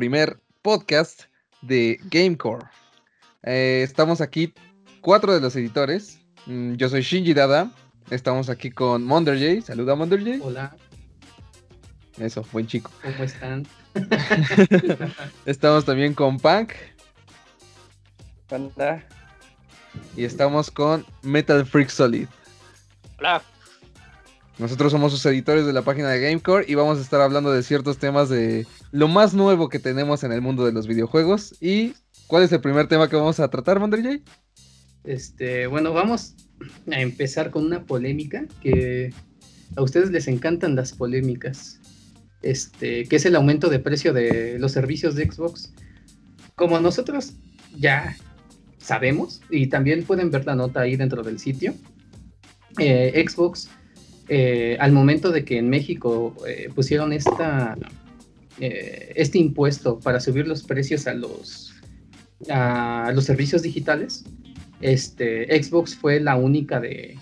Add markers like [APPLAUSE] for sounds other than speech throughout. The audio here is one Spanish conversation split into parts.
primer podcast de Gamecore. Eh, estamos aquí, cuatro de los editores. Mm, yo soy Shinji Dada. Estamos aquí con Monderjay. Saluda, Monderjay. Hola. Eso, buen chico. ¿Cómo están? [LAUGHS] estamos también con Punk. Hola. Y estamos con Metal Freak Solid. Hola. Nosotros somos sus editores de la página de Gamecore y vamos a estar hablando de ciertos temas de lo más nuevo que tenemos en el mundo de los videojuegos. ¿Y cuál es el primer tema que vamos a tratar, Mandry Este, bueno, vamos a empezar con una polémica que a ustedes les encantan las polémicas. Este, que es el aumento de precio de los servicios de Xbox. Como nosotros ya sabemos, y también pueden ver la nota ahí dentro del sitio, eh, Xbox eh, al momento de que en México eh, pusieron eh, este impuesto para subir los precios a los, a los servicios digitales, este, Xbox fue la única de,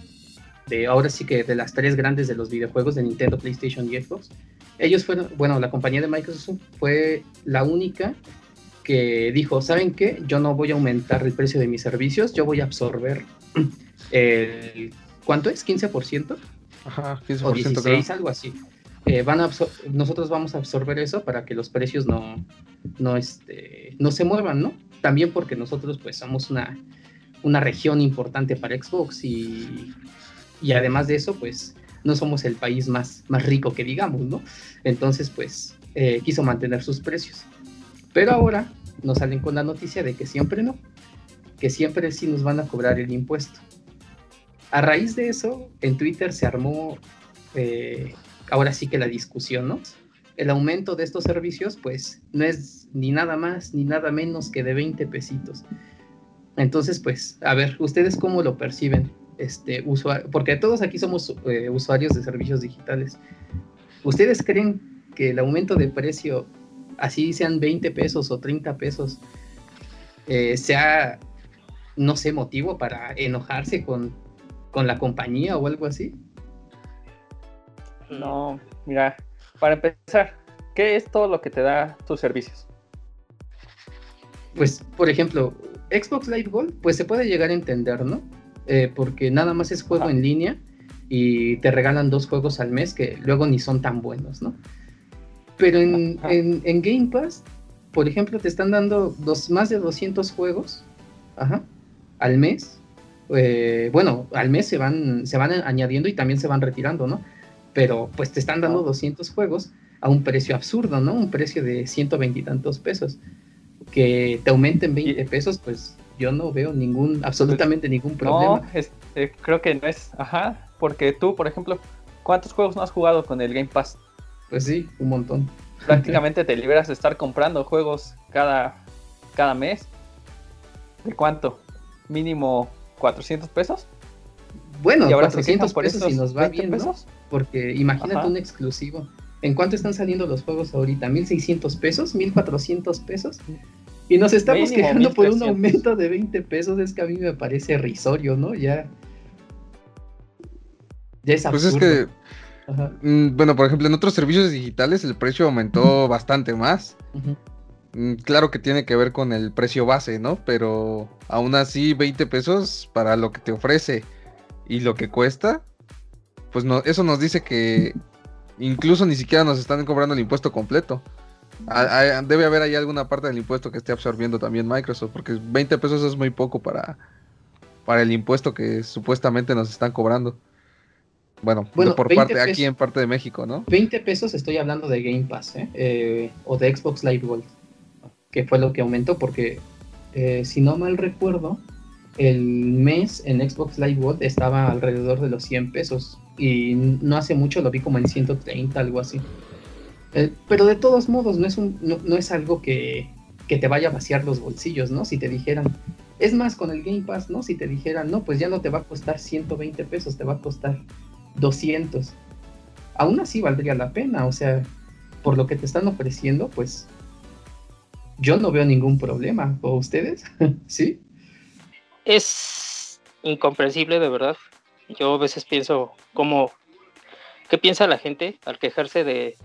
de, ahora sí que de las tres grandes de los videojuegos de Nintendo, PlayStation y Xbox. Ellos fueron, bueno, la compañía de Microsoft fue la única que dijo, ¿saben qué? Yo no voy a aumentar el precio de mis servicios, yo voy a absorber el, ¿cuánto es? ¿15%? Ajá, 15%, o 16, algo así. Eh, van a nosotros vamos a absorber eso para que los precios no, no, este, no se muevan, ¿no? También porque nosotros pues somos una, una región importante para Xbox y, y además de eso pues no somos el país más, más rico que digamos, ¿no? Entonces pues eh, quiso mantener sus precios. Pero ahora nos salen con la noticia de que siempre no, que siempre sí nos van a cobrar el impuesto. A raíz de eso, en Twitter se armó eh, ahora sí que la discusión, ¿no? El aumento de estos servicios, pues, no es ni nada más ni nada menos que de 20 pesitos. Entonces, pues, a ver, ¿ustedes cómo lo perciben? Este, porque todos aquí somos eh, usuarios de servicios digitales. ¿Ustedes creen que el aumento de precio, así sean 20 pesos o 30 pesos, eh, sea, no sé, motivo para enojarse con, con la compañía o algo así? No, mira, para empezar, ¿qué es todo lo que te da tus servicios? Pues, por ejemplo, Xbox Live Gold, pues se puede llegar a entender, ¿no? Eh, porque nada más es juego en línea y te regalan dos juegos al mes que luego ni son tan buenos, ¿no? Pero en, en, en Game Pass, por ejemplo, te están dando dos, más de 200 juegos ajá, al mes eh, bueno, al mes se van, se van añadiendo y también se van retirando, ¿no? Pero pues te están dando 200 juegos a un precio absurdo, ¿no? Un precio de 120 y tantos pesos. Que te aumenten 20 pesos, pues yo no veo ningún, absolutamente ningún problema. No, este, creo que no es, ajá, porque tú, por ejemplo, ¿cuántos juegos no has jugado con el Game Pass? Pues sí, un montón. Prácticamente [LAUGHS] te liberas de estar comprando juegos cada, cada mes. ¿De cuánto? Mínimo 400 pesos. Bueno, y ahora 400 pesos si nos va bien, pesos? Porque imagínate un exclusivo. ¿En cuánto están saliendo los juegos ahorita? ¿1600 pesos? ¿1400 pesos? Y nos estamos quejando por un aumento de 20 pesos. Es que a mí me parece risorio, ¿no? Ya. Ya es absurdo. Pues es que. Mm, bueno, por ejemplo, en otros servicios digitales el precio aumentó bastante más. Mm, claro que tiene que ver con el precio base, ¿no? Pero aún así 20 pesos para lo que te ofrece y lo que cuesta, pues no, eso nos dice que incluso ni siquiera nos están cobrando el impuesto completo. debe haber ahí alguna parte del impuesto que esté absorbiendo también Microsoft, porque 20 pesos es muy poco para, para el impuesto que supuestamente nos están cobrando. Bueno, por parte aquí en parte de México, ¿no? 20 pesos estoy hablando de Game Pass, ¿eh? Eh, o de Xbox Live Gold que fue lo que aumentó, porque eh, si no mal recuerdo, el mes en Xbox Live Gold estaba alrededor de los 100 pesos y no hace mucho lo vi como en 130, algo así. Eh, pero de todos modos, no es, un, no, es algo que, que, te vaya a vaciar los bolsillos, ¿no? Si te dijeran, es más, con el Game Pass, ¿no? Si te dijeran, no, pues ya no te va a costar 120 pesos, te va a costar 200. Aún así valdría la pena, o sea, por lo que te están ofreciendo, pues yo no veo ningún problema. ¿O ustedes? [LAUGHS] ¿Sí? Es incomprensible, de verdad. Yo a veces pienso cómo... ¿Qué piensa la gente al quejarse de,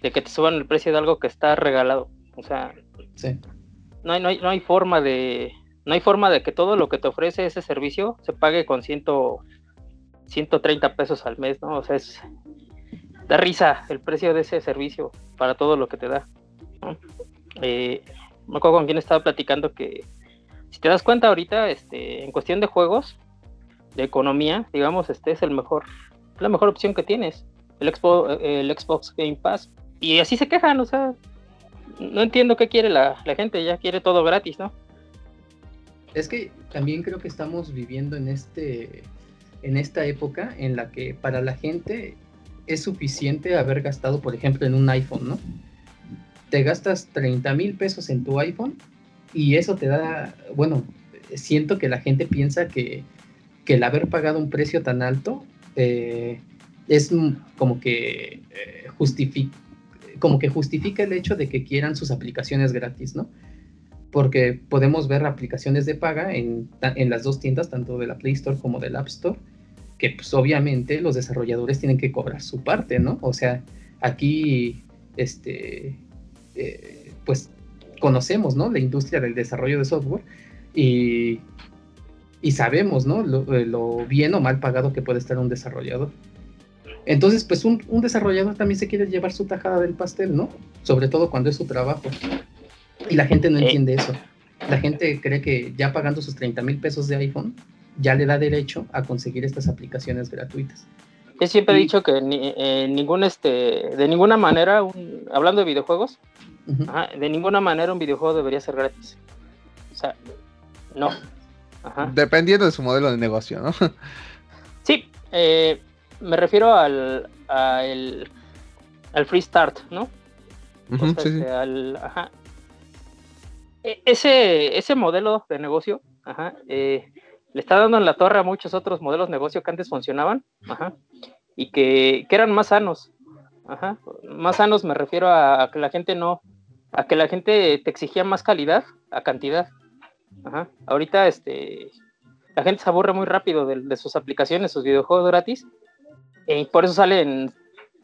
de que te suban el precio de algo que está regalado? O sea, no, hay, no, hay, no hay forma de no hay forma de que todo lo que te ofrece ese servicio se pague con ciento, 130 pesos al mes, ¿no? O sea, es da risa el precio de ese servicio para todo lo que te da. Eh, me acuerdo con quien estaba platicando que si te das cuenta ahorita, este, en cuestión de juegos, de economía, digamos, este es el mejor, la mejor opción que tienes, el Xbox, el Xbox Game Pass. Y así se quejan, o sea, no entiendo qué quiere la, la gente, ya quiere todo gratis, ¿no? Es que también creo que estamos viviendo en este en esta época en la que para la gente es suficiente haber gastado, por ejemplo, en un iPhone, ¿no? Te gastas 30 mil pesos en tu iPhone y eso te da, bueno, siento que la gente piensa que, el haber pagado un precio tan alto eh, es como que, eh, justifica, como que justifica el hecho de que quieran sus aplicaciones gratis, ¿no? porque podemos ver aplicaciones de paga en, las dos tiendas, tanto de la Play Store como del App Store, que pues obviamente los desarrolladores tienen que cobrar su parte, ¿no? O sea, aquí, este, eh, pues conocemos, ¿no? La industria del desarrollo de software y, sabemos, ¿no? Eh, lo, bien o mal pagado que puede estar un desarrollador. Entonces, pues un, un desarrollador también se quiere llevar su tajada del pastel, ¿no? Sobre todo cuando es su trabajo. Y la gente no eh. entiende eso. La gente cree que ya pagando sus 30 mil pesos de iPhone, ya le da derecho a conseguir estas aplicaciones gratuitas. Yo siempre he dicho que ni, eh, ningún este, de ninguna manera, hablando de videojuegos, de ninguna manera un videojuego debería ser gratis. O sea, no. Dependiendo de su modelo de negocio, ¿no? [LAUGHS] Sí, eh, me refiero al, al, free start, ¿no? Este, al, ajá, e, ese, ese modelo de negocio eh, le está dando en la torre a muchos otros modelos de negocio que antes funcionaban y que, eran más sanos. Más sanos me refiero a, que la gente no, a que la gente te exigía más calidad a cantidad. Ahorita este, la gente se aburre muy rápido de, sus aplicaciones, sus videojuegos gratis, y por eso salen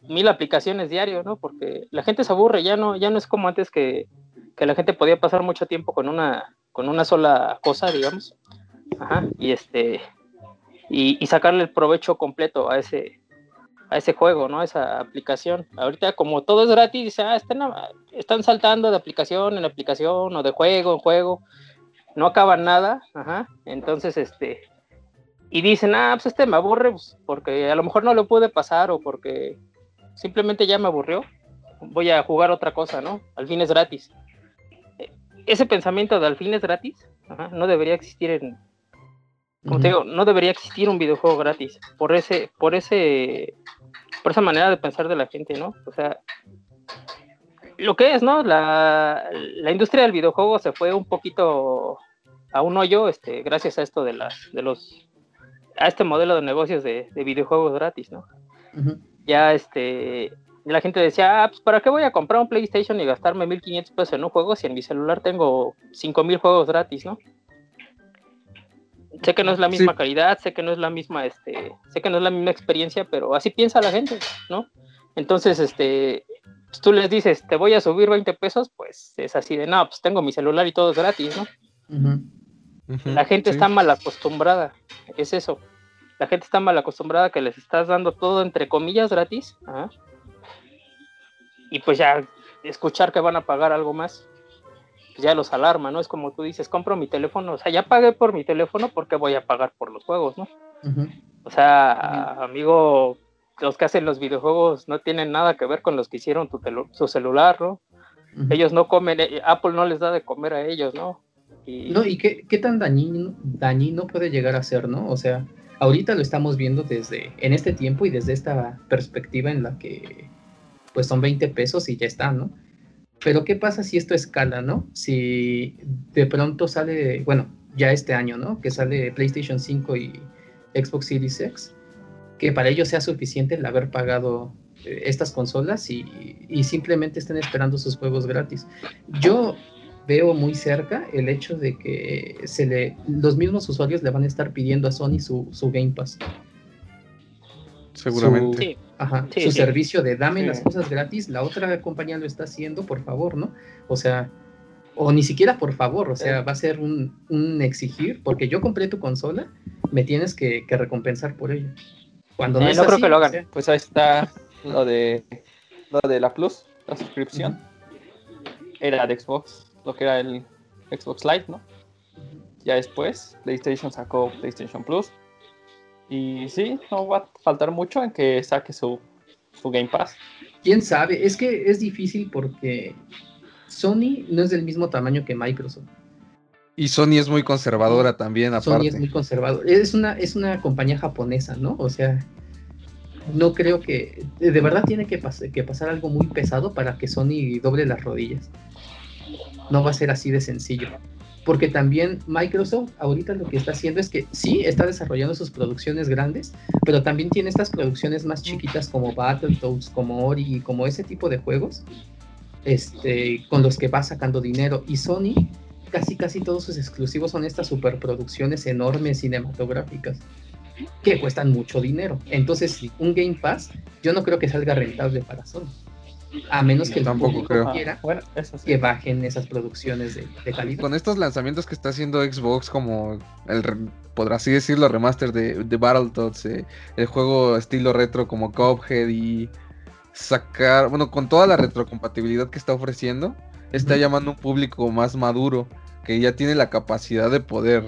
mil aplicaciones diario, ¿no? Porque la gente se aburre, ya no, ya no es como antes que, que la gente podía pasar mucho tiempo con una, con una sola cosa, digamos, y este, y, sacarle el provecho completo a ese, a ese juego, ¿no? A esa aplicación. Ahorita como todo es gratis, dice, ah, están, están saltando de aplicación en aplicación o de juego en juego, no acaban nada, ajá, entonces este, y dicen, ah, pues este me aburre, pues, porque a lo mejor no lo pude pasar o porque simplemente ya me aburrió, voy a jugar otra cosa, ¿no? Al fin es gratis ese pensamiento de al fin es gratis, no debería existir en, como te digo, no debería existir un videojuego gratis por ese, por ese, por esa manera de pensar de la gente, ¿no? O sea, lo que es, ¿no? La, la industria del videojuego se fue un poquito a un hoyo, este, gracias a esto de las, de los, a este modelo de negocios de, videojuegos gratis, ¿no? Ya, este, la gente decía, ah, pues ¿para qué voy a comprar un PlayStation y gastarme 1500 pesos en un juego si en mi celular tengo 5000 juegos gratis, ¿no? Sé que no es la misma calidad, sé que no es la misma, este, sé que no es la misma experiencia, pero así piensa la gente, ¿no? Entonces, este, pues, tú les dices, te voy a subir 20 pesos, pues es así de, no, pues tengo mi celular y todo es gratis, ¿no? la gente está mal acostumbrada, es eso. La gente está mal acostumbrada que les estás dando todo entre comillas gratis. ¿ah? y pues ya escuchar que van a pagar algo más, pues ya los alarma, ¿no? Es como tú dices, compro mi teléfono, o sea, ya pagué por mi teléfono, porque voy a pagar por los juegos, no? O sea, amigo, los que hacen los videojuegos no tienen nada que ver con los que hicieron tu, su celular, ¿no? Ellos no comen, eh, Apple no les da de comer a ellos, ¿no? Y... No, y qué, qué tan dañino, dañino puede llegar a ser, ¿no? O sea, ahorita lo estamos viendo desde, en este tiempo y desde esta perspectiva en la que pues son 20 pesos y ya está, ¿no? Pero ¿qué pasa si esto escala, ¿no? Si de pronto sale, bueno, ya este año, ¿no? Que sale PlayStation 5 y Xbox Series X, que para ellos sea suficiente el haber pagado eh, estas consolas y, simplemente estén esperando sus juegos gratis. Yo veo muy cerca el hecho de que se le, los mismos usuarios le van a estar pidiendo a Sony su, su Game Pass. Seguramente. su servicio de dame las cosas gratis, la otra compañía lo está haciendo, por favor, ¿no? O sea, o ni siquiera por favor, o sea, va a ser un, exigir, porque yo compré tu consola, me tienes que, recompensar por ello. Cuando no, eh, creo que lo hagan. Pues ahí está lo de lo de la Plus, la suscripción. Era de Xbox, lo que era el Xbox Live, ¿no? Ya después, PlayStation sacó PlayStation Plus. Y sí, no va a faltar mucho en que saque su, su Game Pass. Quién sabe, es que es difícil porque Sony no es del mismo tamaño que Microsoft. Y Sony es muy conservadora también, aparte. Sony es muy conservadora. Es una, es una compañía japonesa, ¿no? O sea, no creo que. De verdad tiene que, que pasar algo muy pesado para que Sony doble las rodillas. No va a ser así de sencillo porque también Microsoft ahorita lo que está haciendo es que sí, está desarrollando sus producciones grandes, pero también tiene estas producciones más chiquitas como Battletoads, como Ori, como ese tipo de juegos, este, con los que va sacando dinero. Y Sony, casi casi todos sus exclusivos son estas superproducciones enormes cinematográficas que cuestan mucho dinero. Entonces, un Game Pass, yo no creo que salga rentable para Sony. A menos que el tampoco quiera que bajen esas producciones de, calidad. Con estos lanzamientos que está haciendo Xbox, como el, podrá así decirlo, remaster de, de Battletoads, eh, el juego estilo retro como Cuphead y sacar, bueno, con toda la retrocompatibilidad que está ofreciendo, está llamando a un público más maduro, que ya tiene la capacidad de poder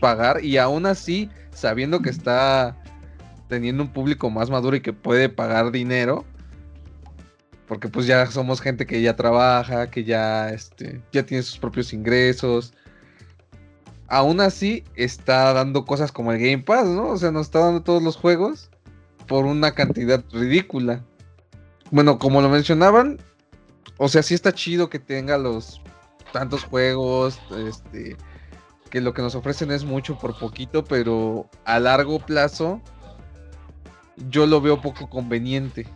pagar y aún así, sabiendo que está teniendo un público más maduro y que puede pagar dinero, porque pues ya somos gente que ya trabaja, que ya, este, ya tiene sus propios ingresos. Aún así, está dando cosas como el Game Pass, ¿no? O sea, nos está dando todos los juegos por una cantidad ridícula. Bueno, como lo mencionaban, o sea, sí está chido que tenga los tantos juegos, este, que lo que nos ofrecen es mucho por poquito, pero a largo plazo yo lo veo poco conveniente.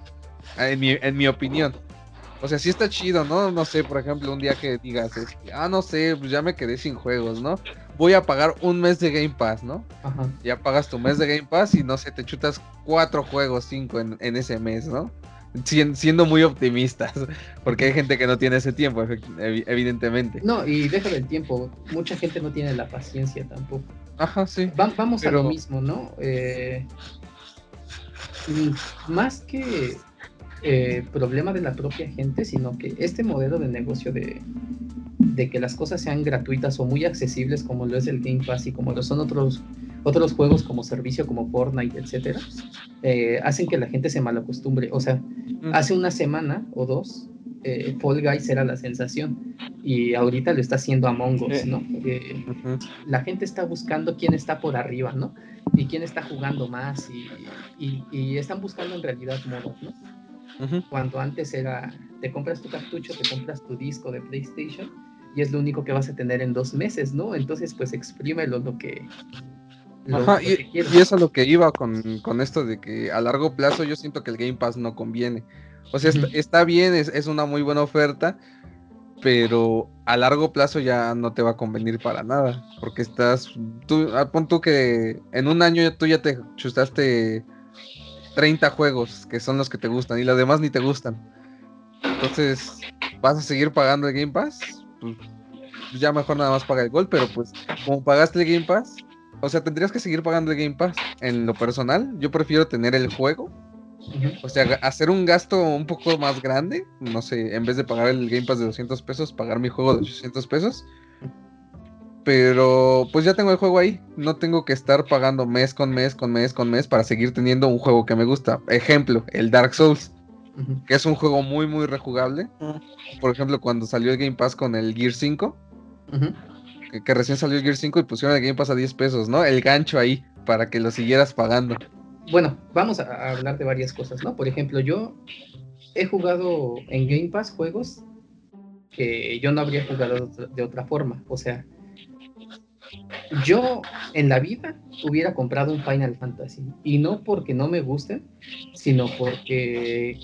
Ah, en mi, opinión. O sea, sí está chido, ¿no? No sé, por ejemplo, un día que digas, ah, no sé, pues ya me quedé sin juegos, ¿no? Voy a pagar un mes de Game Pass, ¿no? Ajá. Ya pagas tu mes de Game Pass y no sé, te chutas cuatro juegos, cinco en, ese mes, ¿no? siendo muy optimistas, [LAUGHS] porque hay gente que no tiene ese tiempo, evidentemente. No, y déjame el tiempo, mucha gente no tiene la paciencia tampoco. Ajá, sí. vamos a lo mismo, ¿no? Eh, más que eh, problema de la propia gente, sino que este modelo de negocio de, de, que las cosas sean gratuitas o muy accesibles como lo es el Game Pass y como lo son otros, otros juegos como servicio como Fortnite, etcétera, eh, hacen que la gente se malacostumbre. O sea, hace una semana o dos eh, Fall Guys era la sensación y ahorita lo está haciendo Among Us, ¿no? La gente está buscando quién está por arriba, ¿no? Y quién está jugando más y, y, y están buscando en realidad modos, ¿no? Cuando antes era, te compras tu cartucho, te compras tu disco de PlayStation y es lo único que vas a tener en dos meses, ¿no? Entonces, pues exprímelo lo que... Ajá, y, eso es lo que iba con, esto de que a largo plazo yo siento que el Game Pass no conviene. O sea, está, bien, es, una muy buena oferta, pero a largo plazo ya no te va a convenir para nada, porque estás, tú, ah, pon tú que en un año tú ya te chustaste 30 juegos que son los que te gustan y los demás ni te gustan. Entonces, ¿vas a seguir pagando el Game Pass? Pues, ya mejor nada más paga el gol, pero pues como pagaste el Game Pass, o sea, tendrías que seguir pagando el Game Pass. En lo personal, yo prefiero tener el juego. O sea, hacer un gasto un poco más grande, no sé, en vez de pagar el Game Pass de 200 pesos, pagar mi juego de 800 pesos pero pues ya tengo el juego ahí. No tengo que estar pagando mes con mes, con mes, con mes para seguir teniendo un juego que me gusta. Ejemplo, el Dark Souls. Que es un juego muy, muy rejugable. Por ejemplo, cuando salió el Game Pass con el Gear 5. que, recién salió el Gear 5 y pusieron el Game Pass a 10 pesos, ¿no? El gancho ahí para que lo siguieras pagando. Bueno, vamos a hablar de varias cosas, ¿no? Por ejemplo, yo he jugado en Game Pass juegos que yo no habría jugado de otra forma. O sea, yo en la vida hubiera comprado un Final Fantasy. Y no porque no me gusten, sino porque.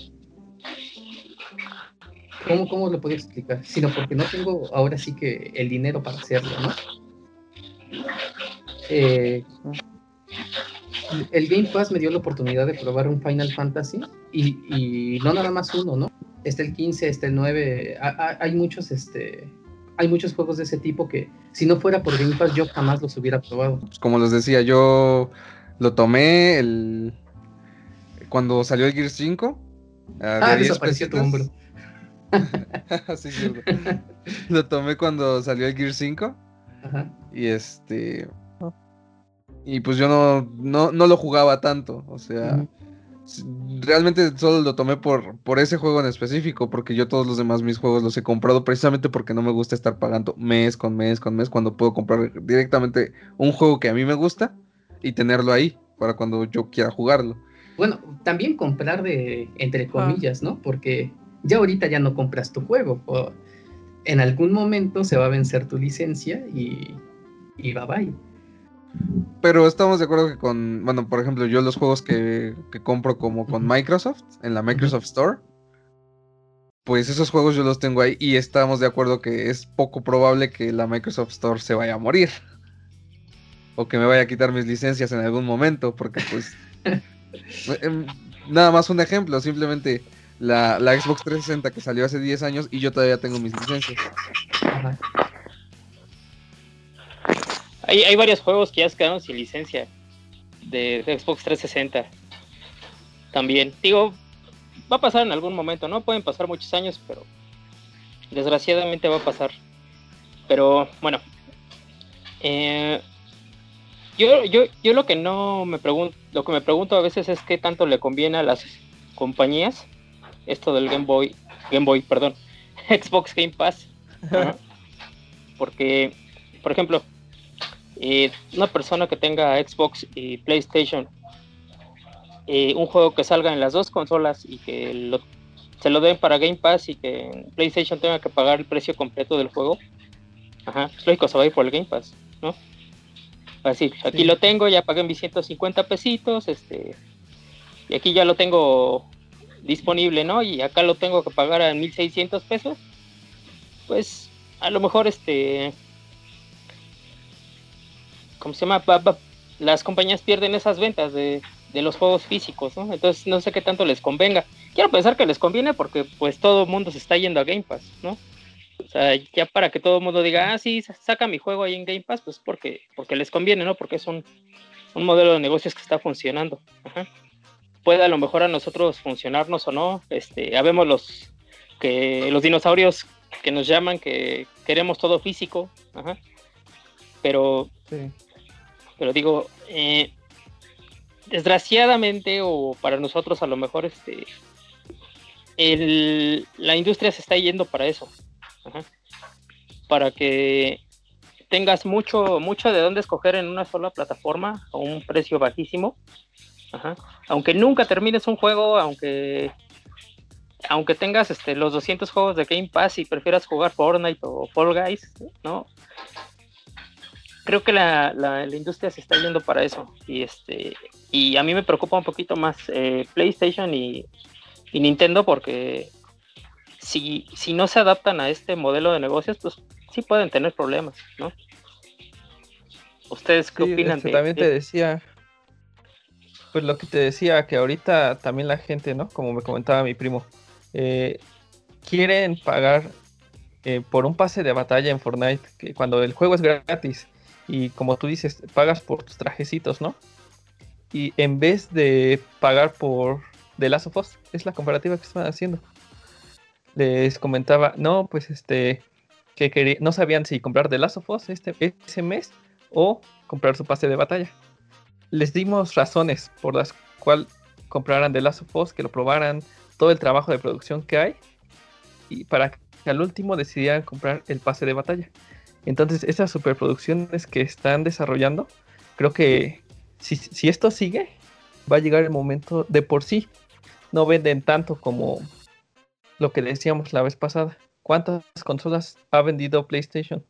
¿Cómo, cómo lo puedo explicar? Sino porque no tengo ahora sí que el dinero para hacerlo, ¿no? Eh, el Game Pass me dio la oportunidad de probar un Final Fantasy y, y no nada más uno, ¿no? Está el 15, está el 9, hay muchos, este, hay muchos juegos de ese tipo que si no fuera por Game Pass yo jamás los hubiera probado. Pues como les decía, yo lo tomé el cuando salió el Gears 5. ah, desapareció tu hombro. [LAUGHS] sí, Lo tomé cuando salió el Gears 5. Ajá. Y este. Y pues yo no, no, lo jugaba tanto. O sea, realmente solo lo tomé por, por ese juego en específico. Porque yo todos los demás mis juegos los he comprado precisamente porque no me gusta estar pagando mes con mes con mes. Cuando puedo comprar directamente un juego que a mí me gusta y tenerlo ahí para cuando yo quiera jugarlo. Bueno, también comprar de, entre comillas, ¿no? Porque ya ahorita ya no compras tu juego. O en algún momento se va a vencer tu licencia y, y bye bye. Pero estamos de acuerdo que con, bueno, por ejemplo, yo los juegos que, que compro como con Microsoft, en la Microsoft Store, pues esos juegos yo los tengo ahí y estamos de acuerdo que es poco probable que la Microsoft Store se vaya a morir. O que me vaya a quitar mis licencias en algún momento, porque pues... [LAUGHS] Em, nada más un ejemplo, simplemente la, Xbox 360 que salió hace 10 años y yo todavía tengo mis licencias. Hay, hay varios juegos que ya se quedaron sin licencia de, Xbox 360. También. Digo, va a pasar en algún momento, ¿no? Pueden pasar muchos años, pero desgraciadamente va a pasar. Pero bueno, eh, yo, yo, yo lo que no me pregunto, lo que me pregunto a veces es qué tanto le conviene a las compañías esto del Game Boy, Game Boy, perdón, [LAUGHS] Xbox Game Pass. [LAUGHS] Porque, por ejemplo, eh, una persona que tenga Xbox y PlayStation, eh, un juego que salga en las dos consolas y que se lo den para Game Pass y que PlayStation tenga que pagar el precio completo del juego, ajá, es lógico, se va a ir por el Game Pass, ¿no? Así, aquí lo tengo, ya pagué mis 150 pesitos, este, y aquí ya lo tengo disponible, ¿no? Y acá lo tengo que pagar a 1600 pesos. Pues a lo mejor este ¿cómo se llama? las compañías pierden esas ventas de, de, los juegos físicos, ¿no? Entonces no sé qué tanto les convenga. Quiero pensar que les conviene porque pues todo el mundo se está yendo a Game Pass, ¿no? O sea, ya para que todo el mundo diga, ah, sí, saca mi juego ahí en Game Pass, pues porque, porque les conviene, ¿no? Porque es un, modelo de negocios que está funcionando. Puede a lo mejor a nosotros funcionarnos o no. Este, habemos los que los dinosaurios que nos llaman que queremos todo físico. Pero, pero digo, eh, desgraciadamente o para nosotros a lo mejor este, la industria se está yendo para eso. Para que tengas mucho, mucho de dónde escoger en una sola plataforma a un precio bajísimo. Aunque nunca termines un juego, aunque aunque tengas este, los 200 juegos de Game Pass y prefieras jugar Fortnite o Fall Guys, ¿no? Creo que la, la, industria se está yendo para eso. Y este y a mí me preocupa un poquito más eh, PlayStation y, y Nintendo porque si, si no se adaptan a este modelo de negocios, pues sí pueden tener problemas, ¿no? ¿Ustedes qué opinan este, También te decía, pues lo que te decía, que ahorita también la gente, ¿no? Como me comentaba mi primo, eh, quieren pagar eh, por un pase de batalla en Fortnite, que cuando el juego es gratis y como tú dices, pagas por tus trajecitos, ¿no? Y en vez de pagar por The Last of Us, es la comparativa que están haciendo les comentaba, no, pues este, que no sabían si comprar The Last of Us este, ese mes o comprar su pase de batalla. Les dimos razones por las cuales compraran The Last of Us, que lo probaran, todo el trabajo de producción que hay, y para que al último decidieran comprar el pase de batalla. Entonces, esas superproducciones que están desarrollando, creo que si, si esto sigue, va a llegar el momento de por sí. No venden tanto como lo que decíamos la vez pasada. ¿Cuántas consolas ha vendido PlayStation?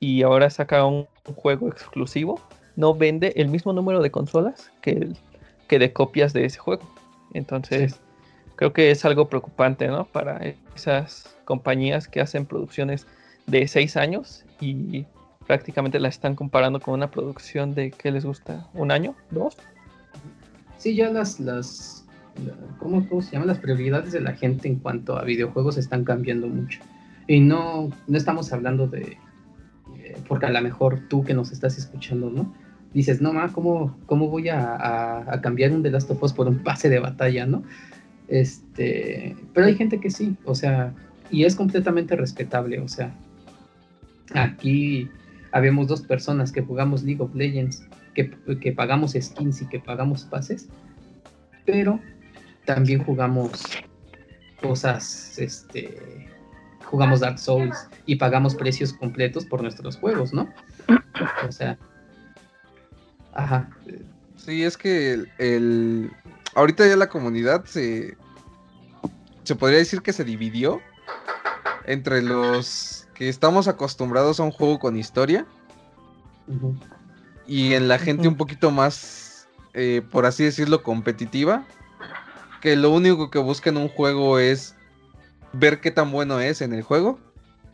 Y ahora saca un, juego exclusivo. No vende el mismo número de consolas que, que de copias de ese juego. Entonces, creo que es algo preocupante, ¿no? Para esas compañías que hacen producciones de seis años y prácticamente la están comparando con una producción de, ¿qué les gusta? ¿Un año? ¿Dos? Sí, ya las, las ¿cómo, se llaman? Las prioridades de la gente en cuanto a videojuegos están cambiando mucho. Y no, no estamos hablando de, eh, porque a lo mejor tú que nos estás escuchando, ¿no? Dices, no, ma, ¿cómo, cómo voy a, a, cambiar un The Last of Us por un pase de batalla, ¿no? Este, pero hay gente que sí, o sea, y es completamente respetable, o sea, aquí habemos dos personas que jugamos League of Legends, que, que pagamos skins y que pagamos pases, pero también jugamos cosas, este, jugamos Dark Souls y pagamos precios completos por nuestros juegos, ¿no? O sea, ajá. Sí, es que el, ahorita ya la comunidad se, se podría decir que se dividió entre los que estamos acostumbrados a un juego con historia y en la gente un poquito más, eh, por así decirlo, competitiva, que lo único que busca en un juego es ver qué tan bueno es en el juego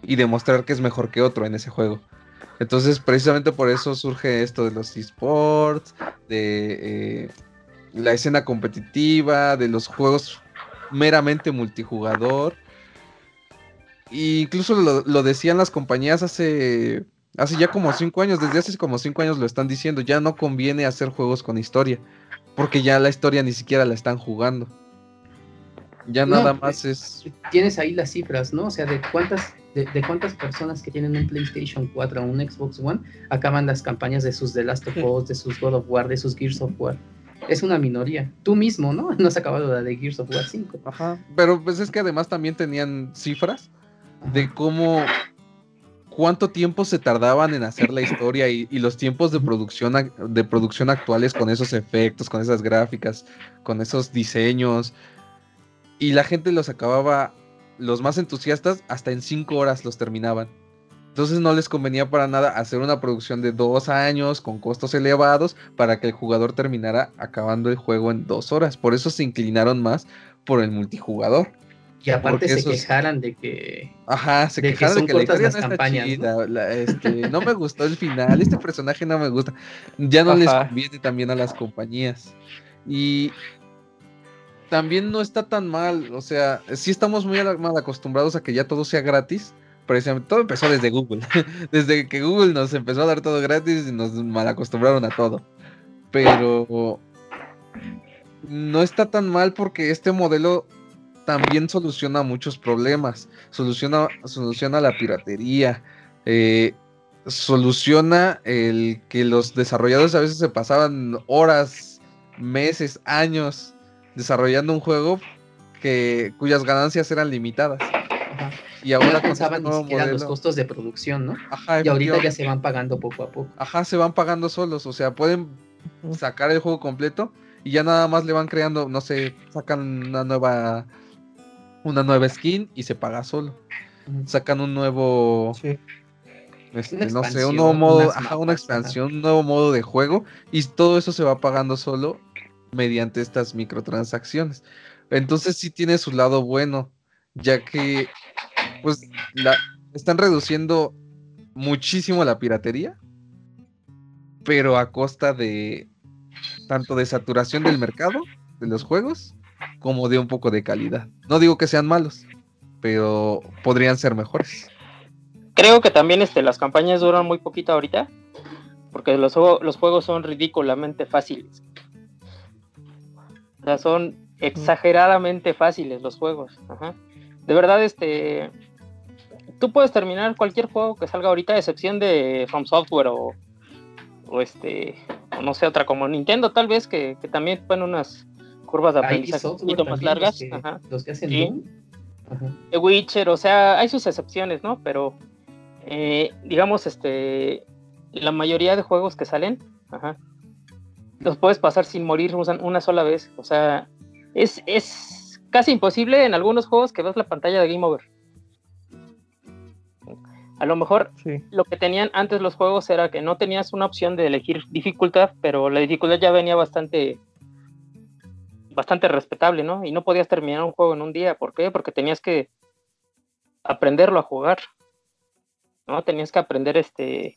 y demostrar que es mejor que otro en ese juego. Entonces, precisamente por eso surge esto de los esports, de eh, la escena competitiva, de los juegos meramente multijugador. E incluso lo, lo, decían las compañías hace, hace ya como cinco años, desde hace como cinco años lo están diciendo, ya no conviene hacer juegos con historia porque ya la historia ni siquiera la están jugando. Ya nada más es. Tienes ahí las cifras, ¿no? O sea, de cuántas, de, cuántas personas que tienen un PlayStation 4 o un Xbox One acaban las campañas de sus The Last of Us, de sus God of War, de sus Gears of War. Es una minoría. Tú mismo, ¿no? [LAUGHS] No has acabado la de Gears of War 5. Ajá. Pero pues es que además también tenían cifras de cómo cuánto tiempo se tardaban en hacer la historia y, los tiempos de producción, de producción actuales con esos efectos, con esas gráficas, con esos diseños. Y la gente los acababa, los más entusiastas, hasta en cinco horas los terminaban. Entonces no les convenía para nada hacer una producción de dos años con costos elevados para que el jugador terminara acabando el juego en dos horas. Por eso se inclinaron más por el multijugador. Y aparte se quejaran de que. Ajá, se quejaron de que la historia no está chida. este, no me gustó el final, este personaje no me gusta. Ya no les conviene también a las compañías. Y también no está tan mal. O sea, sí estamos muy mal acostumbrados a que ya todo sea gratis. Precisamente, todo empezó desde Google. [LAUGHS] desde que Google nos empezó a dar todo gratis y nos mal acostumbraron a todo. Pero no está tan mal porque este modelo también soluciona muchos problemas. Soluciona, soluciona la piratería. Eh, soluciona el que los desarrolladores a veces se pasaban horas, meses, años desarrollando un juego que cuyas ganancias eran limitadas. Y ahora no pensaban ni siquiera los costos de producción, ¿no? y ahorita ya se van pagando poco a poco. Ajá, se van pagando solos, o sea, pueden sacar el juego completo y ya nada más le van creando, no sé, sacan una nueva una nueva skin y se paga solo. Sacan un nuevo. Este, no sé, un nuevo modo, ajá, una expansión, un nuevo modo de juego y todo eso se va pagando solo mediante estas microtransacciones. Entonces sí tiene su lado bueno, ya que pues la, están reduciendo muchísimo la piratería, pero a costa de tanto de saturación del mercado de los juegos como de un poco de calidad. No digo que sean malos, pero podrían ser mejores. Creo que también este, las campañas duran muy poquito ahorita, porque los, los juegos son ridículamente fáciles. O sea, son exageradamente fáciles los juegos. De verdad, este, tú puedes terminar cualquier juego que salga ahorita, a excepción de From Software o, o este, no sé, otra como Nintendo, tal vez, que, que también ponen unas curvas de aprendizaje un poquito más largas. Los que, hacen The Witcher, o sea, hay sus excepciones, ¿no? Pero eh, digamos, este, la mayoría de juegos que salen, los puedes pasar sin morir una sola vez. O sea, es, es casi imposible en algunos juegos que ves la pantalla de Game Over. A lo mejor lo que tenían antes los juegos era que no tenías una opción de elegir dificultad, pero la dificultad ya venía bastante bastante respetable, ¿no? Y no podías terminar un juego en un día. ¿Por qué? Porque tenías que aprenderlo a jugar. ¿No? Tenías que aprender este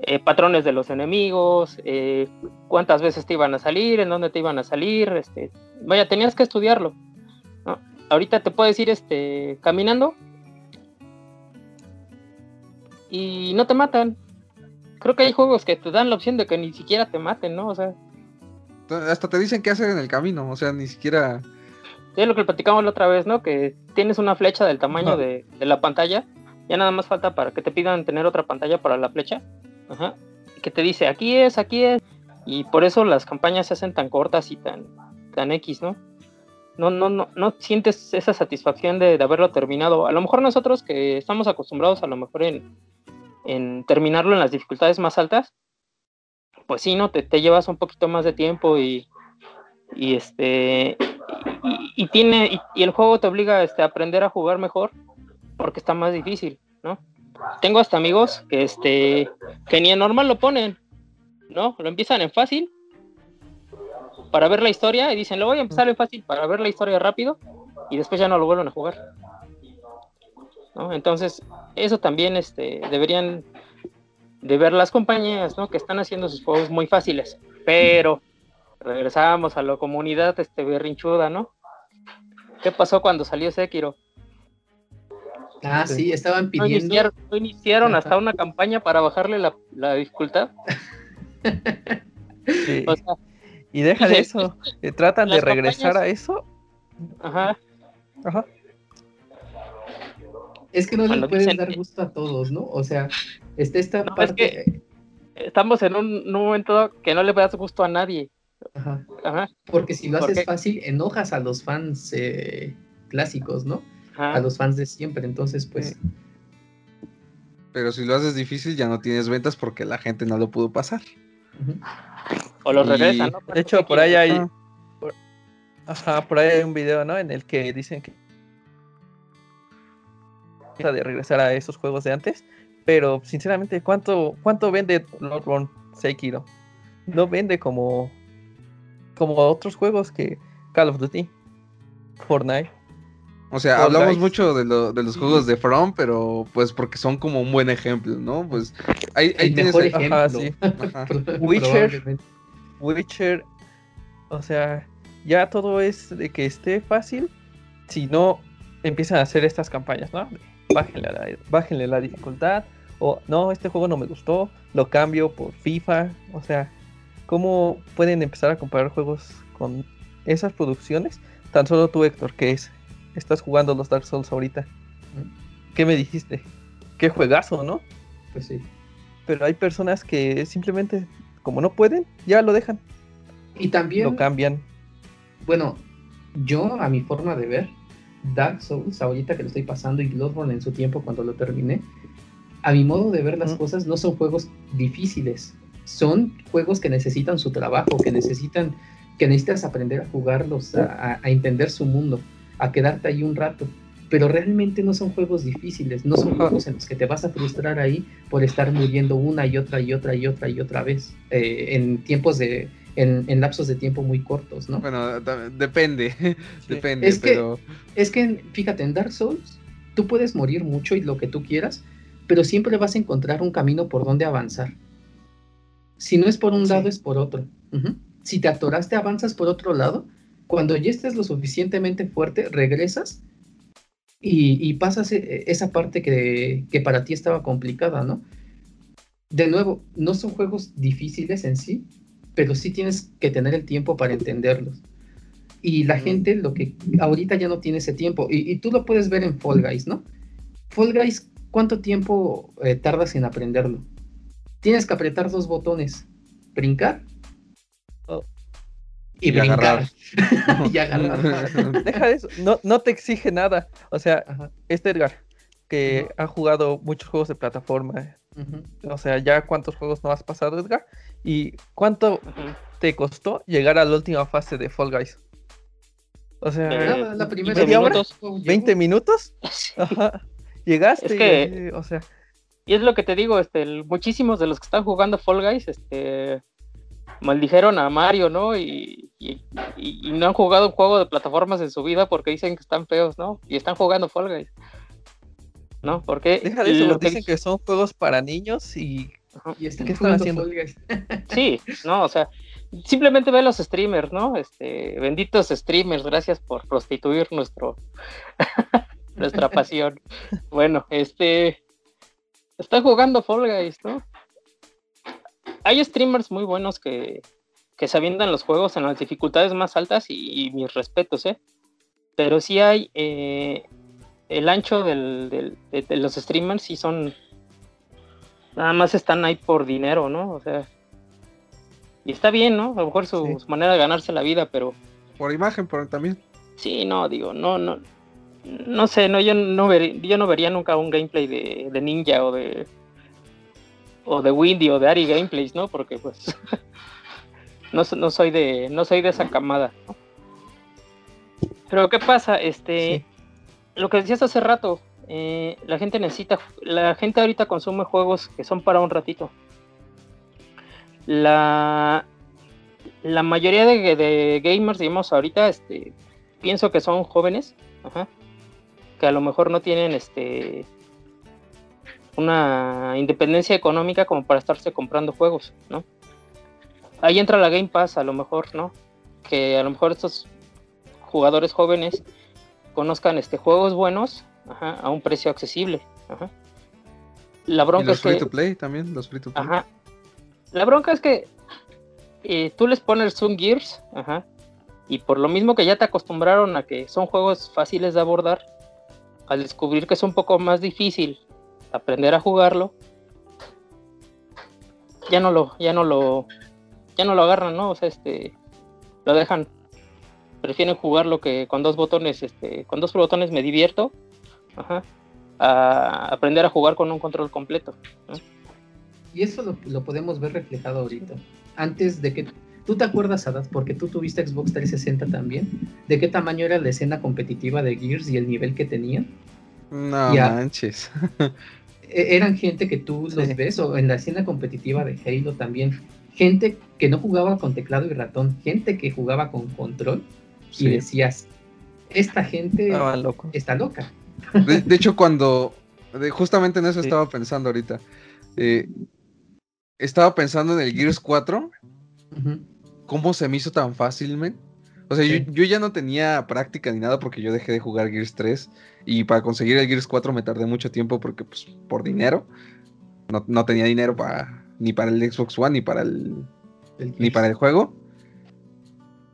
eh, patrones de los enemigos, eh, cuántas veces te iban a salir, en dónde te iban a salir, este, vaya, tenías que estudiarlo. Ahorita te puedes ir este, caminando y no te matan. Creo que hay juegos que te dan la opción de que ni siquiera te maten, ¿no? O sea, hasta te dicen qué hacer en el camino, o sea, ni siquiera es lo que platicamos la otra vez, ¿no? Que tienes una flecha del tamaño de, la pantalla. Ya nada más falta para que te pidan tener otra pantalla para la flecha. Ajá. Que te dice, aquí es, aquí es. Y por eso las campañas se hacen tan cortas y tan, tan X, ¿no? No, no, no, no sientes esa satisfacción de, haberlo terminado. A lo mejor nosotros que estamos acostumbrados a lo mejor en, en terminarlo en las dificultades más altas, pues sí, ¿no? Te, llevas un poquito más de tiempo y, y este y, tiene y, el juego te obliga este, a aprender a jugar mejor porque está más difícil, ¿no? Tengo hasta amigos que este que ni en normal lo ponen, ¿no? Lo empiezan en fácil para ver la historia y dicen, lo voy a empezar en fácil para ver la historia rápido y después ya no lo vuelven a jugar. ¿no? Entonces, eso también este, deberían de ver las compañías, ¿no? Que están haciendo sus juegos muy fáciles, pero regresábamos a la comunidad este berrinchuda, ¿no? ¿Qué pasó cuando salió Sekiro? Ah, sí, estaban pidiendo. ¿No iniciaron, hasta una campaña para bajarle la, dificultad? [LAUGHS] y deja de [LAUGHS] eso, tratan de regresar a eso. Ajá. Ajá. Es que no le pueden dar gusto a todos, ¿no? O sea, está esta parte. estamos en un, momento que no le das gusto a nadie. Ajá. Porque si lo haces fácil, enojas a los fans eh, clásicos, ¿no? A los fans de siempre. Entonces, pues. Pero si lo haces difícil, ya no tienes ventas porque la gente no lo pudo pasar. O lo regresan, ¿no? De hecho, por ahí hay. Ajá, por ahí hay un video, ¿no? En el que dicen que. de regresar a esos juegos de antes. Pero, sinceramente, ¿cuánto, cuánto vende Bloodborne Sekiro? No vende como como otros juegos que Call of Duty, Fortnite. O sea, hablamos mucho de, los juegos de From, pero pues porque son como un buen ejemplo, ¿no? Pues ahí, tienes [LAUGHS] Witcher, Witcher, o sea, ya todo es de que esté fácil, si no empiezan a hacer estas campañas, ¿no? Bájenle la, bájenle la dificultad, o no, este juego no me gustó, lo cambio por FIFA, o sea, ¿Cómo pueden empezar a comparar juegos con esas producciones? Tan solo tú, Héctor, que es, estás jugando los Dark Souls ahorita. ¿Qué me dijiste? Qué juegazo, ¿no? Pues sí. Pero hay personas que simplemente, como no pueden, ya lo dejan. Y también... Lo cambian. Bueno, yo, a mi forma de ver, Dark Souls, ahorita que lo estoy pasando, y Bloodborne en su tiempo cuando lo terminé, a mi modo de ver las cosas, no son juegos difíciles son juegos que necesitan su trabajo, que necesitan, que necesitas aprender a jugarlos, a, entender su mundo, a quedarte ahí un rato. Pero realmente no son juegos difíciles, no son juegos en los que te vas a frustrar ahí por estar muriendo una y otra y otra y otra y otra vez eh, en tiempos de, en, lapsos de tiempo muy cortos, ¿no? Bueno, depende, [LAUGHS] depende, es Que, es que, fíjate, en Dark Souls tú puedes morir mucho y lo que tú quieras, pero siempre vas a encontrar un camino por donde avanzar. Si no es por un lado, es por otro. Si te atoraste, avanzas por otro lado. Cuando ya estés lo suficientemente fuerte, regresas y, pasas e, esa parte que, para ti estaba complicada, ¿no? De nuevo, no son juegos difíciles en sí, pero sí tienes que tener el tiempo para entenderlos. Y la gente lo que ahorita ya no tiene ese tiempo. Y, tú lo puedes ver en Fall Guys, ¿no? Fall Guys, ¿cuánto tiempo eh, tardas en aprenderlo? tienes que apretar dos botones, brincar oh. y, brincar. y agarrar. [LAUGHS] [LAUGHS] Deja eso, no, te exige nada. O sea, este Edgar, que ha jugado muchos juegos de plataforma. O sea, ya cuántos juegos no has pasado, Edgar. ¿Y cuánto te costó llegar a la última fase de Fall Guys? O sea, la, primera 20 minutos. [LAUGHS] Ajá. Llegaste, que... o sea, y es lo que te digo, este, muchísimos de los que están jugando Fall Guys, este, maldijeron a Mario, ¿no? Y, no han jugado un juego de plataformas en su vida porque dicen que están feos, ¿no? Y están jugando Fall Guys. ¿No? Porque Deja de eso, dicen que son juegos para niños y ¿Y este, ¿Qué están haciendo? [LAUGHS] sí, no, o sea, simplemente ve los streamers, ¿no? Este, benditos streamers, gracias por prostituir nuestro [LAUGHS] nuestra [LAUGHS] pasión. Bueno, este está jugando Fall Guys, ¿no? Hay streamers muy buenos que, que se avientan los juegos en las dificultades más altas y, mis respetos, ¿eh? Pero sí hay eh, el ancho del, de, los streamers sí son nada más están ahí por dinero, ¿no? O sea, y está bien, ¿no? A lo mejor su, manera de ganarse la vida, pero... Por imagen, por también. Sí, no, digo, no, no, no sé, no, yo no vería, yo no vería nunca un gameplay de, Ninja o de o de Windy o de Ari Gameplays, ¿no? Porque pues [LAUGHS] no, no, soy de no soy de esa camada. ¿no? Pero qué pasa, este, lo que decías hace rato, eh, la gente necesita, la gente ahorita consume juegos que son para un ratito. La, la mayoría de, gamers, digamos, ahorita, este, pienso que son jóvenes, que a lo mejor no tienen, este, una independencia económica como para estarse comprando juegos, ¿no? Ahí entra la Game Pass, a lo mejor, ¿no? Que a lo mejor estos jugadores jóvenes conozcan este juegos buenos a un precio accesible. La bronca los es free to play también, los free to play. La bronca es que eh, tú les pones Zoom Gears, y por lo mismo que ya te acostumbraron a que son juegos fáciles de abordar, al descubrir que es un poco más difícil aprender a jugarlo, ya no lo, ya no lo, ya no lo agarran, ¿no? O sea, este, lo dejan, prefieren jugarlo que con dos botones, este, con dos botones me divierto, a aprender a jugar con un control completo. Y eso lo, podemos ver reflejado ahorita. Antes de que ¿Tú te acuerdas, Adad, porque tú tuviste Xbox 360 también? ¿De qué tamaño era la escena competitiva de Gears y el nivel que tenían? No manches. [LAUGHS] E, eran gente que tú los ves, o en la escena competitiva de Halo también. Gente que no jugaba con teclado y ratón, gente que jugaba con control. Y decías, esta gente está loca. De, hecho, cuando. justamente en eso estaba pensando ahorita. Eh, estaba pensando en el Gears 4. ¿Cómo se me hizo tan fácilmente? O sea, yo, ya no tenía práctica ni nada porque yo dejé de jugar Gears 3. Y para conseguir el Gears 4 me tardé mucho tiempo porque, pues, por dinero. No, tenía dinero para, ni para el Xbox One ni para el, ni para el juego.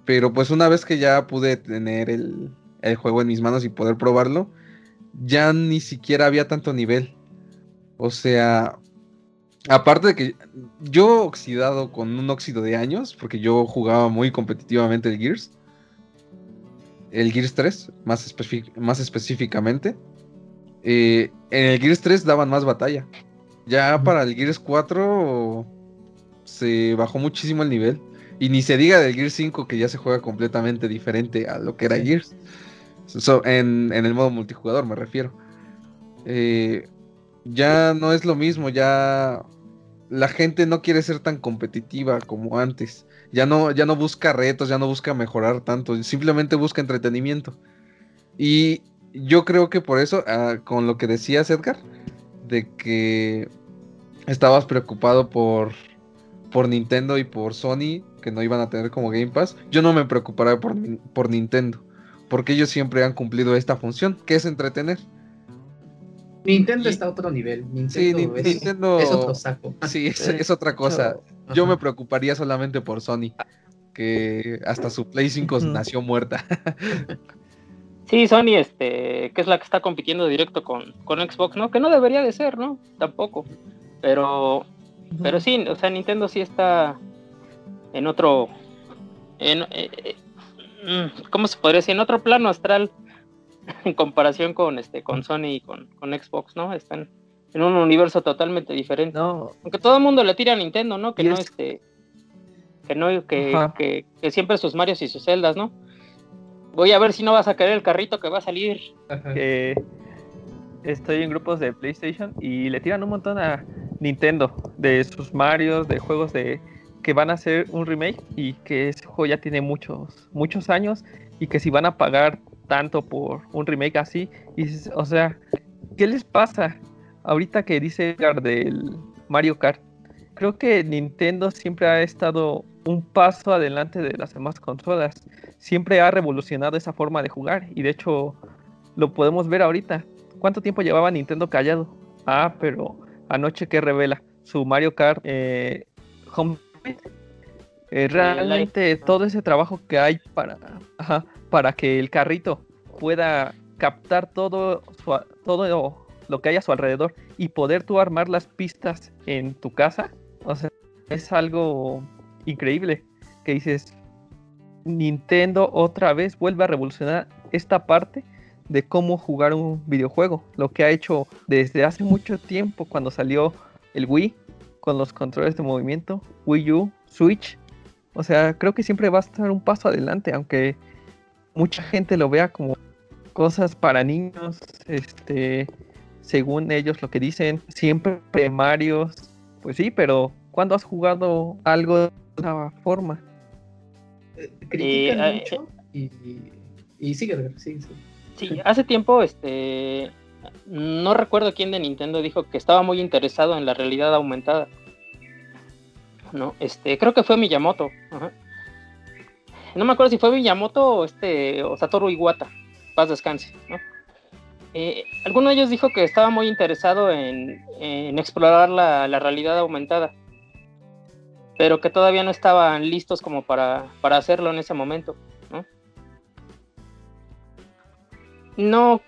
Pero pues una vez que ya pude tener el, el juego en mis manos y poder probarlo, ya ni siquiera había tanto nivel. O sea, aparte de que yo oxidado con un óxido de años, porque yo jugaba muy competitivamente el Gears, el Gears 3, más, más específicamente, eh, en el Gears 3 daban más batalla. Ya para el Gears 4 se bajó muchísimo el nivel. Y ni se diga del Gears 5 que ya se juega completamente diferente a lo que era Gears en, el modo multijugador me refiero. Eh, ya no es lo mismo, ya la gente no quiere ser tan competitiva como antes. Ya no, ya no busca retos, ya no busca mejorar tanto, simplemente busca entretenimiento. Y yo creo que por eso, ah, con lo que decías Edgar, de que estabas preocupado por, por Nintendo y por Sony, que no iban a tener como Game Pass, yo no me preocuparé por, por Nintendo porque ellos siempre han cumplido esta función, que es entretener. Nintendo está a otro nivel. Nintendo, sí, es, Nintendo es, otro saco. Sí, es, otra cosa. Yo me preocuparía solamente por Sony, que hasta su Play 5 nació muerta. Sí, Sony, este, que es la que está compitiendo directo con, con Xbox, ¿no? Que no debería de ser, ¿no? Tampoco. Pero, pero sí, o sea, Nintendo sí está en otro, en, eh, Mm, ¿cómo se podría decir? En otro plano astral [LAUGHS] en comparación con este con Sony y con, Xbox, ¿no? Están en un universo totalmente diferente. Aunque todo el mundo le tira a Nintendo, ¿no? Que no este que no que, que, siempre sus Marios y sus celdas, ¿no? Voy a ver si no vas a querer el carrito que va a salir. estoy en grupos de PlayStation y le tiran un montón a Nintendo de sus Marios, de juegos de que van a hacer un remake y que ese juego ya tiene muchos, muchos años y que si van a pagar tanto por un remake así, o sea, ¿qué les pasa? Ahorita que dice Edgar del Mario Kart, creo que Nintendo siempre ha estado un paso adelante de las demás consolas. Siempre ha revolucionado esa forma de jugar y de hecho lo podemos ver ahorita. ¿Cuánto tiempo llevaba Nintendo callado? Ah, pero anoche que revela su Mario Kart eh, Home. Eh, realmente todo ese trabajo que hay para, para que el carrito pueda captar todo, todo lo que hay a su alrededor y poder tú armar las pistas en tu casa o sea, es algo increíble que dices, Nintendo otra vez vuelve a revolucionar esta parte de cómo jugar un videojuego. Lo que ha hecho desde hace mucho tiempo cuando salió el Wii con los controles de movimiento, Wii U, Switch. O sea, creo que siempre va a estar un paso adelante, aunque mucha gente lo vea como cosas para niños, este, según ellos lo que dicen, siempre primarios, pues sí, pero ¿cuándo has jugado algo de esa forma? Eh, critican eh, mucho y, y, sigue, sí, sí. hace tiempo, este, no recuerdo quién de Nintendo dijo que estaba muy interesado en la realidad aumentada. No, este, creo que fue Miyamoto. No me acuerdo si fue Miyamoto o este, o Satoru Iwata. Paz descanse, ¿no? Eh, alguno de ellos dijo que estaba muy interesado en, explorar la, realidad aumentada, pero que todavía no estaban listos como para, hacerlo en ese momento. no,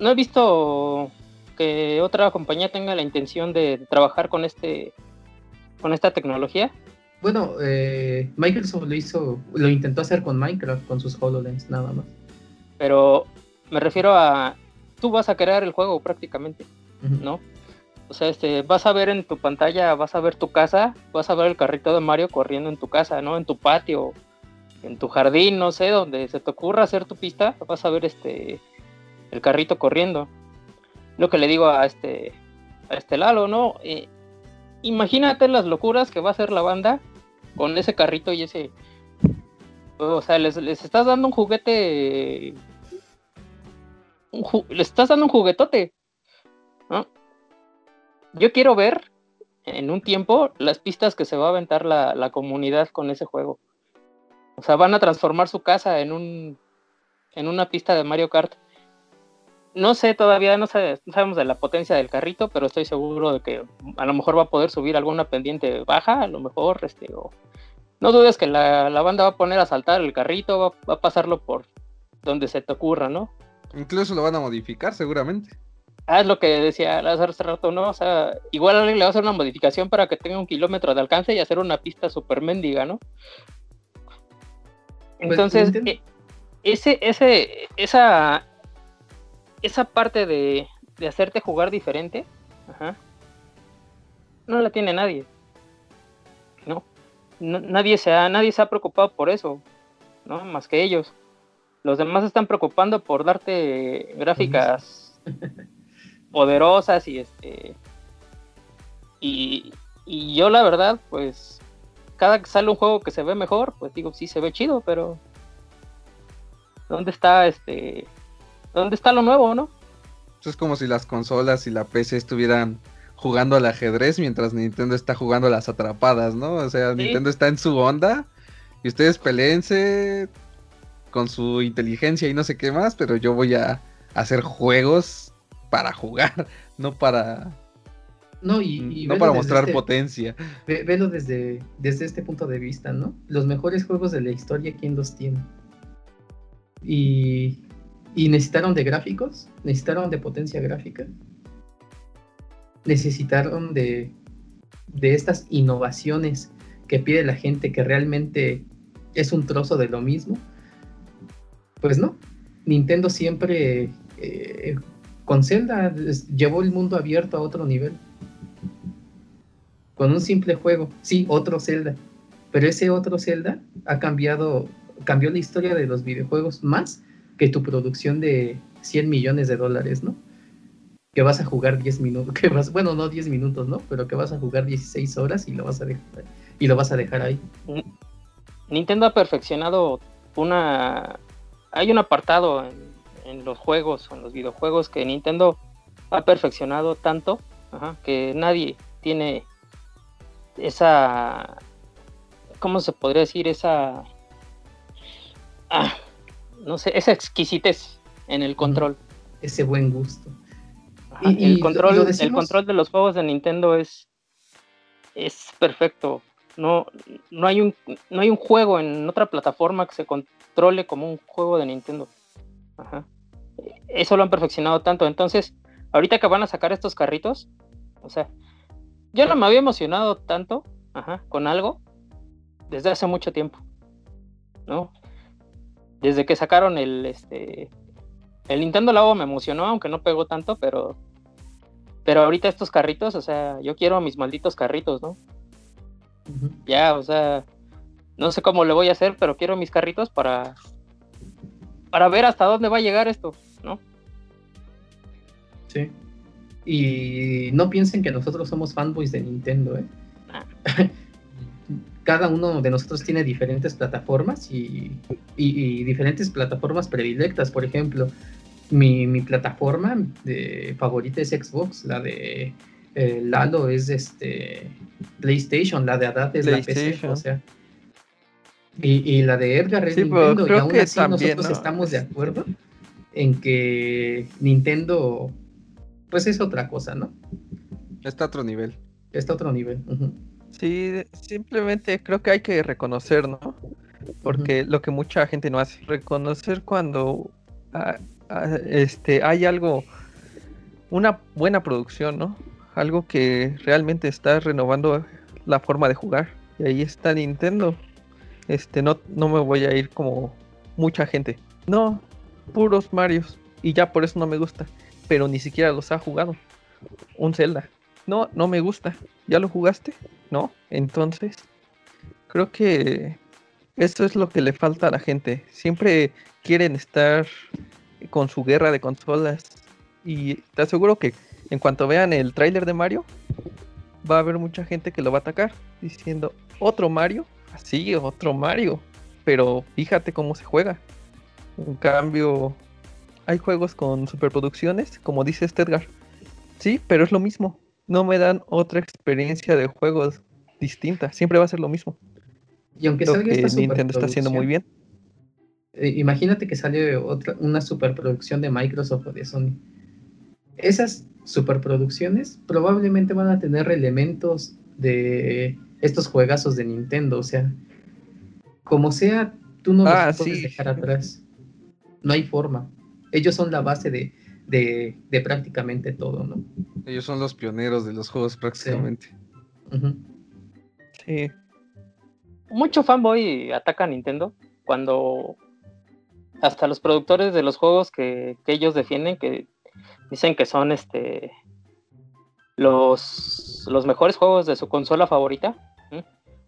he visto que otra compañía tenga la intención de trabajar con este con esta tecnología. Bueno, eh, Microsoft lo hizo, lo intentó hacer con Minecraft, con sus HoloLens, nada más. Pero me refiero a, tú vas a crear el juego prácticamente, ¿no? O sea, este, vas a ver en tu pantalla, vas a ver tu casa, vas a ver el carrito de Mario corriendo en tu casa, ¿no? En tu patio, en tu jardín, no sé, donde se te ocurra hacer tu pista, vas a ver este, el carrito corriendo. Lo que le digo a este, a este Lalo, ¿no? Eh, imagínate las locuras que va a hacer la banda con ese carrito y ese... O sea, les, les estás dando un juguete le estás dando un juguetote. Yo quiero ver en un tiempo las pistas que se va a aventar la, comunidad con ese juego. O sea, van a transformar su casa en un en una pista de Mario Kart. No sé, todavía no, sabemos de la potencia del carrito, pero estoy seguro de que a lo mejor va a poder subir alguna pendiente baja, a lo mejor, este, no dudes que la, banda va a poner a saltar el carrito, va, va, a pasarlo por donde se te ocurra, ¿no? Incluso lo van a modificar seguramente. Ah, es lo que decía hace rato, ¿no? O sea, igual alguien le va a hacer una modificación para que tenga un kilómetro de alcance y hacer una pista súper mendiga, ¿no? Pues, Entonces, eh, ese, ese, esa, esa parte de, de hacerte jugar diferente, no la tiene nadie. ¿no? nadie, se ha, nadie se ha preocupado por eso, ¿no? Más que ellos. Los demás están preocupando por darte gráficas [LAUGHS] poderosas y este. Y, yo la verdad, pues, cada que sale un juego que se ve mejor, pues digo, sí se ve chido, pero ¿dónde está este? ¿Dónde está lo nuevo, no? Es como si las consolas y la PC estuvieran jugando al ajedrez mientras Nintendo está jugando a las atrapadas, ¿no? O sea, Nintendo está en su onda y ustedes peleense, con su inteligencia y no sé qué más, pero yo voy a hacer juegos para jugar, [LAUGHS] no para no, y, no para mostrar este potencia. velo desde, desde este punto de vista, ¿no? Los mejores juegos de la historia, ¿quién los tiene? Y, y necesitaron de gráficos, necesitaron de potencia gráfica, necesitaron de, de estas innovaciones que pide la gente, que realmente es un trozo de lo mismo pues no. Nintendo siempre eh, con Zelda llevó el mundo abierto a otro nivel. Con un simple juego, sí, otro Zelda. Pero ese otro Zelda ha cambiado, cambió la historia de los videojuegos más que tu producción de 100 millones de dólares, ¿no? Que vas a jugar 10 minutos, [LAUGHS] que vas, bueno, no 10 minutos, ¿no? Pero que vas a jugar 16 horas y lo vas a dejar, y lo vas a dejar ahí. Nintendo ha perfeccionado una hay un apartado en, los juegos en los videojuegos que Nintendo ha perfeccionado tanto que nadie tiene esa, ¿cómo se podría decir? Esa, ah, no sé, esa exquisitez en el control. Ese buen gusto. y, el, control, el control de los juegos de Nintendo es, es perfecto. No, no, hay un, no hay un juego en otra plataforma que se controle como un juego de Nintendo. Eso lo han perfeccionado tanto. Entonces, ahorita que van a sacar estos carritos, o sea, yo no me había emocionado tanto con algo desde hace mucho tiempo. ¿No? Desde que sacaron el este el Nintendo Labo me emocionó, aunque no pegó tanto, pero pero ahorita estos carritos, o sea, yo quiero mis malditos carritos, ¿no? Ya, o sea, no sé cómo le voy a hacer, pero quiero mis carritos para para ver hasta dónde va a llegar esto, ¿no? Sí. Y no piensen que nosotros somos fanboys de Nintendo, ¿eh? Ah. [LAUGHS] Cada uno de nosotros tiene diferentes plataformas y, diferentes plataformas predilectas. Por ejemplo, mi, plataforma de favorita es Xbox, la de eh, Lalo es este PlayStation, la de Adad es la PC, o sea. Y, la de Edgar es Nintendo, y aún así nosotros estamos de acuerdo en que Nintendo, pues es otra cosa, ¿no? Está a otro nivel. Está a otro nivel. Sí, simplemente creo que hay que reconocer, ¿no? Porque lo que mucha gente no hace, reconocer cuando ah, ah, este, hay algo, una buena producción, ¿no? algo que realmente está renovando la forma de jugar. Y ahí está Nintendo. Este, no, no me voy a ir como mucha gente. No, puros Marios. Y ya por eso no me gusta. Pero ni siquiera los ha jugado. Un Zelda. No, no me gusta. ¿Ya lo jugaste? No. Entonces, creo que eso es lo que le falta a la gente. Siempre quieren estar con su guerra de consolas. Y te aseguro que en cuanto vean el tráiler de Mario, va a haber mucha gente que lo va a atacar diciendo, otro Mario, así, otro Mario, pero fíjate cómo se juega. En cambio, hay juegos con superproducciones, como dice este Edgar. Sí, pero es lo mismo. No me dan otra experiencia de juegos distinta. Siempre va a ser lo mismo. Y aunque salga esta Nintendo está haciendo muy bien. Eh, imagínate que sale otra, una superproducción de Microsoft o de Sony. Esas superproducciones probablemente van a tener elementos de estos juegazos de Nintendo, o sea, como sea, tú no los ah, puedes dejar atrás. No hay forma. Ellos son la base de, de, prácticamente todo, ¿no? Ellos son los pioneros de los juegos prácticamente. Sí. Mucho fanboy ataca a Nintendo cuando hasta los productores de los juegos que, que ellos defienden, que dicen que son este los, los mejores juegos de su consola favorita.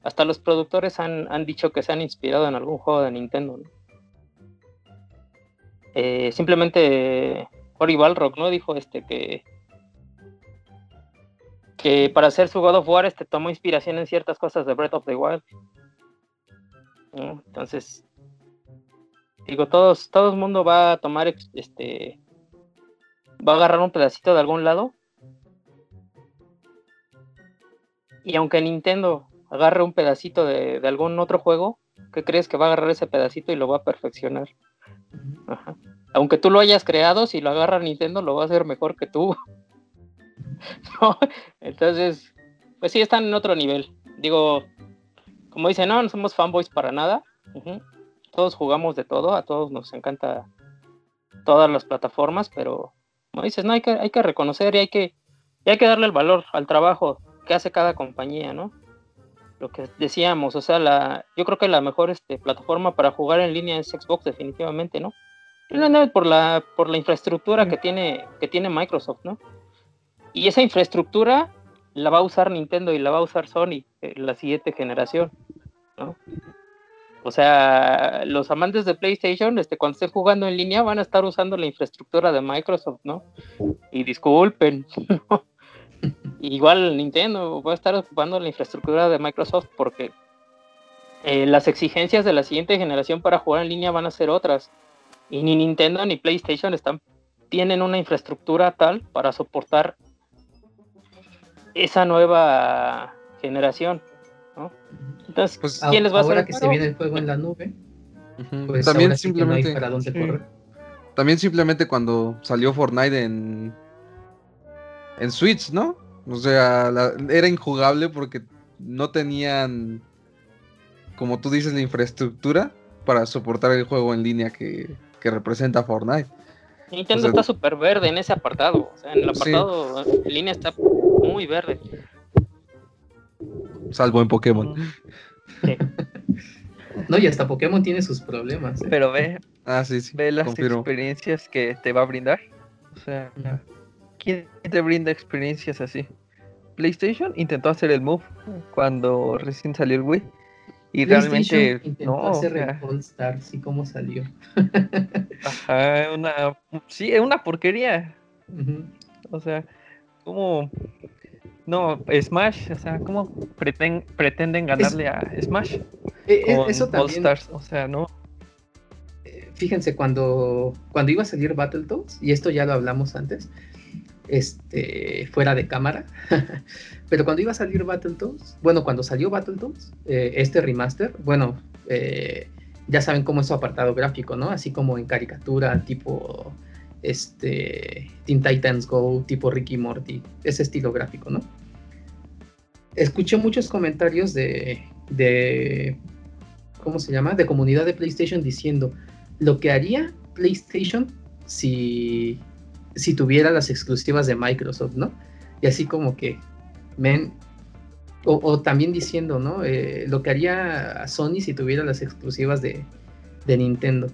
Hasta los productores han, dicho que se han inspirado en algún juego de Nintendo. Eh, simplemente Ori Balrog, ¿no? Dijo este que que para hacer su God of War este tomó inspiración en ciertas cosas de Breath of the Wild. Entonces, digo, todos, todo el mundo va a tomar este va a agarrar un pedacito de algún lado. Y aunque Nintendo agarre un pedacito de, algún otro juego, ¿qué crees que va a agarrar ese pedacito y lo va a perfeccionar? Aunque tú lo hayas creado, si lo agarra Nintendo, lo va a hacer mejor que tú. [LAUGHS] Entonces, pues sí, están en otro nivel. Digo, como dicen, no, no somos fanboys para nada. Todos jugamos de todo, a todos nos encanta todas las plataformas, pero dices, no, hay que, hay que reconocer y hay que, hay que darle el valor al trabajo que hace cada compañía, ¿no? Lo que decíamos, o sea, la, yo creo que la mejor este, plataforma para jugar en línea es Xbox, definitivamente, ¿no? Por la, por la infraestructura que tiene, que tiene Microsoft, ¿no? Y esa infraestructura la va a usar Nintendo y la va a usar Sony en la siguiente generación, ¿no? O sea, los amantes de PlayStation, este, cuando estén jugando en línea, van a estar usando la infraestructura de Microsoft, ¿no? Y disculpen, [LAUGHS] igual Nintendo va a estar ocupando la infraestructura de Microsoft porque eh, las exigencias de la siguiente generación para jugar en línea van a ser otras. Y ni Nintendo ni PlayStation están, tienen una infraestructura tal para soportar esa nueva generación. ¿no? Entonces, pues, ¿quién les va a hacer? Ahora que se viene el juego en la nube, pues también simplemente. para dónde correr. También simplemente cuando salió Fortnite en. En Switch, ¿no? O sea, era injugable porque no tenían. Como tú dices, la infraestructura para soportar el juego en línea que, que representa Fortnite. Nintendo está súper verde en ese apartado. O sea, en el apartado en línea está muy verde. Salvo en Pokémon. no, y hasta Pokémon tiene sus problemas. ¿eh? Pero ve, ah, sí, ve las experiencias que te va a brindar. O sea, ¿quién te brinda experiencias así? PlayStation intentó hacer el move cuando recién salió el Wii. Y realmente no. Hacer el Star, sí, cómo salió. Ajá, una. Sí, es una porquería. O sea, como. No, Smash, o sea, ¿cómo pretenden ganarle a Smash? Eh, eh, eso también. Stars, o sea, no. Eh, fíjense, cuando, cuando iba a salir Battletoads, y esto ya lo hablamos antes, este, fuera de cámara. [LAUGHS] Pero cuando iba a salir Battletoads, bueno, cuando salió Battletoads, eh, este remaster, bueno, eh, ya saben cómo es su apartado gráfico, ¿no? Así como en caricatura, tipo este, Teen Titans Go, tipo Ricky Morty, ese estilo gráfico, ¿no? Escuché muchos comentarios de, de, ¿cómo se llama? De comunidad de PlayStation diciendo lo que haría PlayStation si si tuviera las exclusivas de Microsoft, ¿no? Y así como que, men, o, también diciendo, ¿no? Eh, lo que haría Sony si tuviera las exclusivas de, Nintendo.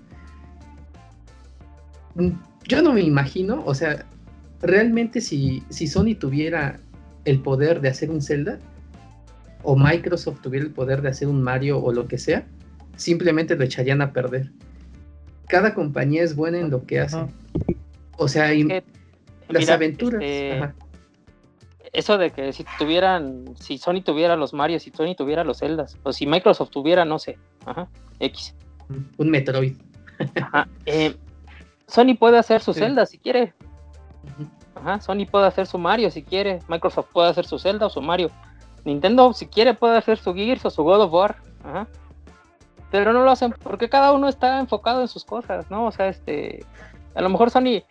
Mm, yo no me imagino, o sea, realmente si, si Sony tuviera el poder de hacer un Zelda, o Microsoft tuviera el poder de hacer un Mario o lo que sea, simplemente lo echarían a perder. Cada compañía es buena en lo que hace. O sea, las aventuras. Este, eso de que si tuvieran, si Sony tuviera los Mario, si Sony tuviera los Zeldas, o si Microsoft tuviera, no sé, ajá, X. Un Metroid. Ajá. Eh, Sony puede hacer su Zelda si quiere. Ajá, Sony puede hacer su Mario si quiere. Microsoft puede hacer su Zelda o su Mario. Nintendo, si quiere, puede hacer su Gears o su God of War. Ajá. Pero no lo hacen porque cada uno está enfocado en sus cosas, ¿no? O sea, este. A lo mejor Sony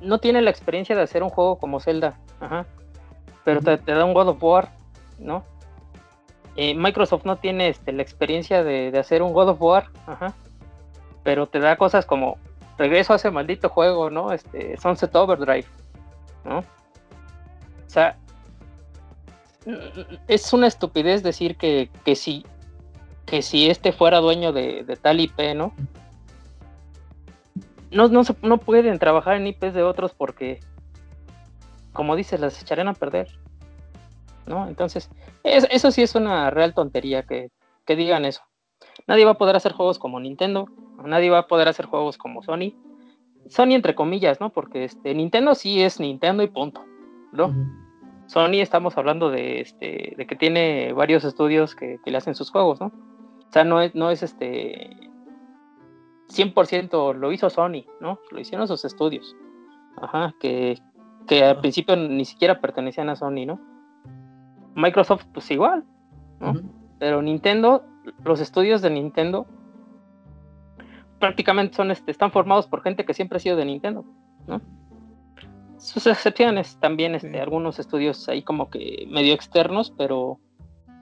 no tiene la experiencia de hacer un juego como Zelda, pero te, da un God of War, ¿no? Eh, Microsoft no tiene este, la experiencia de, hacer un God of War, pero te da cosas como regreso a ese maldito juego, ¿no? Este, Sunset Overdrive, ¿no? O sea, es una estupidez decir que, que si que si este fuera dueño de, de tal IP, ¿no? No, no, no pueden trabajar en IPs de otros porque, como dices, las echarán a perder. ¿No? Entonces, eso sí es una real tontería que, digan eso. Nadie va a poder hacer juegos como Nintendo, nadie va a poder hacer juegos como Sony. Sony entre comillas, ¿no? Porque este, Nintendo sí es Nintendo y punto, ¿no? Sony estamos hablando de, este, de que tiene varios estudios que, que, le hacen sus juegos, ¿no? O sea, no es, no es este 100% lo hizo Sony, ¿no? Lo hicieron sus estudios. Ajá, que, al principio ni siquiera pertenecían a Sony, ¿no? Microsoft, pues igual, ¿no? Pero Nintendo, los estudios de Nintendo prácticamente son, este, están formados por gente que siempre ha sido de Nintendo, ¿no? Sus excepciones también, este, algunos estudios ahí como que medio externos, pero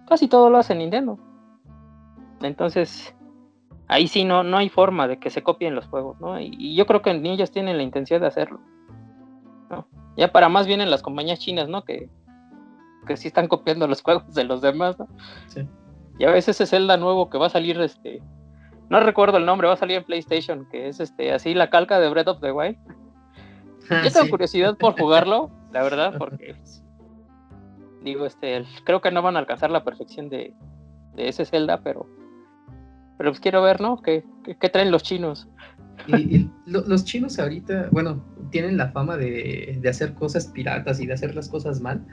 casi todo lo hace Nintendo. Entonces, ahí sí no, no hay forma de que se copien los juegos, ¿no? Y, yo creo que ni ellos tienen la intención de hacerlo. ¿no? Ya para más vienen las compañías chinas, ¿no? Que, que sí están copiando los [LAUGHS] juegos de los demás, ¿no? Sí. Y a veces ese Zelda nuevo que va a salir, este, no recuerdo el nombre, va a salir en PlayStation, que es este, así la calca de Breath of the Wild. [LAUGHS] Ah, yo tengo curiosidad por [LAUGHS] jugarlo, la verdad, porque digo, este, creo que no van a alcanzar la perfección de, de ese Zelda, pero pero pues quiero ver, ¿no? ¿Qué, traen los chinos? Y, los chinos ahorita, bueno, tienen la fama de, hacer cosas piratas y de hacer las cosas mal,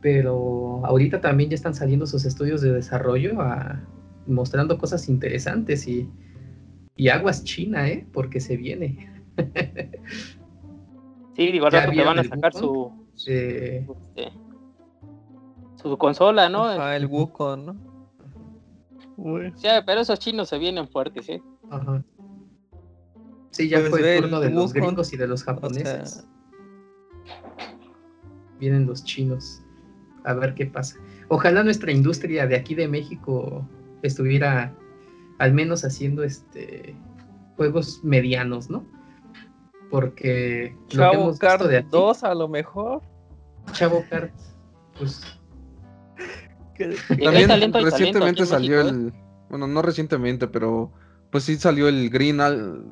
pero ahorita también ya están saliendo sus estudios de desarrollo mostrando cosas interesantes y, y aguas China, ¿eh? Porque se viene. [LAUGHS] sí, digo, rato que van a sacar su... Este, su consola, ¿no? Ah, el Wukong, ¿no? Sí, pero esos chinos se vienen fuertes, ¿eh? Ajá. Sí, ya pues fue el turno de los gringos y de los japoneses. Vienen los chinos. A ver qué pasa. Ojalá nuestra industria de aquí de México estuviera al menos haciendo este juegos medianos, ¿no? Porque Chavo Kart 2 a lo mejor. Chavo Kart, pues también recientemente salió el. Bueno, no recientemente, pero pues sí salió el Green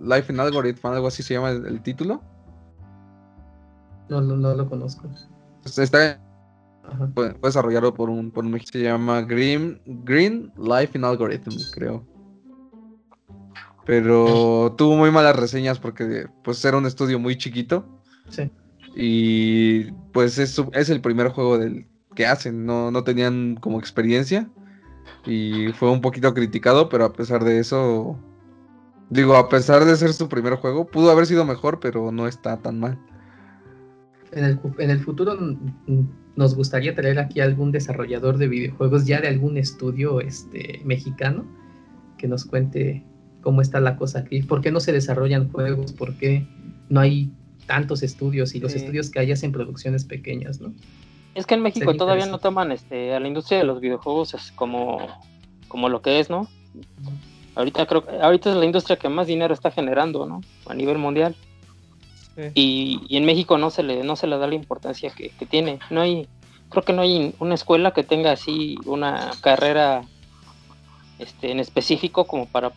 Life in Algorithm, algo así se llama el, título. No, no, lo conozco. Pues está fue, desarrollado por un, por un se llama Green, Green Life in Algorithm, creo. Pero tuvo muy malas reseñas porque pues era un estudio muy chiquito. Sí. Y pues es, es el primer juego del, que hacen, no, no tenían como experiencia y fue un poquito criticado, pero a pesar de eso, digo, a pesar de ser su primer juego, pudo haber sido mejor, pero no está tan mal. En el, en el futuro nos gustaría traer aquí algún desarrollador de videojuegos ya de algún estudio este, mexicano que nos cuente cómo está la cosa aquí, por qué no se desarrollan juegos, por qué no hay tantos estudios y los estudios que hay hacen producciones pequeñas, ¿no? Es que en México todavía no toman este, a la industria de los videojuegos es como, como lo que es, ¿no? Ahorita creo ahorita es la industria que más dinero está generando, ¿no? A nivel mundial. Y, y, en México no se le, no se le da la importancia que, tiene. No hay, creo que no hay una escuela que tenga así una carrera este, en específico como para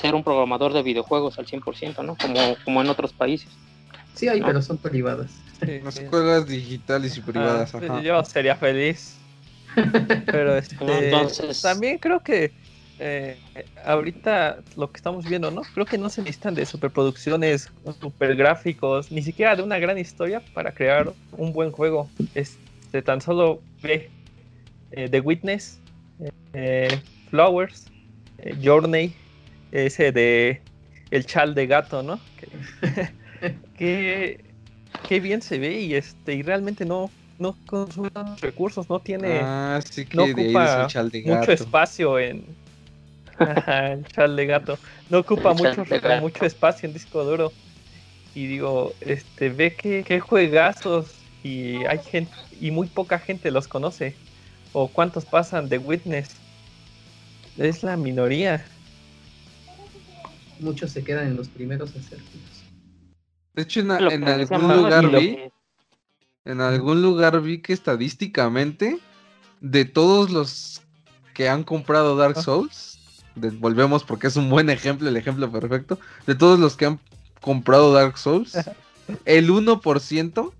ser un programador de videojuegos al 100%, ¿no? Como, como en otros países. Sí hay, pero son privadas. Las escuelas digitales y privadas. Ah, yo sería feliz. Pero [LAUGHS] este, también creo que eh, ahorita lo que estamos viendo, ¿no? Creo que no se necesitan de superproducciones, super gráficos, ni siquiera de una gran historia para crear un buen juego. Este, tan solo ve eh, The Witness, eh, Flowers, Journey, ese de El Chal de Gato, ¿no? que [LAUGHS] [LAUGHS] qué bien se ve y este y realmente no no consume recursos, no tiene ah, sí que no ocupa mucho espacio en [LAUGHS] el chal de gato, no ocupa mucho, mucho espacio en disco duro. Y digo, este ve que qué juegazos y hay gente y muy poca gente los conoce. O cuántos pasan de Witness. Es la minoría. Muchos se quedan en los primeros acertijos. De hecho, en, algún lugar vi. En algún lugar vi que estadísticamente, de todos los que han comprado Dark Souls, volvemos porque es un buen ejemplo, el ejemplo perfecto. De todos los que han comprado Dark Souls, [LAUGHS] el 1%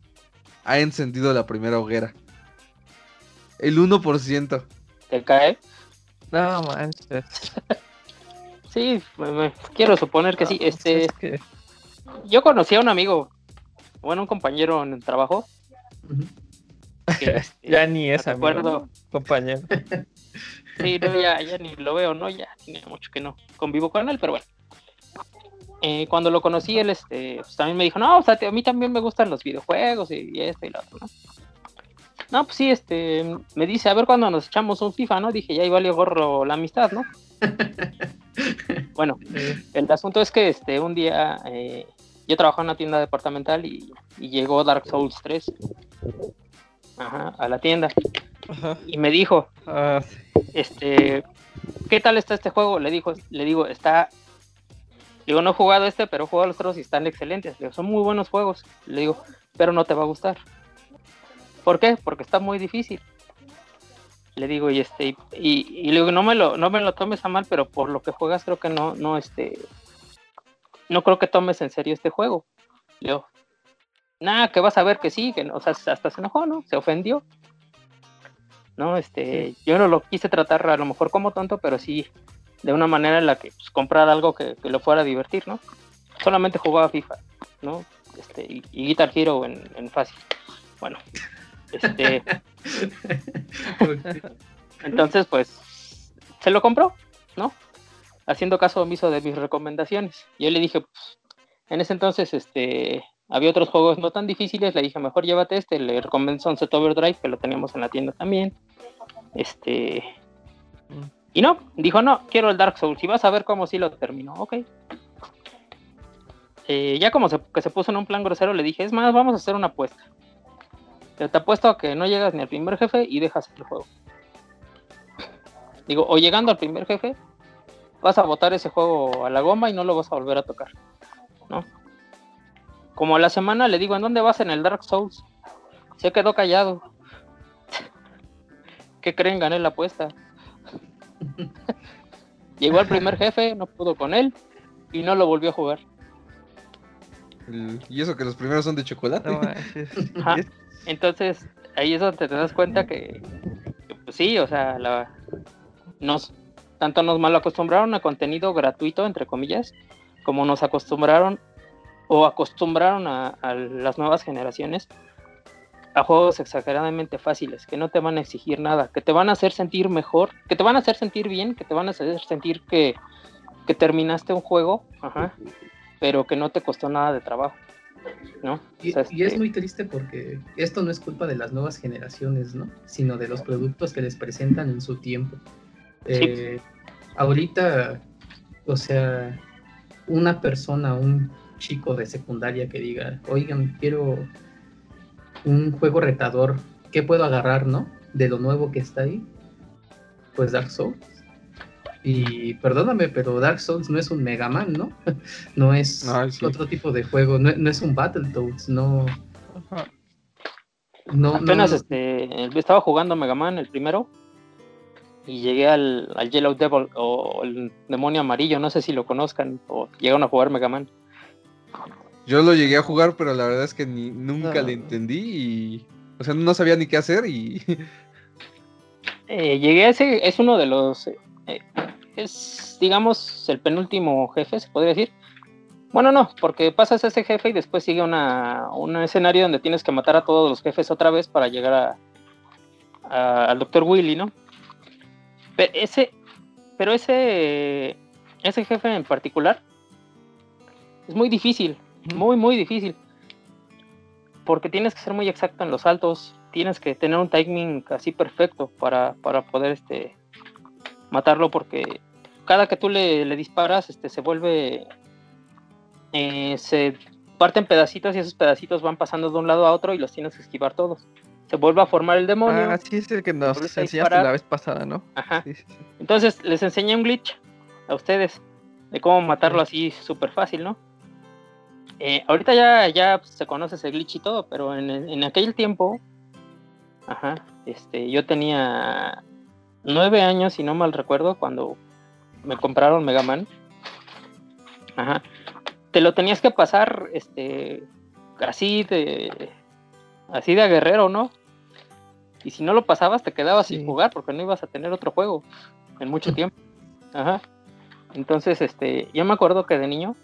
ha encendido la primera hoguera. El 1%. ¿Te cae? No manches. sí, quiero suponer que sí. Pues este, que yo conocí a un amigo, bueno, un compañero en el trabajo. [LAUGHS] ya ni es amigo, compañero. Sí, ya, ya, ni lo veo, ¿no? Ya tiene mucho que no convivo con él, pero bueno. Eh, cuando lo conocí, él este, pues, también me dijo, no, o sea, a mí también me gustan los videojuegos y, esto y lo otro, ¿no? No, pues sí, este, me dice, a ver cuando nos echamos un FIFA, ¿no? Dije, ya ahí valió gorro la amistad, ¿no? [LAUGHS] bueno, el asunto es que este, un día eh, yo trabajaba en una tienda departamental y, llegó Dark Souls 3 a la tienda. Y me dijo, ah, este, ¿qué tal está este juego? Le dijo, le digo, está, digo, no he jugado este, pero he jugado los otros y están excelentes. Le digo, son muy buenos juegos. Le digo, pero no te va a gustar. ¿Por qué? Porque está muy difícil. Le digo, y este, y, le digo, no me lo, no me lo tomes a mal, pero por lo que juegas creo que no, no, este, no creo que tomes en serio este juego. Leo, nada, que vas a ver que sí, que no, o sea, hasta se enojó, ¿no? Se ofendió. ¿No? Este, yo no lo quise tratar a lo mejor como tonto, pero sí de una manera en la que pues, comprar algo que, lo fuera a divertir, ¿no? Solamente jugaba FIFA, ¿no? Este, y, Guitar Hero en, en fácil. Bueno, este. [LAUGHS] entonces, pues, se lo compró, ¿no? Haciendo caso omiso de mis recomendaciones. Yo le dije, pues, en ese entonces, este, había otros juegos no tan difíciles, le dije, mejor llévate este, le recomendé Sunset Overdrive, que lo teníamos en la tienda también. Este. Mm. Y no, dijo, no, quiero el Dark Souls. Y vas a ver cómo sí lo terminó. Ok. Eh, ya como se, que se puso en un plan grosero, le dije, es más, vamos a hacer una apuesta. Pero te apuesto a que no llegas ni al primer jefe y dejas el juego. Digo, o llegando al primer jefe, vas a botar ese juego a la goma y no lo vas a volver a tocar. ¿No? Como a la semana le digo, ¿en dónde vas en el Dark Souls? Se quedó callado. [LAUGHS] ¿Qué creen? Gané la apuesta. [LAUGHS] Llegó al primer jefe, no pudo con él y no lo volvió a jugar. Y eso que los primeros son de chocolate. [LAUGHS] Entonces, ahí es donde te das cuenta que, pues sí, o sea, la, nos, tanto nos mal acostumbraron a contenido gratuito, entre comillas, como nos acostumbraron o acostumbraron a las nuevas generaciones a juegos exageradamente fáciles, que no te van a exigir nada, que te van a hacer sentir mejor, que te van a hacer sentir bien, que te van a hacer sentir que, terminaste un juego, pero que no te costó nada de trabajo. ¿no? Y, es este muy triste porque esto no es culpa de las nuevas generaciones, ¿no? Sino de los productos que les presentan en su tiempo. Eh, ahorita, o sea, una persona, un chico de secundaria que diga, oigan, quiero un juego retador, ¿qué puedo agarrar, no? De lo nuevo que está ahí. Pues Dark Souls. Y perdóname, pero Dark Souls no es un Mega Man, ¿no? [LAUGHS] no es otro tipo de juego, no, es un Battletoads, no. No, Apenas Este, estaba jugando Mega Man el primero y llegué al, al, Yellow Devil o el demonio amarillo, no sé si lo conozcan o llegaron a jugar Mega Man. Yo lo llegué a jugar, pero la verdad es que ni, nunca le entendí y. O sea, no sabía ni qué hacer y. [LAUGHS] Eh, llegué a ese. Es uno de los. Eh, es, digamos, el penúltimo jefe, se podría decir. Bueno, no, porque pasas a ese jefe y después sigue una, un escenario donde tienes que matar a todos los jefes otra vez para llegar a, al Dr. Willy, ¿no? Pero ese, pero ese, ese jefe en particular es muy difícil. Muy, muy difícil. Porque tienes que ser muy exacto en los saltos. Tienes que tener un timing así perfecto para, poder este, matarlo. Porque cada que tú le, disparas, este, se vuelve. Eh, se parten pedacitos y esos pedacitos van pasando de un lado a otro y los tienes que esquivar todos. Se vuelve a formar el demonio. Ah, sí, es el que nos enseñaste la vez pasada, ¿no? Ajá. Entonces les enseñé un glitch a ustedes de cómo matarlo así súper fácil, ¿no? Eh, ahorita ya, ya se conoce ese glitch y todo, pero en, aquel tiempo, ajá, este, yo tenía nueve años, si no mal recuerdo, cuando me compraron Mega Man. Ajá. Te lo tenías que pasar, este, así de, así de guerrero, ¿no? Y si no lo pasabas, te quedabas sin jugar porque no ibas a tener otro juego en mucho [LAUGHS] tiempo. Ajá. Entonces, este, yo me acuerdo que de niño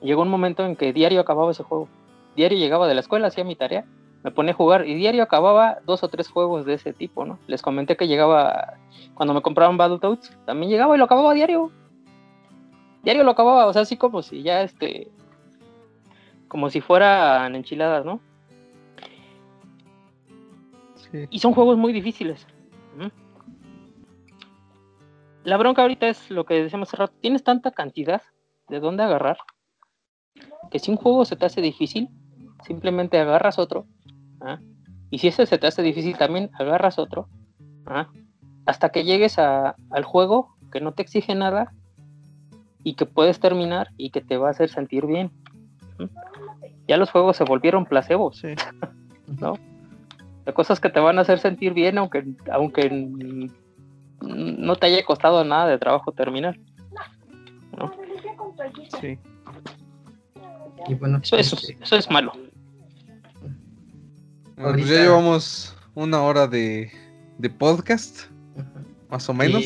llegó un momento en que diario acababa ese juego. Diario llegaba de la escuela, hacía mi tarea, me ponía a jugar y diario acababa dos o tres juegos de ese tipo, ¿no? Les comenté que llegaba, cuando me compraban Battletoads, también llegaba y lo acababa diario. Diario lo acababa, o sea, así como si ya este, como si fueran enchiladas, ¿no? Sí. Y son juegos muy difíciles. La bronca ahorita es lo que decíamos hace rato, tienes tanta cantidad de dónde agarrar que si un juego se te hace difícil, simplemente agarras otro. ¿ah? Y si ese se te hace difícil, también agarras otro. ¿ah? Hasta que llegues al juego que no te exige nada y que puedes terminar y que te va a hacer sentir bien. Ya los juegos se volvieron placebos. [LAUGHS] ¿No? De cosas que te van a hacer sentir bien, aunque, aunque no te haya costado nada de trabajo terminar. ¿no? Sí bueno, eso, es malo. pues ya llevamos una hora de, podcast, más o menos.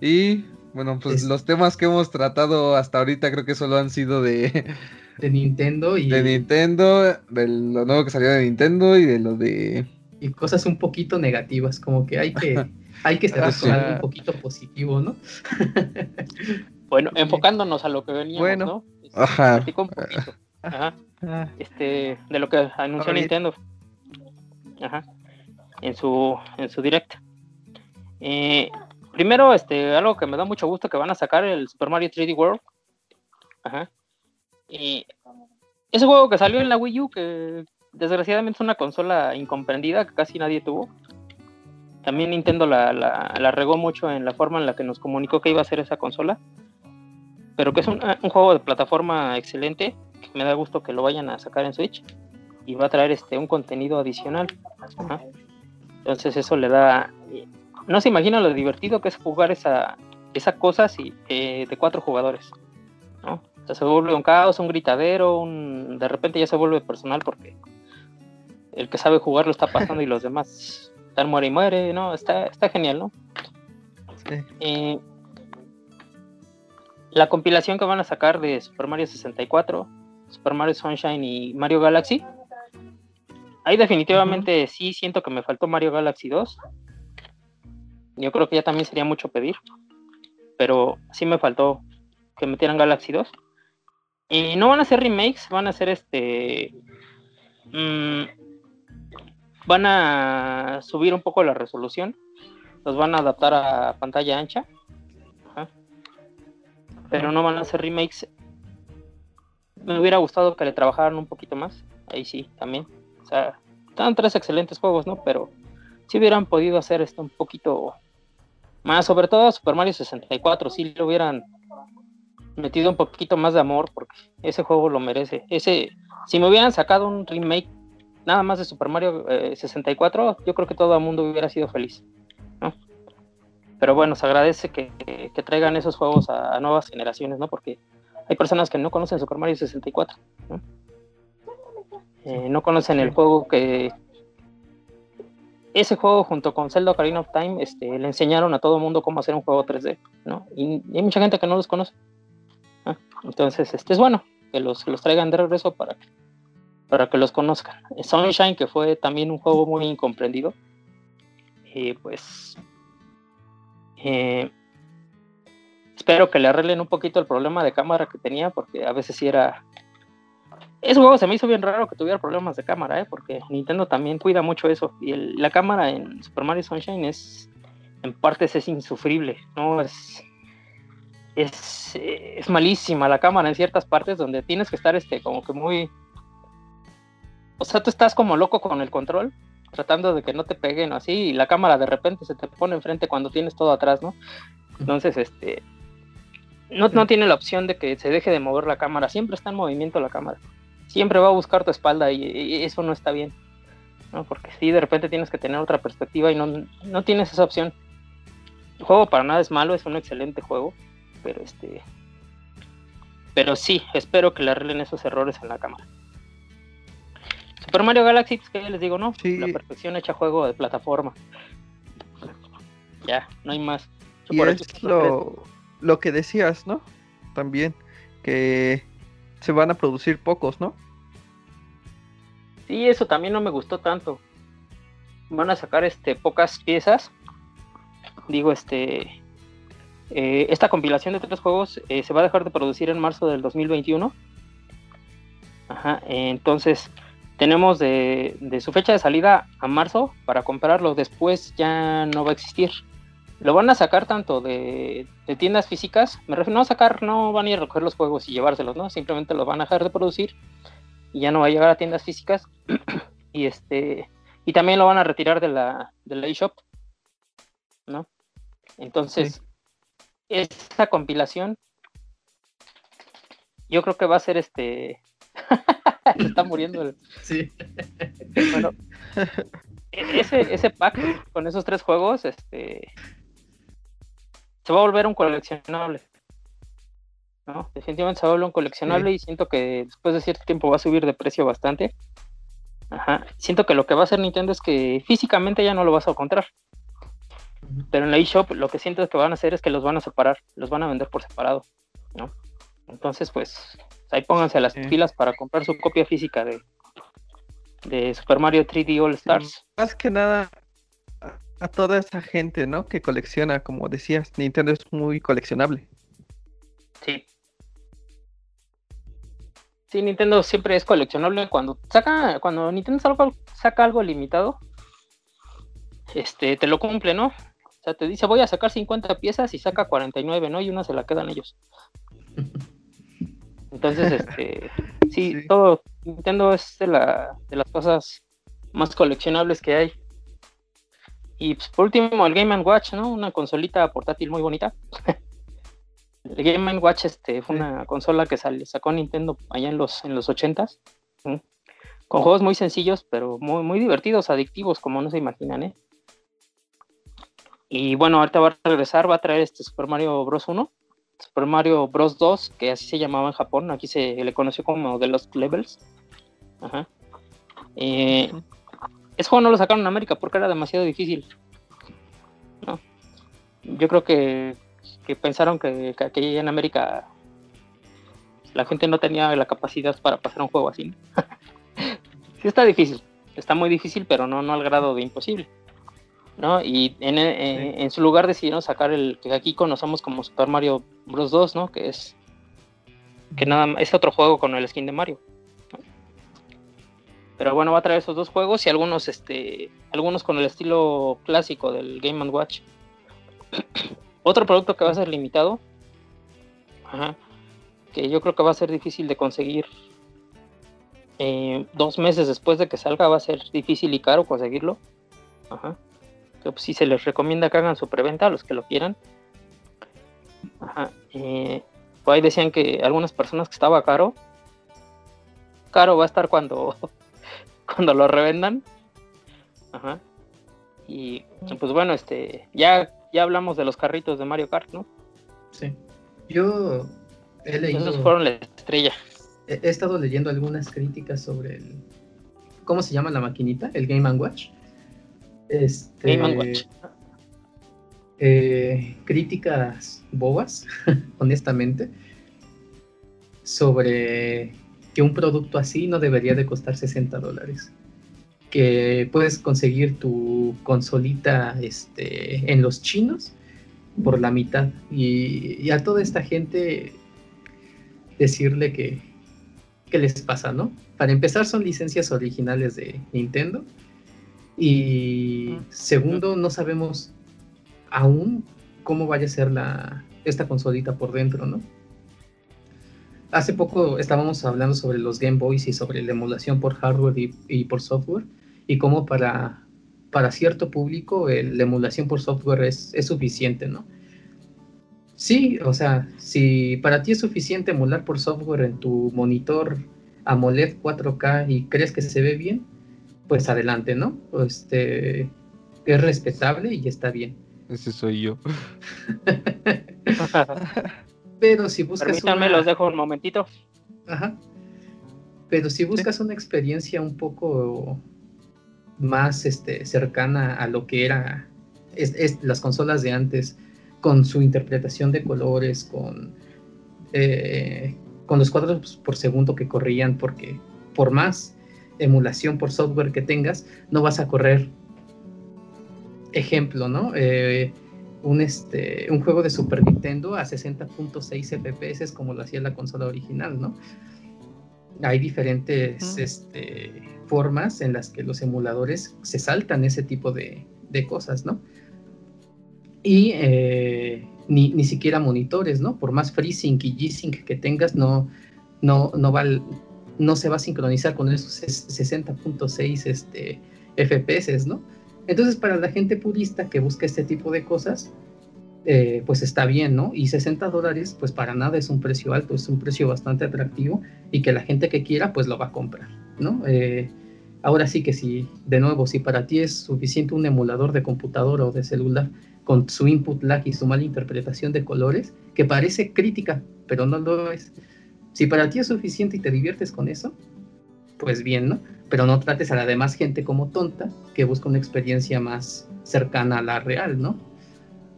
Y, bueno, pues los temas que hemos tratado hasta ahorita creo que solo han sido de... De Nintendo y... De Nintendo, de lo nuevo que salió de Nintendo y de lo de... Y cosas un poquito negativas, como que hay que... [LAUGHS] hay que ser un poquito positivo, ¿no? [LAUGHS] bueno, enfocándonos a lo que veníamos, bueno. ¿no? Ajá. Ajá. Ah. Este, de lo que anunció Nintendo. Ajá. En su, en su direct. Eh, primero, este, algo que me da mucho gusto que van a sacar el Super Mario 3D World. Ajá. Y ese juego que salió en la Wii U, que desgraciadamente es una consola incomprendida que casi nadie tuvo. También Nintendo la, la, regó mucho en la forma en la que nos comunicó que iba a ser esa consola. Pero que es un, juego de plataforma excelente. Que me da gusto que lo vayan a sacar en Switch. Y va a traer este un contenido adicional. Entonces eso le da... No se imagina lo divertido que es jugar esa, esa cosa eh, de cuatro jugadores. ¿no? O sea, se vuelve un caos, un gritadero, un... de repente ya se vuelve personal porque el que sabe jugar lo está pasando y los [LAUGHS] demás están muere y muere, ¿no? Está, está genial, ¿no? Eh, la compilación que van a sacar de Super Mario 64, Super Mario Sunshine y Mario Galaxy. Ahí definitivamente sí siento que me faltó Mario Galaxy 2. Yo creo que ya también sería mucho pedir. Pero sí me faltó que metieran Galaxy 2. Y no van a ser remakes, van a ser este. Mmm, van a subir un poco la resolución, los van a adaptar a pantalla ancha, pero no van a hacer remakes. Me hubiera gustado que le trabajaran un poquito más, ahí sí, también. O sea, están tres excelentes juegos, ¿no? Pero si hubieran podido hacer esto un poquito más, sobre todo Super Mario 64, si le hubieran metido un poquito más de amor, porque ese juego lo merece. Ese, si me hubieran sacado un remake nada más de Super Mario 64, eh, yo creo que todo el mundo hubiera sido feliz. Pero bueno, se agradece que, traigan esos juegos a, nuevas generaciones, ¿no? Porque hay personas que no conocen Super Mario 64, ¿no? Eh, no conocen el juego que... Ese juego junto con Zelda Ocarina of Time este, le enseñaron a todo el mundo cómo hacer un juego 3D, ¿no? Y, hay mucha gente que no los conoce. [LAUGHS] Entonces, este es bueno que los, los traigan de regreso para que para que los conozcan. Sunshine, que fue también un juego muy incomprendido, eh, pues eh, espero que le arreglen un poquito el problema de cámara que tenía, porque a veces sí era... Ese juego se me hizo bien raro que tuviera problemas de cámara, ¿eh? porque Nintendo también cuida mucho eso. Y la cámara en Super Mario Sunshine es, en partes es insufrible, ¿no? Es, es, es malísima la cámara en ciertas partes donde tienes que estar este, como que muy o sea, tú estás como loco con el control, tratando de que no te peguen así, y la cámara de repente se te pone enfrente cuando tienes todo atrás, ¿no? Entonces, este, no, no tiene la opción de que se deje de mover la cámara, siempre está en movimiento la cámara, siempre va a buscar tu espalda y, eso no está bien, ¿no? Porque si de repente tienes que tener otra perspectiva y no, no tienes esa opción. El juego para nada es malo, es un excelente juego, pero este, pero sí, espero que le arreglen esos errores en la cámara. Super Mario Galaxy, pues que les digo, ¿no? La perfección hecha juego de plataforma. Ya, no hay más. y es lo, lo que decías, ¿no? También, que se van a producir pocos, ¿no? Sí, eso también no me gustó tanto. Van a sacar este pocas piezas. Digo, este. Eh, esta compilación de tres juegos eh, se va a dejar de producir en marzo del 2021. Ajá, entonces tenemos de, su fecha de salida a marzo para comprarlo, después ya no va a existir. Lo van a sacar tanto de, tiendas físicas, me refiero no a sacar, no van a ir a recoger los juegos y llevárselos, ¿no? Simplemente los van a dejar de producir y ya no va a llegar a tiendas físicas. [CLEARS THROAT] y este y también lo van a retirar de la, de la eShop, ¿no? Entonces, esta compilación yo creo que va a ser este [LAUGHS] se está muriendo. Sí. Bueno, e-, ese, ese pack con esos tres juegos, este. Se va a volver un coleccionable. ¿no? Definitivamente se va a volver un coleccionable y siento que después de cierto tiempo va a subir de precio bastante. Ajá. Siento que lo que va a hacer Nintendo es que físicamente ya no lo vas a encontrar. Pero en la eShop lo que siento es que van a hacer es que los van a separar, los van a vender por separado, ¿no? Entonces, pues, ahí pónganse las pilas para comprar su copia física de, de Super Mario 3D All Stars. más que nada a, toda esa gente, ¿no? Que colecciona, como decías, Nintendo es muy coleccionable. Sí. Sí, Nintendo siempre es coleccionable cuando saca, cuando Nintendo saca, saca algo limitado, este, te lo cumple, ¿no? O sea, te dice voy a sacar 50 piezas y saca 49, ¿no? Y una se la quedan ellos. [LAUGHS] Entonces, este, sí, todo Nintendo es de, la, de las cosas más coleccionables que hay. Y pues, por último, el Game Watch, ¿no? Una consolita portátil muy bonita. [LAUGHS] el Game Watch este, fue una consola que sale, sacó Nintendo allá en los, en los 80s. Con juegos muy sencillos, pero muy, muy divertidos, adictivos, como no se imaginan, ¿eh? Y bueno, ahorita va a regresar, va a traer este Super Mario Bros. 1, Super Mario Bros. 2, que así se llamaba en Japón, aquí se le conoció como The Lost Levels. Ajá. Eh, ese juego no lo sacaron en América porque era demasiado difícil. Yo creo que, pensaron que, que, en América la gente no tenía la capacidad para pasar un juego así. [LAUGHS] sí está difícil, está muy difícil, pero no, no al grado de imposible. ¿No? Y en, en, su lugar decidieron sacar el que aquí conocemos como Super Mario Bros. 2, ¿no? Que es que nada es otro juego con el skin de Mario. Pero bueno, va a traer esos dos juegos y algunos, este, algunos con el estilo clásico del Game Watch. [CLEARS THROAT] Otro producto que va a ser limitado, que yo creo que va a ser difícil de conseguir eh, dos meses después de que salga, va a ser difícil y caro conseguirlo. Ajá. Pues, sí se les recomienda que hagan su preventa a los que lo quieran. Ajá. Eh, ahí decían que algunas personas que estaba caro. Caro va a estar cuando [LAUGHS] cuando lo revendan. Ajá. Y pues bueno, este, ya, ya hablamos de los carritos de Mario Kart, ¿no? Sí. Yo he leído. Esos fueron la estrella. He, estado leyendo algunas críticas sobre el. ¿Cómo se llama la maquinita? El Game Watch. Este, Game Watch. Eh, críticas bobas, [LAUGHS] honestamente, sobre que un producto así no debería de costar 60 dólares. Que puedes conseguir tu consolita este, en los chinos por la mitad. Y, a toda esta gente decirle que, ¿qué les pasa, no? Para empezar son licencias originales de Nintendo. Y segundo, no sabemos aún cómo vaya a ser la, esta consolita por dentro, ¿no? hace poco estábamos hablando sobre los Game Boys y sobre la emulación por hardware y, por software y cómo para, para cierto público la emulación por software es, suficiente, ¿no? Sí, o sea, si para ti es suficiente emular por software en tu monitor AMOLED 4K y crees que se ve bien, pues adelante, ¿no? Este es respetable y está bien. Ese soy yo. [LAUGHS] Pero si buscas. Permítanme, los dejo un momentito. Ajá. Pero si buscas una experiencia un poco más este, cercana a lo que era las consolas de antes, con su interpretación de colores, con, eh, con los cuadros por segundo que corrían, porque por más emulación por software que tengas, no vas a correr. Ejemplo, ¿no? Eh, un, este, un juego de Super Nintendo a 60.6 FPS como lo hacía la consola original, ¿no? Hay diferentes este, formas en las que los emuladores se saltan ese tipo de, cosas, ¿no? Y eh, ni, siquiera monitores, ¿no? Por más FreeSync y G-Sync que tengas, no, no, no, va, no se va a sincronizar con esos 60.6 este, FPS, ¿no? Entonces, para la gente purista que busca este tipo de cosas, eh, pues está bien, ¿no? Y 60 dólares, pues para nada es un precio alto, es un precio bastante atractivo y que la gente que quiera, pues lo va a comprar, ¿no? Eh, ahora sí que si, de nuevo, si para ti es suficiente un emulador de computadora o de celular con su input lag y su mala interpretación de colores, que parece crítica, pero no lo es. Si para ti es suficiente y te diviertes con eso, pues bien, ¿no? Pero no trates a la demás gente como tonta que busca una experiencia más cercana a la real, ¿no?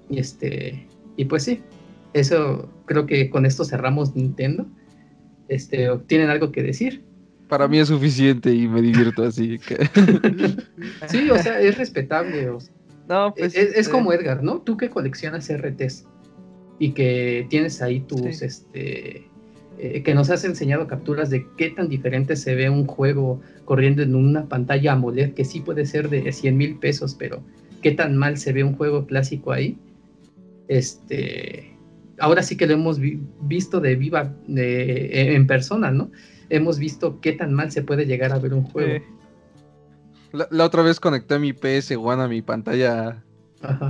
Y este, y pues sí, eso creo que con esto cerramos Nintendo. Este, ¿tienen algo que decir? Para mí es suficiente y me divierto así. [LAUGHS] sí, o sea, es respetable. no, pues, es, es, como este Edgar, ¿no? Tú que coleccionas RTs y que tienes ahí tus, este, eh, que nos has enseñado capturas de qué tan diferente se ve un juego corriendo en una pantalla AMOLED que sí puede ser de 100 mil pesos, pero qué tan mal se ve un juego clásico ahí. Este, ahora sí que lo hemos visto de viva, de, en persona, ¿no? Hemos visto qué tan mal se puede llegar a ver un juego. La, otra vez conecté mi PS1 a mi pantalla,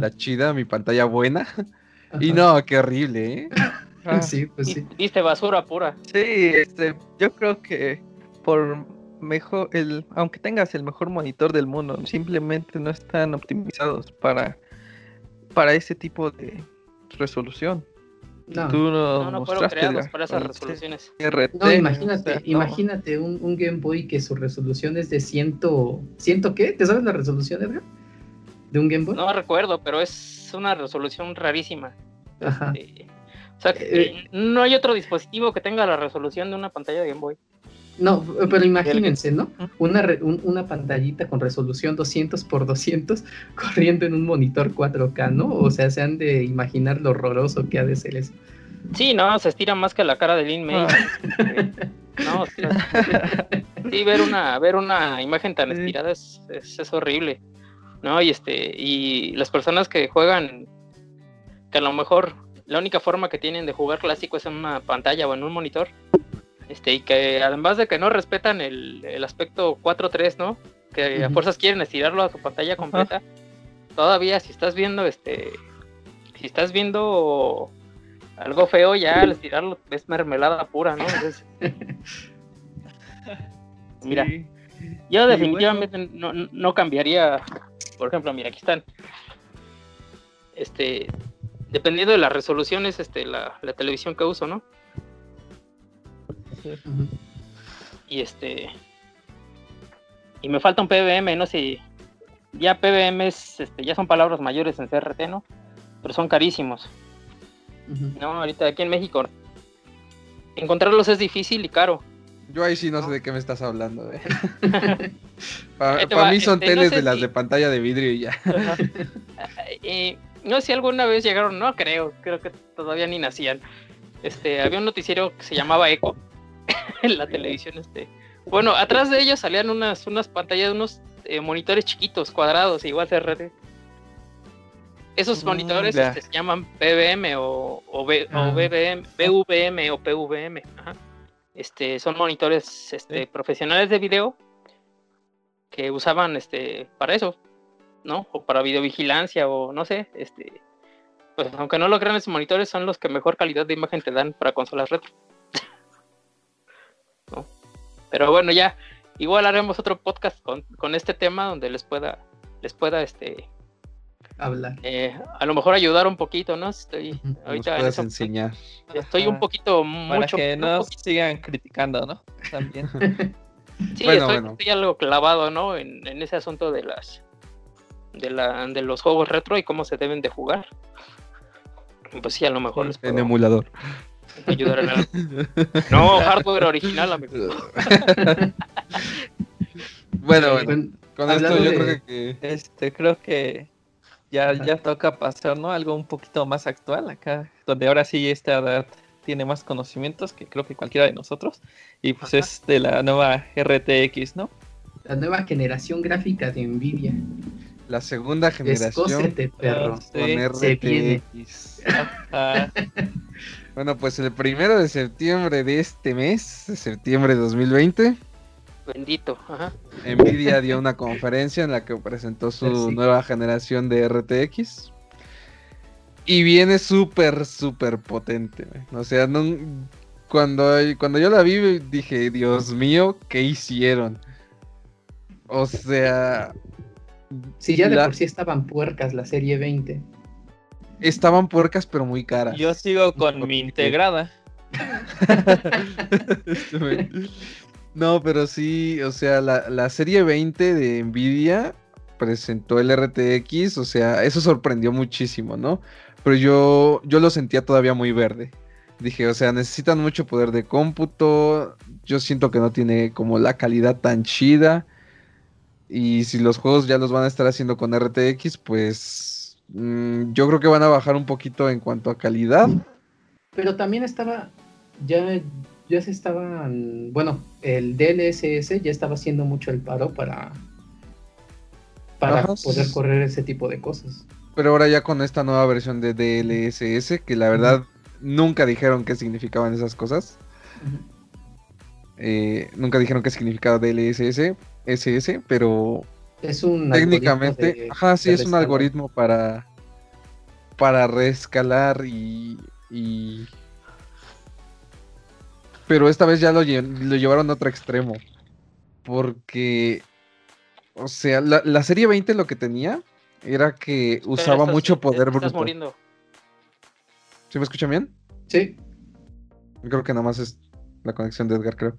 la chida, mi pantalla buena. [LAUGHS] Y no, qué horrible, ¿eh? [LAUGHS] Ah. sí, pues sí. Viste basura pura. Sí, este, yo creo que por mejor, el, aunque tengas el mejor monitor del mundo, simplemente no están optimizados para, para ese tipo de resolución. No, Tú no, no, fueron creados para esas resoluciones. no, imagínate, imagínate un, un, Game Boy que su resolución es de ciento, ¿ciento qué? ¿Te sabes la resolución, Edgar? ¿De un Game Boy? No recuerdo, pero es una resolución rarísima. Ajá. Este, o sea, eh, no hay otro dispositivo que tenga la resolución de una pantalla de Game Boy. No, pero imagínense, ¿no? Una, una pantallita con resolución 200 por 200 [LAUGHS] corriendo en un monitor 4K, ¿no? O sea, se han de imaginar lo horroroso que ha de ser eso. Sí, no, se estira más que la cara de Lin May. Ah. no, sí, ver una, ver una imagen tan estirada es, es, horrible, ¿no? Y este, y las personas que juegan, que a lo mejor la única forma que tienen de jugar clásico es en una pantalla o en un monitor, este, y que además de que no respetan el, aspecto 4.3, ¿no? Que a fuerzas quieren estirarlo a su pantalla completa. Todavía si estás viendo este si estás viendo algo feo ya al estirarlo es mermelada pura, ¿no? [LAUGHS] mira, yo definitivamente no, no, cambiaría, por ejemplo, mira, aquí están. Este, dependiendo de las resoluciones, este, la, la televisión que uso, ¿no? Y este. Y me falta un PBM, no sé. Ya PBM este, ya son palabras mayores en CRT, ¿no? Pero son carísimos. No, ahorita aquí en México. Encontrarlos es difícil y caro. Yo ahí sí no, sé de qué me estás hablando. Eh. [LAUGHS] Para mí son este, teles de las de pantalla de vidrio y ya. No sé si alguna vez llegaron, no creo, creo que todavía ni nacían. Este, había un noticiero que se llamaba Eco, [LAUGHS] en la televisión. Este. Bueno, atrás de ellos salían unas, unas pantallas, unos eh, monitores chiquitos, cuadrados, igual CRT. Esos mm, monitores este, se llaman PBM o, o, BBM, ah. BVM o PVM. Este, son monitores este, profesionales de video que usaban este, para eso, ¿no? O para videovigilancia o no sé, este, pues aunque no lo crean, esos monitores son los que mejor calidad de imagen te dan para consolas retro. [LAUGHS] Pero bueno, ya, igual haremos otro podcast con, este tema donde les pueda, les pueda este hablar. Eh, a lo mejor ayudar un poquito, ¿no? Estoy ahorita enseñar. Estoy un poquito Para mucho. que no sigan criticando, ¿no? También. [LAUGHS] sí, estoy, algo clavado, ¿no? En, ese asunto de las de la de los juegos retro y cómo se deben de jugar. Pues sí, a lo mejor les En emulador ayudar [LAUGHS] No, hardware original, amigo. [LAUGHS] bueno, bueno. Con esto yo creo que... Este, creo que ya, ya toca pasar, ¿no? Algo un poquito más actual acá, donde ahora sí esta edad tiene más conocimientos que creo que cualquiera de nosotros. Y pues es de la nueva RTX, ¿no? La nueva generación gráfica de Nvidia. La segunda generación perro. con RTX. [LAUGHS] Bueno, pues el primero de septiembre de este mes, de septiembre de 2020. Bendito, ajá. Nvidia dio una conferencia en la que presentó su nueva generación de RTX. Y viene súper, súper potente. O sea, cuando, cuando yo la vi dije, Dios mío, ¿qué hicieron? O sea... Sí, ya de por sí estaban puercas la serie 20 estaban puercas pero muy caras. Yo sigo con mi integrada. [LAUGHS] no, pero sí, o sea, la, serie 20 de Nvidia presentó el RTX, o sea, eso sorprendió muchísimo, ¿no? Pero yo, yo lo sentía todavía muy verde. Dije, o sea, necesitan mucho poder de cómputo. Yo siento que no tiene como la calidad tan chida. Y si los juegos ya los van a estar haciendo con RTX, pues Mm, yo creo que van a bajar un poquito en cuanto a calidad. Pero también estaba, ya, ya se estaban, bueno, el DLSS ya estaba haciendo mucho el paro para, para poder correr ese tipo de cosas. Pero ahora ya con esta nueva versión de DLSS, que la verdad nunca dijeron qué significaban esas cosas. Eh, nunca dijeron qué significaba DLSS, SS, pero es un técnicamente, ajá, sí, es un algoritmo para para reescalar y, y... pero esta vez ya lo, lo llevaron a otro extremo porque o sea, la, serie 20 lo que tenía era que usaba mucho poder bruto. Estás muriendo. ¿Sí me escuchan bien? Sí. Creo que nada más es la conexión de Edgar, creo.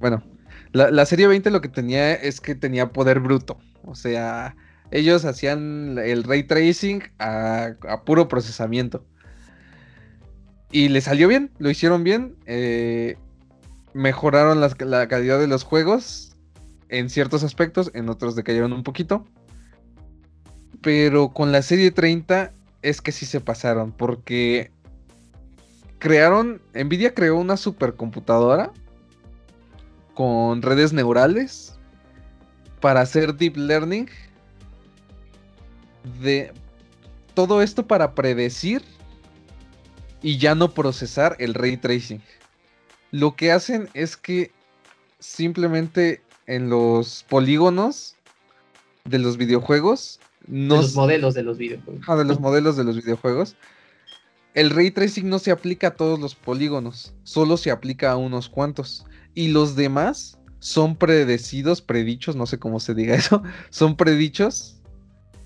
Bueno, la, serie 20 lo que tenía es que tenía poder bruto. O sea, ellos hacían el ray tracing a, puro procesamiento. Y le salió bien, lo hicieron bien. Eh, mejoraron la calidad de los juegos en ciertos aspectos, en otros decayeron un poquito. Pero con la serie 30 es que sí se pasaron, porque crearon, Nvidia creó una supercomputadora con redes neurales para hacer deep learning de todo esto para predecir y ya no procesar el ray tracing. Lo que hacen es que simplemente en los polígonos de los videojuegos. No de los modelos de los videojuegos. Ah, de los modelos de los videojuegos. El ray tracing no se aplica a todos los polígonos, solo se aplica a unos cuantos. Y los demás son predecidos, predichos, no sé cómo se diga [LAUGHS] eso, son predichos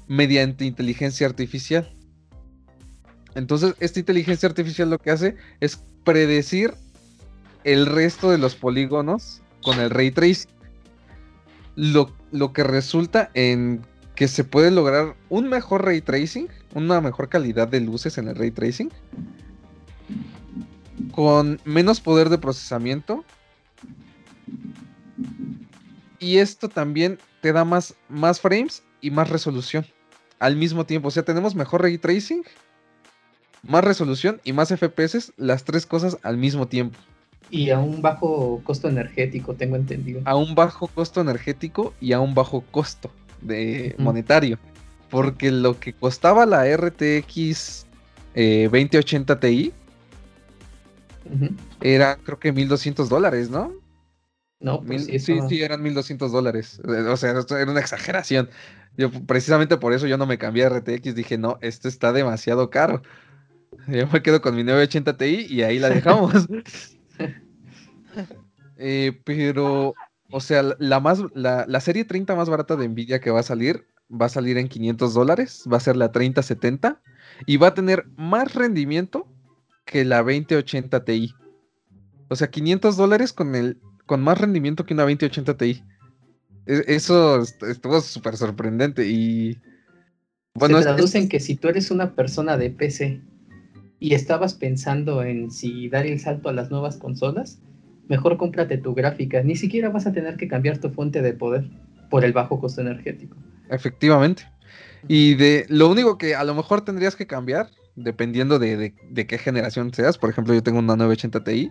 mediante inteligencia artificial. Entonces, esta inteligencia artificial lo que hace es predecir el resto de los polígonos con el ray tracing lo, que resulta en que se puede lograr un mejor ray tracing, una mejor calidad de luces en el ray tracing, con menos poder de procesamiento. Y esto también te da más, más frames y más resolución al mismo tiempo. O sea, tenemos mejor ray tracing, más resolución y más FPS, las tres cosas al mismo tiempo. Y a un bajo costo energético, tengo entendido. A un bajo costo energético y a un bajo costo de monetario. Porque lo que costaba la RTX 2080 eh, Ti era creo que 1200 dólares, ¿no? No, pues sí, sí, eran 1200 dólares. O sea, esto era una exageración. Yo precisamente por eso yo no me cambié a RTX. Dije, no, esto está demasiado caro. Yo me quedo con mi 980 Ti y ahí la dejamos. [LAUGHS] Eh, pero, o sea, la, más, la, serie 30 más barata de Nvidia que va a salir, va a salir en 500 dólares, va a ser la 3070 y va a tener más rendimiento que la 2080 Ti. O sea, 500 dólares con, el, con más rendimiento que una 2080 Ti. E, eso estuvo súper sorprendente y... Bueno, Se traducen que si tú eres una persona de PC y estabas pensando en si dar el salto a las nuevas consolas, mejor cómprate tu gráfica. Ni siquiera vas a tener que cambiar tu fuente de poder por el bajo costo energético. Efectivamente. Y de lo único que a lo mejor tendrías que cambiar, dependiendo de, qué generación seas, por ejemplo, yo tengo una 980 Ti,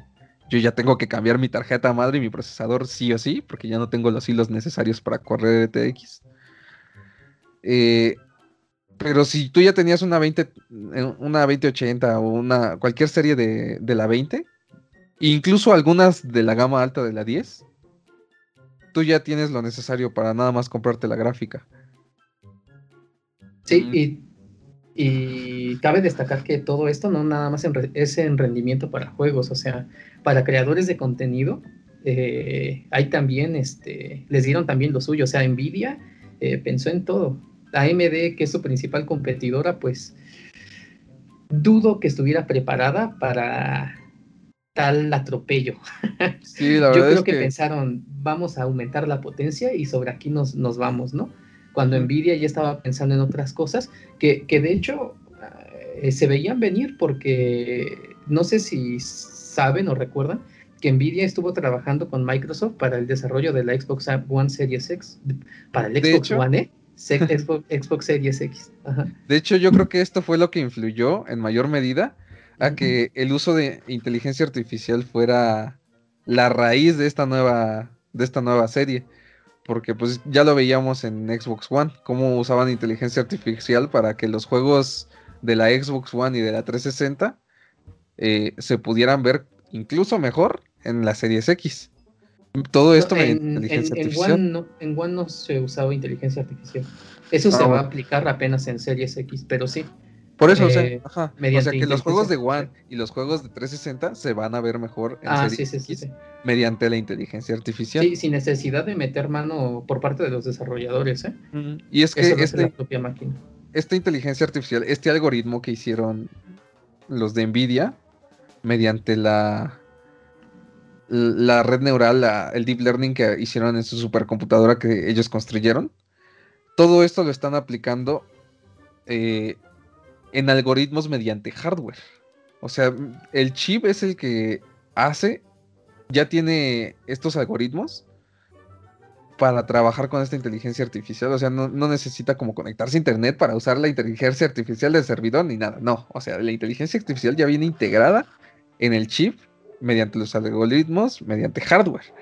yo ya tengo que cambiar mi tarjeta madre y mi procesador sí o sí, porque ya no tengo los hilos necesarios para correr RTX. Eh, pero si tú ya tenías una 20, eh, una 2080 o una cualquier serie de, la 20, incluso algunas de la gama alta de la 10, tú ya tienes lo necesario para nada más comprarte la gráfica. Sí, y, y, cabe destacar que todo esto no nada más es en rendimiento para juegos, o sea, para creadores de contenido, eh, hay también, este, les dieron también lo suyo, o sea, Nvidia eh, pensó en todo AMD, que es su principal competidora, pues dudo que estuviera preparada para tal atropello. [LAUGHS] Yo creo que, pensaron, vamos a aumentar la potencia y sobre aquí nos, nos vamos, ¿no? Cuando Nvidia ya estaba pensando en otras cosas, que, de hecho eh, se veían venir porque no sé si saben o recuerdan que Nvidia estuvo trabajando con Microsoft para el desarrollo de la Xbox One Series X, para el Xbox One E [LAUGHS] Xbox, Series X. De hecho, yo creo que esto fue lo que influyó en mayor medida a que el uso de inteligencia artificial fuera la raíz de esta nueva, de esta nueva serie. Porque pues ya lo veíamos en Xbox One, cómo usaban inteligencia artificial para que los juegos de la Xbox One y de la 360 eh, se pudieran ver incluso mejor en la Series X. Todo esto en, inteligencia artificial. One no, en One no se usaba inteligencia artificial. Eso se ah, va a aplicar apenas en Series X, pero sí. Por eso, o, sea, eh, que los juegos de One y los juegos de 360 se van a ver mejor en ah, Series X mediante la inteligencia artificial. Sí, sin necesidad de meter mano por parte de los desarrolladores. ¿eh? Y es que este, la propia máquina. esta inteligencia artificial, este algoritmo que hicieron los de Nvidia mediante la la red neural, el deep learning que hicieron en su supercomputadora que ellos construyeron, todo esto lo están aplicando eh, en algoritmos mediante hardware. O sea, el chip es el que hace, ya tiene estos algoritmos para trabajar con esta inteligencia artificial. O sea, no, necesita como conectarse a internet para usar la inteligencia artificial del servidor ni nada. No, o sea, la inteligencia artificial ya viene integrada en el chip mediante los algoritmos, mediante hardware.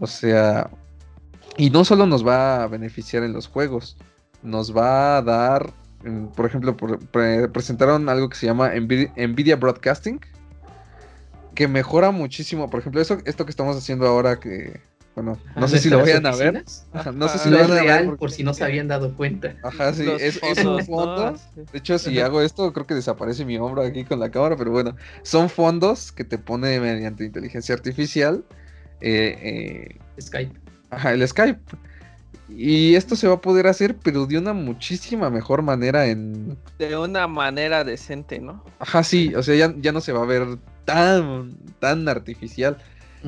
O sea, y no solo nos va a beneficiar en los juegos, nos va a dar por ejemplo, presentaron algo que se llama Nvidia, Broadcasting, que mejora muchísimo. Por ejemplo, eso, esto que estamos haciendo ahora, que, bueno, no sé si lo vayan a ver. no sé si lo vayan a ver. Por si no se habían dado cuenta. Ajá, sí, es, un fondo. De hecho, si hago esto, creo que desaparece mi hombro aquí con la cámara, pero bueno, son fondos que te pone mediante inteligencia artificial. Eh, eh, Skype. Ajá, el Skype. Y esto se va a poder hacer, pero de una muchísima mejor manera en... De una manera decente, ¿no? Ajá, sí, o sea, ya, ya no se va a ver tan, tan artificial.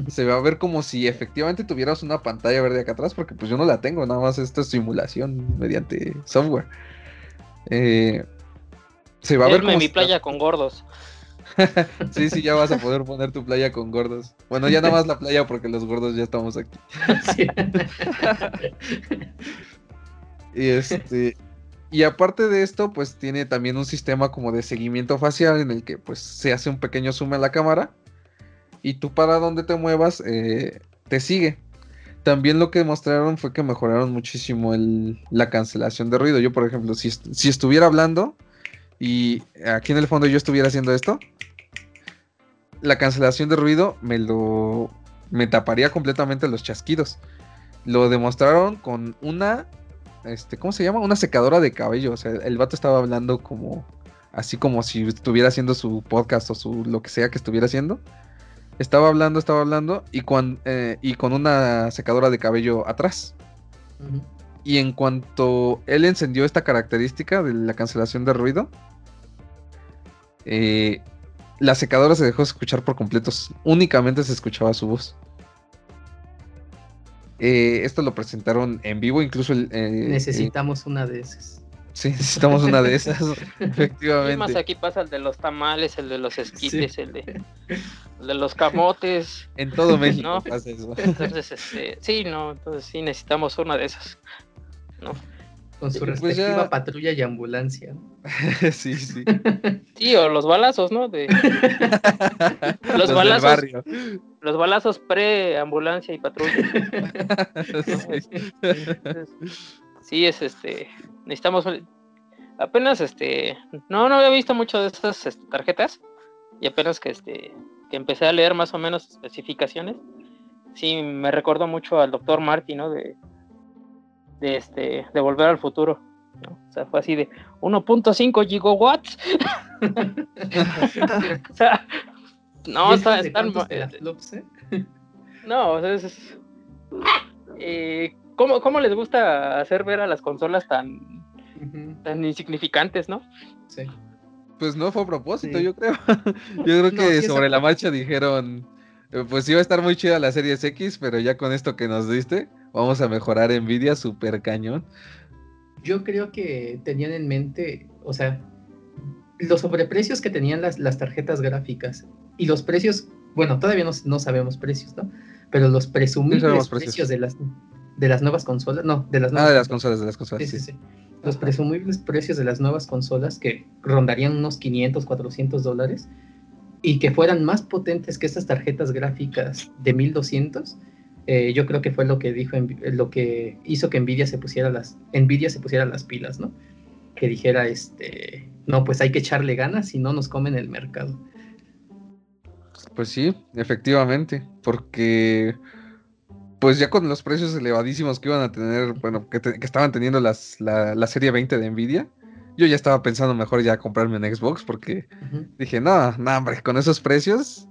Se va a ver como si efectivamente tuvieras una pantalla verde acá atrás, porque pues yo no la tengo, nada más esta es simulación mediante software. Eh, se va a ver como... mi playa con gordos. [LAUGHS] sí, sí, ya vas a poder poner tu playa con gordos. Bueno, ya nada más la playa porque los gordos ya estamos aquí. y este. Y aparte de esto, pues tiene también un sistema como de seguimiento facial en el que pues se hace un pequeño zoom en la cámara y tú para donde te muevas eh, te sigue. También lo que mostraron fue que mejoraron muchísimo la cancelación de ruido. Yo, por ejemplo, si, si estuviera hablando y aquí en el fondo yo estuviera haciendo esto, la cancelación de ruido me lo me taparía completamente los chasquidos. Lo demostraron con una este, ¿cómo se llama? Una secadora de cabello, o sea, el vato estaba hablando como así como si estuviera haciendo su podcast o su lo que sea que estuviera haciendo. Estaba hablando, estaba hablando y, con, eh, y con una secadora de cabello atrás. Y en cuanto él encendió esta característica de la cancelación de ruido, eh, la secadora se dejó escuchar por completo. Únicamente se escuchaba su voz. Eh, esto lo presentaron en vivo, incluso el, eh, necesitamos una de esas. Sí, necesitamos una de [LAUGHS] esas, efectivamente. más aquí pasa el de los tamales, el de los esquites, el, de, los camotes. En todo México pasa eso. Entonces, este, sí, no, entonces sí necesitamos una de esas, ¿no? Con su pues respectiva patrulla y ambulancia. [LAUGHS] sí, sí. [LAUGHS] Sí, o los balazos, ¿no? De... [LAUGHS] los, balazos. Los balazos pre-ambulancia y patrulla. sí. es este. Necesitamos. Apenas este. No, no había visto mucho de estas este, tarjetas. Y apenas que este. Que empecé a leer más o menos especificaciones. Sí, me recordó mucho al doctor Marty, ¿no? De de, este, de Volver al Futuro. O sea, fue así de 1.5 gigawatts. [LAUGHS] o sea, no, está, están... Eh, no, o sea, es, eh, ¿cómo, les gusta hacer ver a las consolas tan, tan insignificantes, no? Sí. Pues no fue a propósito, yo creo. [LAUGHS] yo creo que sobre la marcha dijeron, eh, pues iba a estar muy chida la Series X, pero ya con esto que nos diste, vamos a mejorar Nvidia super cañón. Yo creo que tenían en mente, o sea, los sobreprecios que tenían las, las tarjetas gráficas y los precios, bueno, todavía no, sabemos precios, ¿no? Pero los presumibles precios. de las de las nuevas consolas, no, de las nuevas Ah, de las consolas, de las consolas. Sí, sí, sí. Los presumibles precios de las nuevas consolas que rondarían unos 500, 400 dólares y que fueran más potentes que estas tarjetas gráficas de 1200 eh, yo creo que fue lo que dijo, lo que hizo que Nvidia se pusiera las, Nvidia se pusiera las pilas, ¿no? Que dijera, este, no, pues hay que echarle ganas, si no nos comen el mercado. Pues sí, efectivamente, porque pues ya con los precios elevadísimos que iban a tener, bueno, que, estaban teniendo las, la, serie 20 de Nvidia, yo ya estaba pensando mejor ya comprarme un Xbox porque dije, no, no, hombre, con esos precios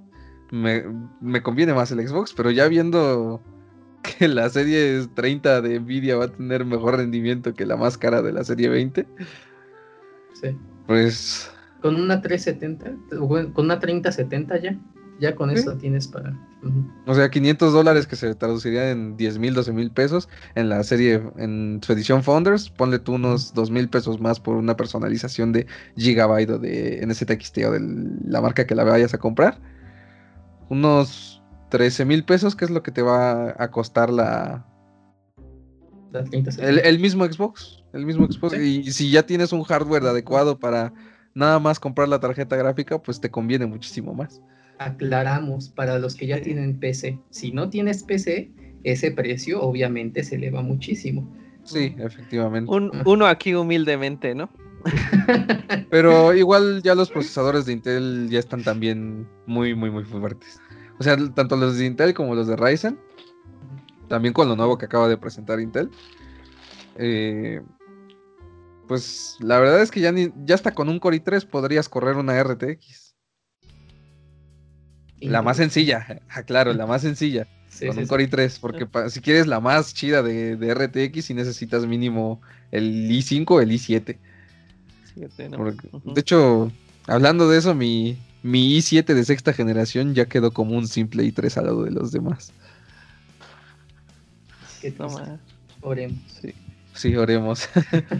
me, me, conviene más el Xbox, pero ya viendo que la serie 30 de Nvidia va a tener mejor rendimiento que la más cara de la serie 20, sí. pues... Con una 370, con una 3070 ya. Ya con eso tienes para. O sea, 500 dólares que se traduciría en 10 mil, 12 mil pesos en la serie, en su edición Founders. Ponle tú unos 2 mil pesos más por una personalización de Gigabyte o de NZXT o de la marca que la vayas a comprar. Unos 13 mil pesos, que es lo que te va a costar la. el, mismo Xbox. El mismo Xbox. Y si ya tienes un hardware adecuado para nada más comprar la tarjeta gráfica, pues te conviene muchísimo más aclaramos para los que ya tienen PC. Si no tienes PC, ese precio obviamente se eleva muchísimo. Sí, efectivamente. uno aquí humildemente, ¿no? [LAUGHS] Pero igual ya los procesadores de Intel ya están también muy, muy, muy fuertes. O sea, tanto los de Intel como los de Ryzen. También con lo nuevo que acaba de presentar Intel. Eh, pues la verdad es que ya, ni, ya hasta con un Core i3 podrías correr una RTX. La más sencilla, [LAUGHS] ah, claro, la más sencilla. con un Core i3, porque si quieres la más chida de, RTX, si necesitas mínimo el i5 o el i7. De hecho, hablando de eso, mi, mi i7 de sexta generación ya quedó como un simple i3 al lado de los demás. oremos. Sí, sí oremos.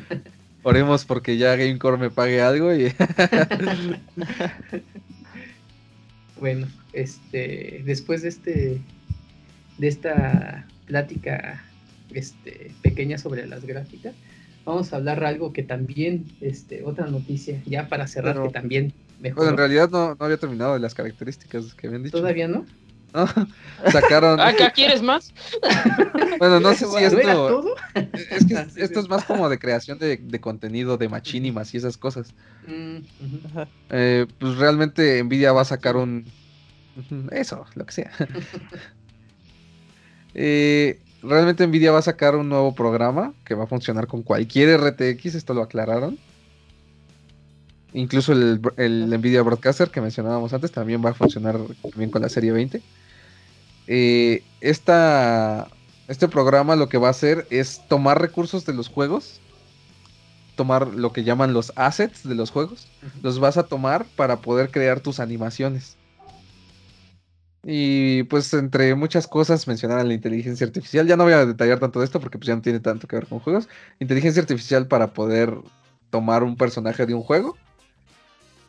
[LAUGHS] oremos porque ya Gamecore me pague algo y... [LAUGHS] bueno, este, después de este, de esta plática, este, pequeña sobre las gráficas, vamos a hablar algo que también, este, otra noticia, ya para cerrar, que también mejor. Bueno, en realidad no, había terminado de las características que habían dicho. ¿Todavía no? No, [LAUGHS] sacaron. ¿Ah, ¿qué quieres más? bueno, no [LAUGHS] sé si esto. Es que [LAUGHS] esto es más como de creación de, contenido de machinimas y esas cosas. Mm, eh, pues realmente Nvidia va a sacar un, eso, lo que sea. Eh, realmente Nvidia va a sacar un nuevo programa que va a funcionar con cualquier RTX, esto lo aclararon. Incluso el, Nvidia Broadcaster que mencionábamos antes también va a funcionar también con la serie 20. Eh, este programa lo que va a hacer es tomar recursos de los juegos, tomar lo que llaman los assets de los juegos, los vas a tomar para poder crear tus animaciones. Y pues entre muchas cosas mencionar la inteligencia artificial. Ya no voy a detallar tanto de esto porque pues ya no tiene tanto que ver con juegos. Inteligencia artificial para poder tomar un personaje de un juego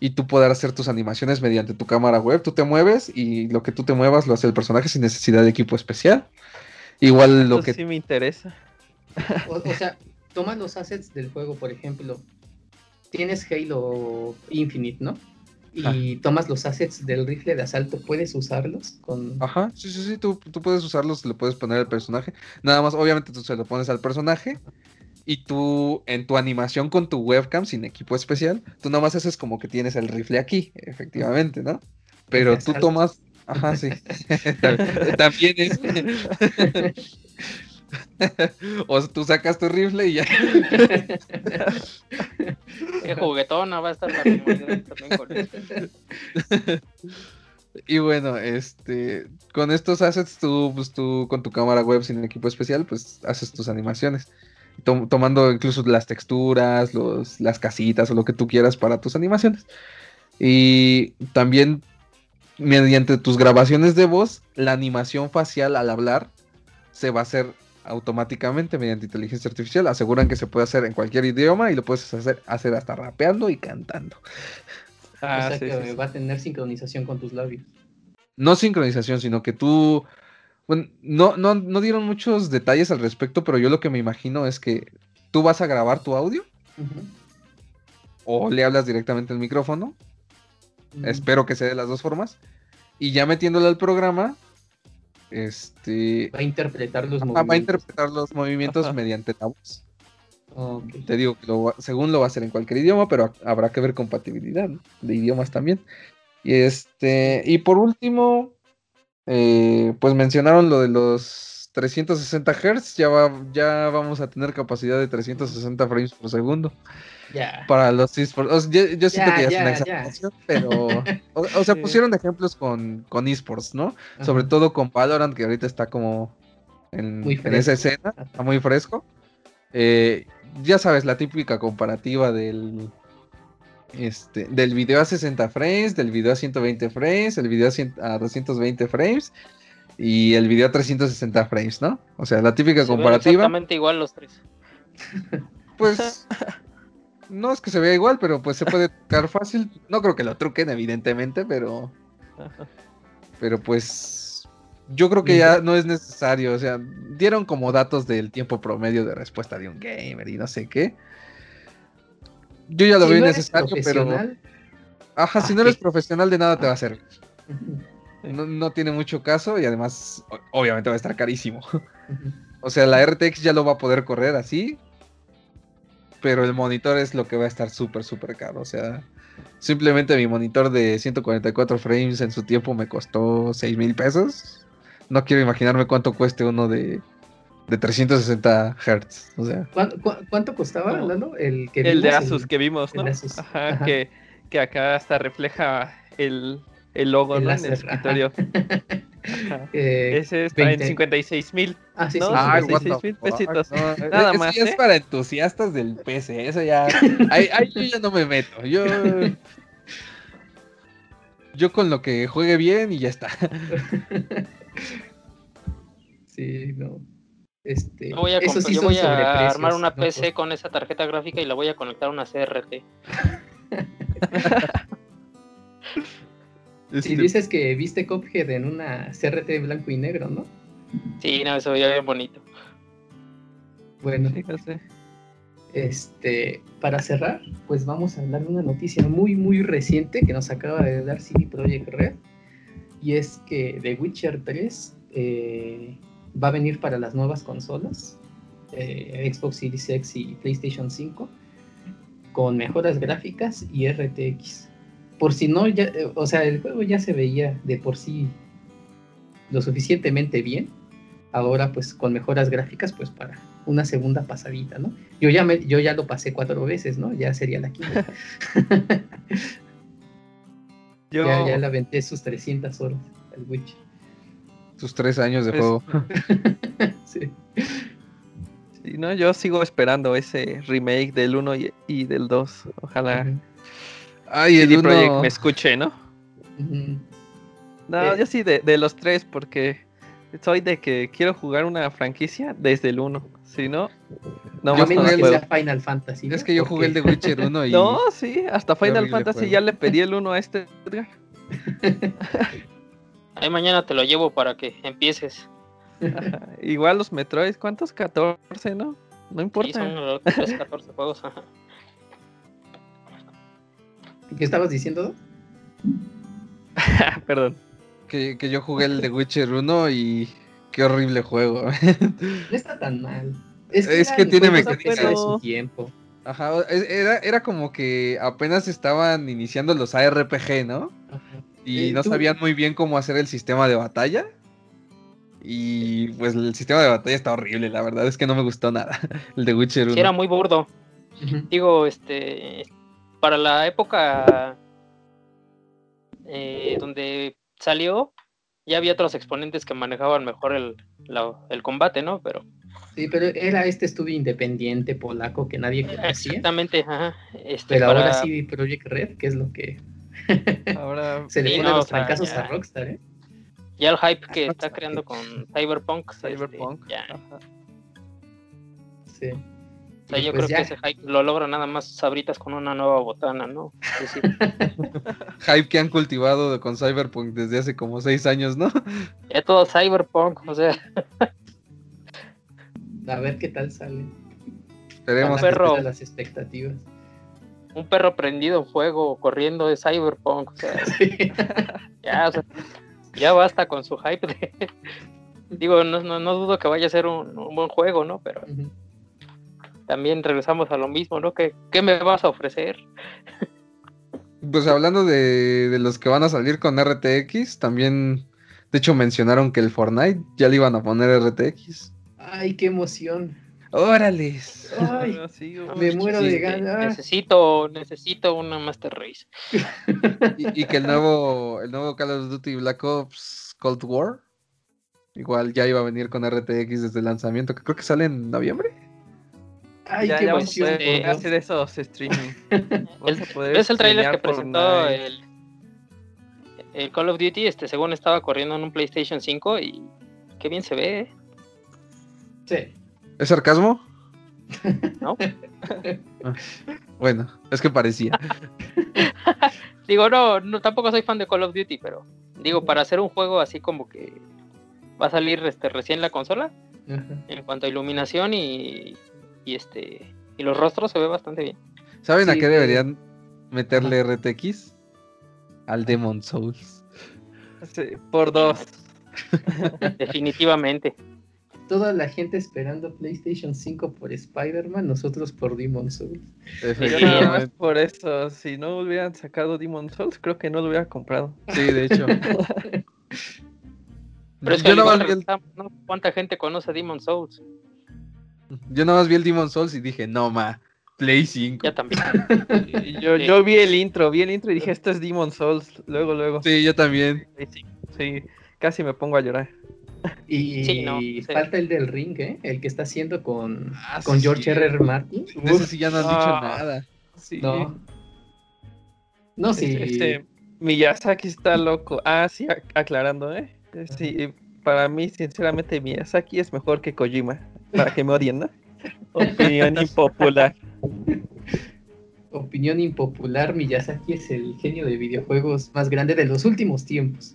y tú poder hacer tus animaciones mediante tu cámara web. Tú te mueves y lo que tú te muevas lo hace el personaje sin necesidad de equipo especial. Igual lo que... Sí me interesa. O, o sea, toma los assets del juego, por ejemplo. Tienes Halo Infinite, ¿no? Y tomas los assets del rifle de asalto, ¿puedes usarlos? Con... Ajá, sí, sí, sí, tú, puedes usarlos, le puedes poner al personaje. Nada más, obviamente tú se lo pones al personaje y tú en tu animación con tu webcam sin equipo especial, tú nada más haces como que tienes el rifle aquí, efectivamente, ¿no? Pero tú tomas... Ajá, sí. [LAUGHS] También es... [LAUGHS] [LAUGHS] o tú sacas tu rifle y ya. [LAUGHS] Qué juguetona va a estar [LAUGHS] Y bueno, este, con estos assets tú, pues, tú con tu cámara web sin equipo especial, pues haces tus animaciones. tomando incluso las texturas, los, las casitas o lo que tú quieras para tus animaciones. Y también mediante tus grabaciones de voz, la animación facial al hablar se va a hacer automáticamente mediante inteligencia artificial. Aseguran que se puede hacer en cualquier idioma y lo puedes hacer, hacer hasta rapeando y cantando. Ah, o sea que va a tener sincronización con tus labios. No sincronización, sino que tú. Bueno, no, no, dieron muchos detalles al respecto, pero yo lo que me imagino es que tú vas a grabar tu audio. O le hablas directamente al micrófono. Espero que sea de las dos formas. Y ya metiéndole al programa, este va a interpretar los movimientos. Va a interpretar los movimientos mediante la voz. Te digo que según lo va a hacer en cualquier idioma, pero habrá que ver compatibilidad de idiomas también. Y este, y por último, eh, pues mencionaron lo de los 360 Hz, ya, va, ya vamos a tener capacidad de 360 frames por segundo. Para los esports. yo, siento que ya, es una exageración, pero. O, sea, pusieron ejemplos con, con esports, ¿no? Sobre todo con Valorant, que ahorita está como en, esa escena, está muy fresco. Eh, ya sabes, la típica comparativa del. Este, del video a 60 frames, del video a 120 frames, el video a, 220 frames y el video a 360 frames, ¿no? O sea, la típica comparativa. exactamente igual los tres. Pues [LAUGHS] no es que se vea igual, pero pues se puede tocar fácil. No creo que lo truquen, evidentemente, pero. Pero pues. Yo creo que ya no es necesario. O sea, dieron como datos del tiempo promedio de respuesta de un gamer y no sé qué. Yo ya lo veo necesario, pero. Ajá, si no eres profesional de nada te va a servir. No, no, tiene mucho caso y además, obviamente va a estar carísimo. O sea, la RTX ya lo va a poder correr así, pero el monitor es lo que va a estar súper, súper caro. O sea, simplemente mi monitor de 144 frames en su tiempo me costó 6 mil pesos. No quiero imaginarme cuánto cueste uno de, de 360 Hz. O sea. ¿Cuánto, costaba, El, que el de Asus que vimos, ¿no? Ajá, Que, que acá hasta refleja el, el logo en el escritorio. [LAUGHS] [LAUGHS] Eh, Ese está en 56 mil. Ah, sí, sí. Ah, 56 mil pesitos. Nada más. es ¿eh? para entusiastas del PC. Eso ya. [LAUGHS] ahí, yo ya no me meto. Yo. Yo con lo que juegue bien y ya está. [LAUGHS] sí, no. Este, yo voy a, eso sí yo voy a armar una PC con esa tarjeta gráfica y la voy a conectar a una CRT. Si dices que viste Cophead en una CRT blanco y negro, ¿no? Sí, no, eso veía bien bonito. Bueno, este, para cerrar, pues vamos a hablar de una noticia muy, muy reciente que nos acaba de dar CD Projekt Red. Y es que The Witcher 3 eh, va a venir para las nuevas consolas, eh, Xbox Series X y PlayStation 5, con mejoras gráficas y RTX por si no, ya, eh, o sea, el juego ya se veía de por sí lo suficientemente bien. Ahora, pues con mejoras gráficas, pues para una segunda pasadita, ¿no? Yo ya, me, yo ya lo pasé cuatro veces, ¿no? Ya sería la quinta. [LAUGHS] yo... ya, ya le aventé sus 300 horas al Witch. Sus tres años de pues, juego. [LAUGHS] sí. sí. no, yo sigo esperando ese remake del 1 y, del 2. Ojalá. Ay, el Project me escuché, ¿no? No, eh. yo sí, de, los tres, porque soy de que quiero jugar una franquicia desde el 1. Si no, no más no que Final Fantasy. Es que yo jugué el de [LAUGHS] Witcher 1 y. No, sí, hasta Final Fantasy ya le pedí el 1 a este Edgar. [LAUGHS] Ahí mañana te lo llevo para que empieces. Igual los Metroid, ¿cuántos? 14, ¿no? No importa. Sí, son 14 juegos. ¿Qué estabas diciendo? [LAUGHS] Perdón. Que, yo jugué el de Witcher 1 y qué horrible juego. [LAUGHS] no está tan mal. Es que, tiene mecánicas de su tiempo. Ajá, era, era como que apenas estaban iniciando los ARPG, ¿no? Y eh, no sabían muy bien cómo hacer el sistema de batalla. Y pues el sistema de batalla está horrible, la verdad es que no me gustó nada. [LAUGHS] El de Witcher 1. era muy burdo. Digo, este para la época eh, donde salió, ya había otros exponentes que manejaban mejor el, combate, ¿no? Pero. Sí, pero era este estudio independiente polaco que nadie conocía. Exactamente, ajá. Este, pero ahora sí Project Red, que es lo que. [LAUGHS] ahora se le ponen los fracasos a Rockstar, ¿eh? Ya el hype que está creando con Cyberpunk. Este, Cyberpunk. ya. Sí yo pues creo que ese hype lo logra nada más sabritas con una nueva botana, ¿no? [LAUGHS] hype que han cultivado con Cyberpunk desde hace como seis años, ¿no? [LAUGHS] Ya todo Cyberpunk, o sea. A ver qué tal sale. Esperemos. Un perro, las expectativas. Un perro prendido en fuego corriendo de Cyberpunk, o sea. [LAUGHS] ya, o sea, ya basta con su hype de Digo, no, no, dudo que vaya a ser un, buen juego, ¿no? Pero también regresamos a lo mismo, ¿no? ¿Qué, qué me vas a ofrecer? Pues hablando de, de, los que van a salir con RTX, también, de hecho, mencionaron que el Fortnite ya le iban a poner RTX. Ay, qué emoción. Órales. Ay, me muero de ganas. Necesito, necesito una Master Race. y, que el nuevo, el nuevo Call of Duty Black Ops Cold War igual ya iba a venir con RTX desde el lanzamiento, que creo que sale en noviembre. Ay, qué emoción. hacer esos streaming. [LAUGHS] ¿Ves el trailer que presentó el, el, Call of Duty? Este, según estaba corriendo en un PlayStation 5 y qué bien se ve. ¿eh? Sí. ¿Es sarcasmo? [LAUGHS] No. Ah, bueno, es que parecía. [LAUGHS] digo, no, no, tampoco soy fan de Call of Duty, pero digo, para hacer un juego así como que va a salir este recién la consola, en cuanto a iluminación y, y, este y los rostros se ve bastante bien. ¿Saben a qué deberían meterle RTX? Al Demon Souls. por dos. [LAUGHS] Definitivamente toda la gente esperando PlayStation 5 por Spider-Man, nosotros por Demon Souls. nada más por eso, si no hubieran sacado Demon Souls, creo que no lo hubiera comprado. Sí, de hecho. [LAUGHS] Pero es que Yo ¿no? ¿Cuánta gente conoce Demon Souls? Yo nada más vi el Demon Souls y dije, no ma, Play 5. Ya también. [LAUGHS] yo, yo vi el intro, vi el intro y dije, esto es Demon Souls. Luego, luego. Sí, yo también. Sí, casi me pongo a llorar. Y falta el del ring, ¿eh? El que está haciendo con, ah, con George R. R. Martin. De ese sí ya no han dicho ah, nada. No. No, sí. Este, Miyazaki está loco. Ah, sí, aclarando, ¿eh? Sí, para mí, sinceramente, Miyazaki es mejor que Kojima. Para que me odien, ¿no? [LAUGHS] Opinión impopular. Opinión impopular, Miyazaki es el genio de videojuegos más grande de los últimos tiempos.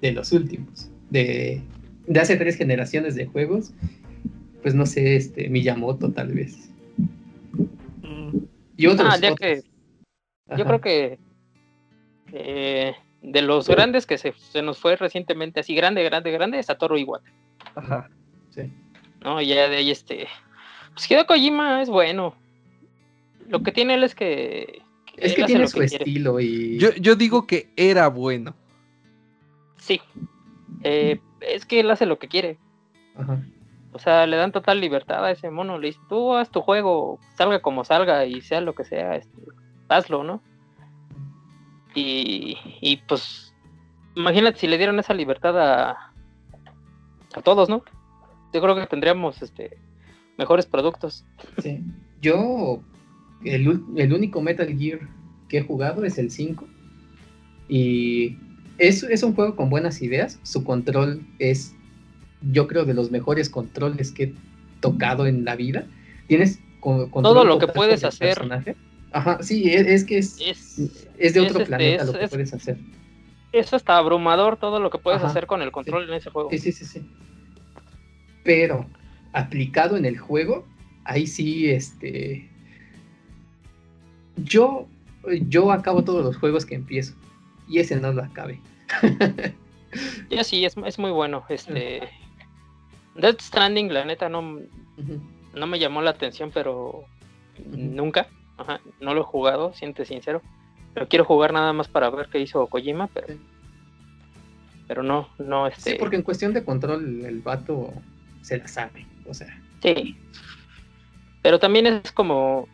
De los últimos. De de hace tres generaciones de juegos, pues no sé, este, Miyamoto tal vez. Mm. Y otros. Ah, que, yo creo que eh, de los grandes que se, nos fue recientemente, así grande, grande, grande, es Satoru Iwata. Ajá, sí. No, ya de ahí este. Pues Hideo Kojima es bueno. Lo que tiene él es que. es que tiene su estilo y. Yo, yo digo que era bueno. Sí. Eh, es que él hace lo que quiere. O sea, le dan total libertad a ese mono. Le dice, tú haz tu juego, salga como salga y sea lo que sea, este, hazlo, ¿no? Y, y pues, imagínate si le dieran esa libertad a, a todos, ¿no? Yo creo que tendríamos este, mejores productos. Sí. Yo, el, el único Metal Gear que he jugado es el 5. Y es, un juego con buenas ideas. Su control es, yo creo, de los mejores controles que he tocado en la vida. Tienes todo lo que puedes hacer. Ajá, sí, es, que es, es, de otro este, planeta lo que puedes hacer. Eso está abrumador todo lo que puedes hacer con el control en ese juego. Sí, sí, sí. Pero aplicado en el juego, ahí sí, este. Yo, yo acabo todos los juegos que empiezo. Y ese no lo acabe. [LAUGHS] ya sí, es, es, muy bueno. Este. Death Stranding, la neta, no, no me llamó la atención, pero nunca. no lo he jugado, siente sincero. Pero quiero jugar nada más para ver qué hizo Kojima, pero. Pero no, no, este. Sí, porque en cuestión de control, el vato se la sabe, o sea. Sí. Pero también es como.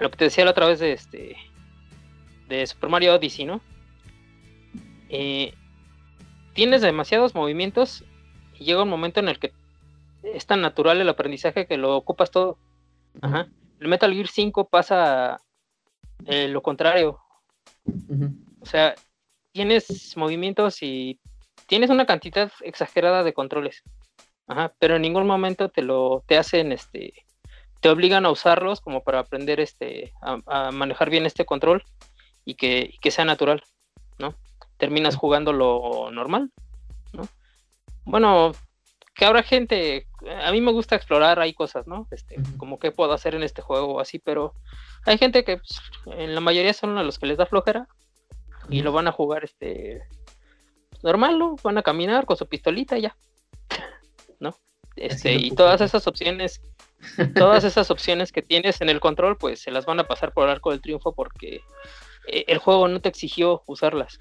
Lo que te decía la otra vez de este. De Super Mario Odyssey, ¿no? Eh, tienes demasiados movimientos y llega un momento en el que es tan natural el aprendizaje que lo ocupas todo. El Metal Gear 5 pasa eh, lo contrario. O sea, tienes movimientos y tienes una cantidad exagerada de controles. Pero en ningún momento te lo te hacen este te obligan a usarlos como para aprender este a, manejar bien este control y que, y que sea natural, ¿no? terminas jugando lo normal, ¿no? Bueno, que habrá gente, a mí me gusta explorar, hay cosas, ¿no? Este, como qué puedo hacer en este juego o así, pero hay gente que pues, en la mayoría son a los que les da flojera y lo van a jugar este normal, ¿no? Van a caminar con su pistolita y ya. ¿No? Este, y todas esas opciones, [LAUGHS] todas esas opciones que tienes en el control, pues se las van a pasar por el arco del triunfo porque eh, el juego no te exigió usarlas.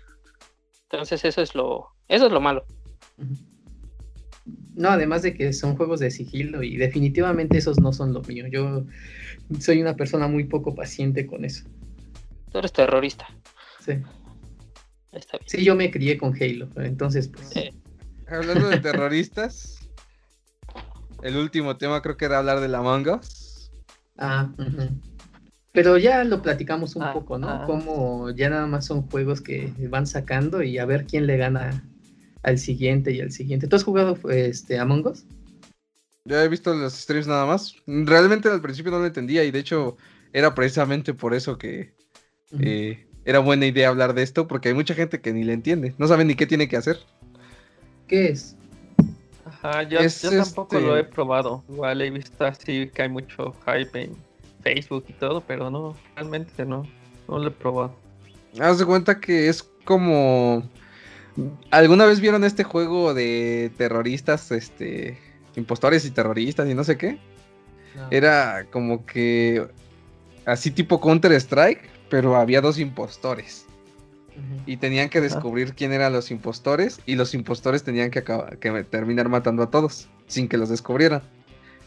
Entonces eso es lo, eso es lo malo. No, además de que son juegos de sigilo y definitivamente esos no son lo mío. Yo soy una persona muy poco paciente con eso. Tú eres terrorista. Sí. Sí, yo me crié con Halo, entonces pues... Hablando de terroristas, el último tema creo que era hablar de la manga. Ah, pero ya lo platicamos un ah, poco, ¿no? Ah. Como ya nada más son juegos que van sacando y a ver quién le gana al siguiente y al siguiente. ¿Tú has jugado este, Among Us? Ya he visto los streams nada más. Realmente al principio no lo entendía y de hecho era precisamente por eso que eh, era buena idea hablar de esto porque hay mucha gente que ni le entiende, no saben ni qué tiene que hacer. ¿Qué es? Ajá, yo, tampoco lo este he probado. Igual he visto así que hay mucho hype en Facebook y todo, pero no, realmente no, no lo he probado. Haz de cuenta que es como... ¿Alguna vez vieron este juego de terroristas, este, impostores y terroristas y no sé qué? Era como que así tipo Counter Strike, pero había dos impostores. Y tenían que descubrir quién eran los impostores y los impostores tenían que, que terminar matando a todos sin que los descubrieran.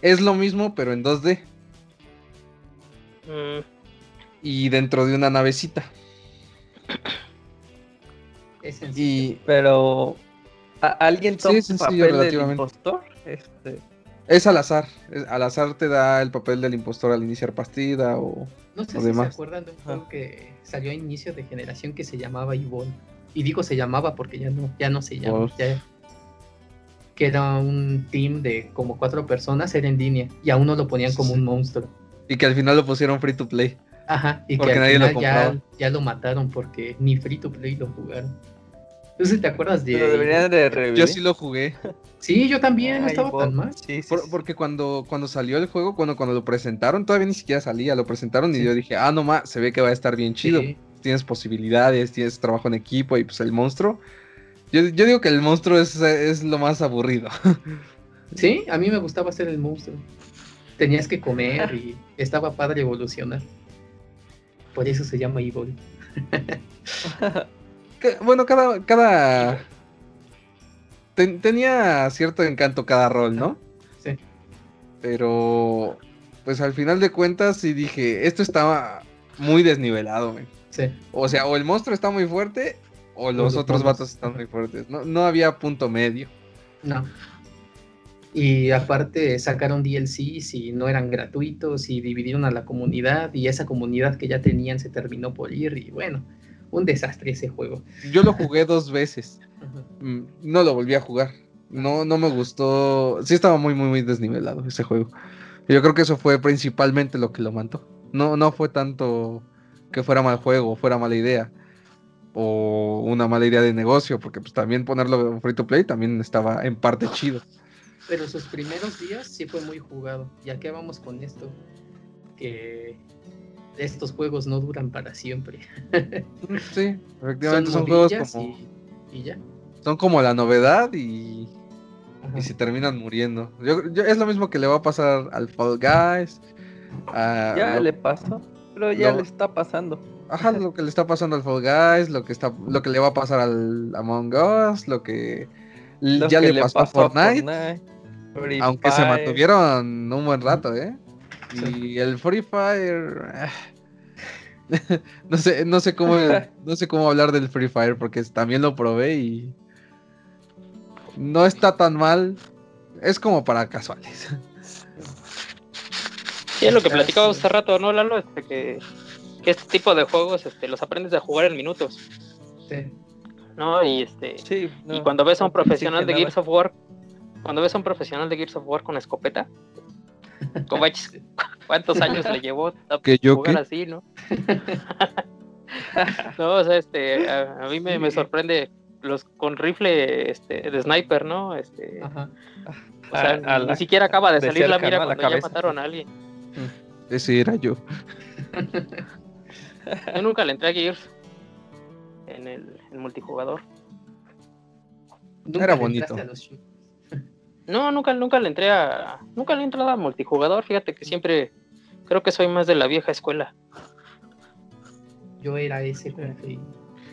Es lo mismo, pero en 2D. Mm. Y dentro de una navecita. Es y, pero ¿alguien toma sí, papel del impostor? Este... Es al azar. al azar te da el papel del impostor al iniciar partida o, no sé si se acuerdan de un juego que salió a inicio de generación que se llamaba Ivonne. Y digo se llamaba porque ya no, ya no se llama. que era un team de como cuatro personas, era en línea. Y a uno lo ponían como un monstruo. Y que al final lo pusieron free to play. Ajá, y que al final ya, ya, lo mataron porque ni free to play lo jugaron. Entonces, ¿te acuerdas de.? de yo sí lo jugué. Sí, yo también, no estaba tan mal. Sí, porque cuando, cuando salió el juego, cuando, cuando lo presentaron, todavía ni siquiera salía, lo presentaron y yo dije, ah, no más, se ve que va a estar bien chido. Tienes posibilidades, tienes trabajo en equipo y pues el monstruo. Yo, yo digo que el monstruo es, es lo más aburrido. [LAUGHS] Sí, a mí me gustaba ser el monstruo tenías que comer y estaba padre evolucionar. Por eso se llama Evil. [LAUGHS] bueno, cada, cada tenía cierto encanto cada rol, ¿no? Sí. Pero pues al final de cuentas sí dije, esto estaba muy desnivelado, güey. Sí. O sea, o el monstruo está muy fuerte o los, otros vatos están muy fuertes. No, no había punto medio. No. Y aparte sacaron DLCs y no eran gratuitos y dividieron a la comunidad y esa comunidad que ya tenían se terminó por ir y bueno, un desastre ese juego. Yo lo jugué dos veces. Mm, no lo volví a jugar. No, no me gustó. Sí estaba muy, muy, muy desnivelado ese juego. Yo creo que eso fue principalmente lo que lo mató. No, no fue tanto que fuera mal juego, fuera mala idea. O una mala idea de negocio, porque pues también ponerlo free to play también estaba en parte chido. Pero sus primeros días sí fue muy jugado. ¿Ya qué vamos con esto? Que estos juegos no duran para siempre. [LAUGHS] sí, efectivamente son, juegos como. Y, ya. Son como la novedad y. Y se terminan muriendo. Yo, es lo mismo que le va a pasar al Fall Guys. ya le pasó, pero ya le está pasando. Ajá, lo que le está pasando al Fall Guys, lo que está, lo que le va a pasar al Among Us, lo que ya le, pasó, a Fortnite. Aunque se mantuvieron un buen rato, ¿eh? Y el Free Fire. Eh, [LAUGHS] no sé, no sé cómo, [LAUGHS] no sé cómo hablar del Free Fire porque también lo probé y no está tan mal. Es como para casuales. Sí, es lo que [LAUGHS] platicábamos hace rato, ¿no, Lalo? Este, que, que, este tipo de juegos este, los aprendes a jugar en minutos. Sí. ¿No? Y este. y cuando ves a un profesional de Gears of War cuando ves a un profesional de Gears of War con escopeta, ¿cuántos años le llevó a jugar así, no? [LAUGHS] no, o sea, este, a, mí me, sorprende los con rifle este, de sniper, ¿no? Este, O sea, ni siquiera acaba de, salir la mira cuando ya mataron a alguien. Mm, ese era yo. [LAUGHS] yo nunca le entré a Gears en el, multijugador. era bonito. No, nunca, nunca le entré a. Nunca le he entrado a multijugador. Fíjate que siempre. Creo que soy más de la vieja escuela. Yo era ese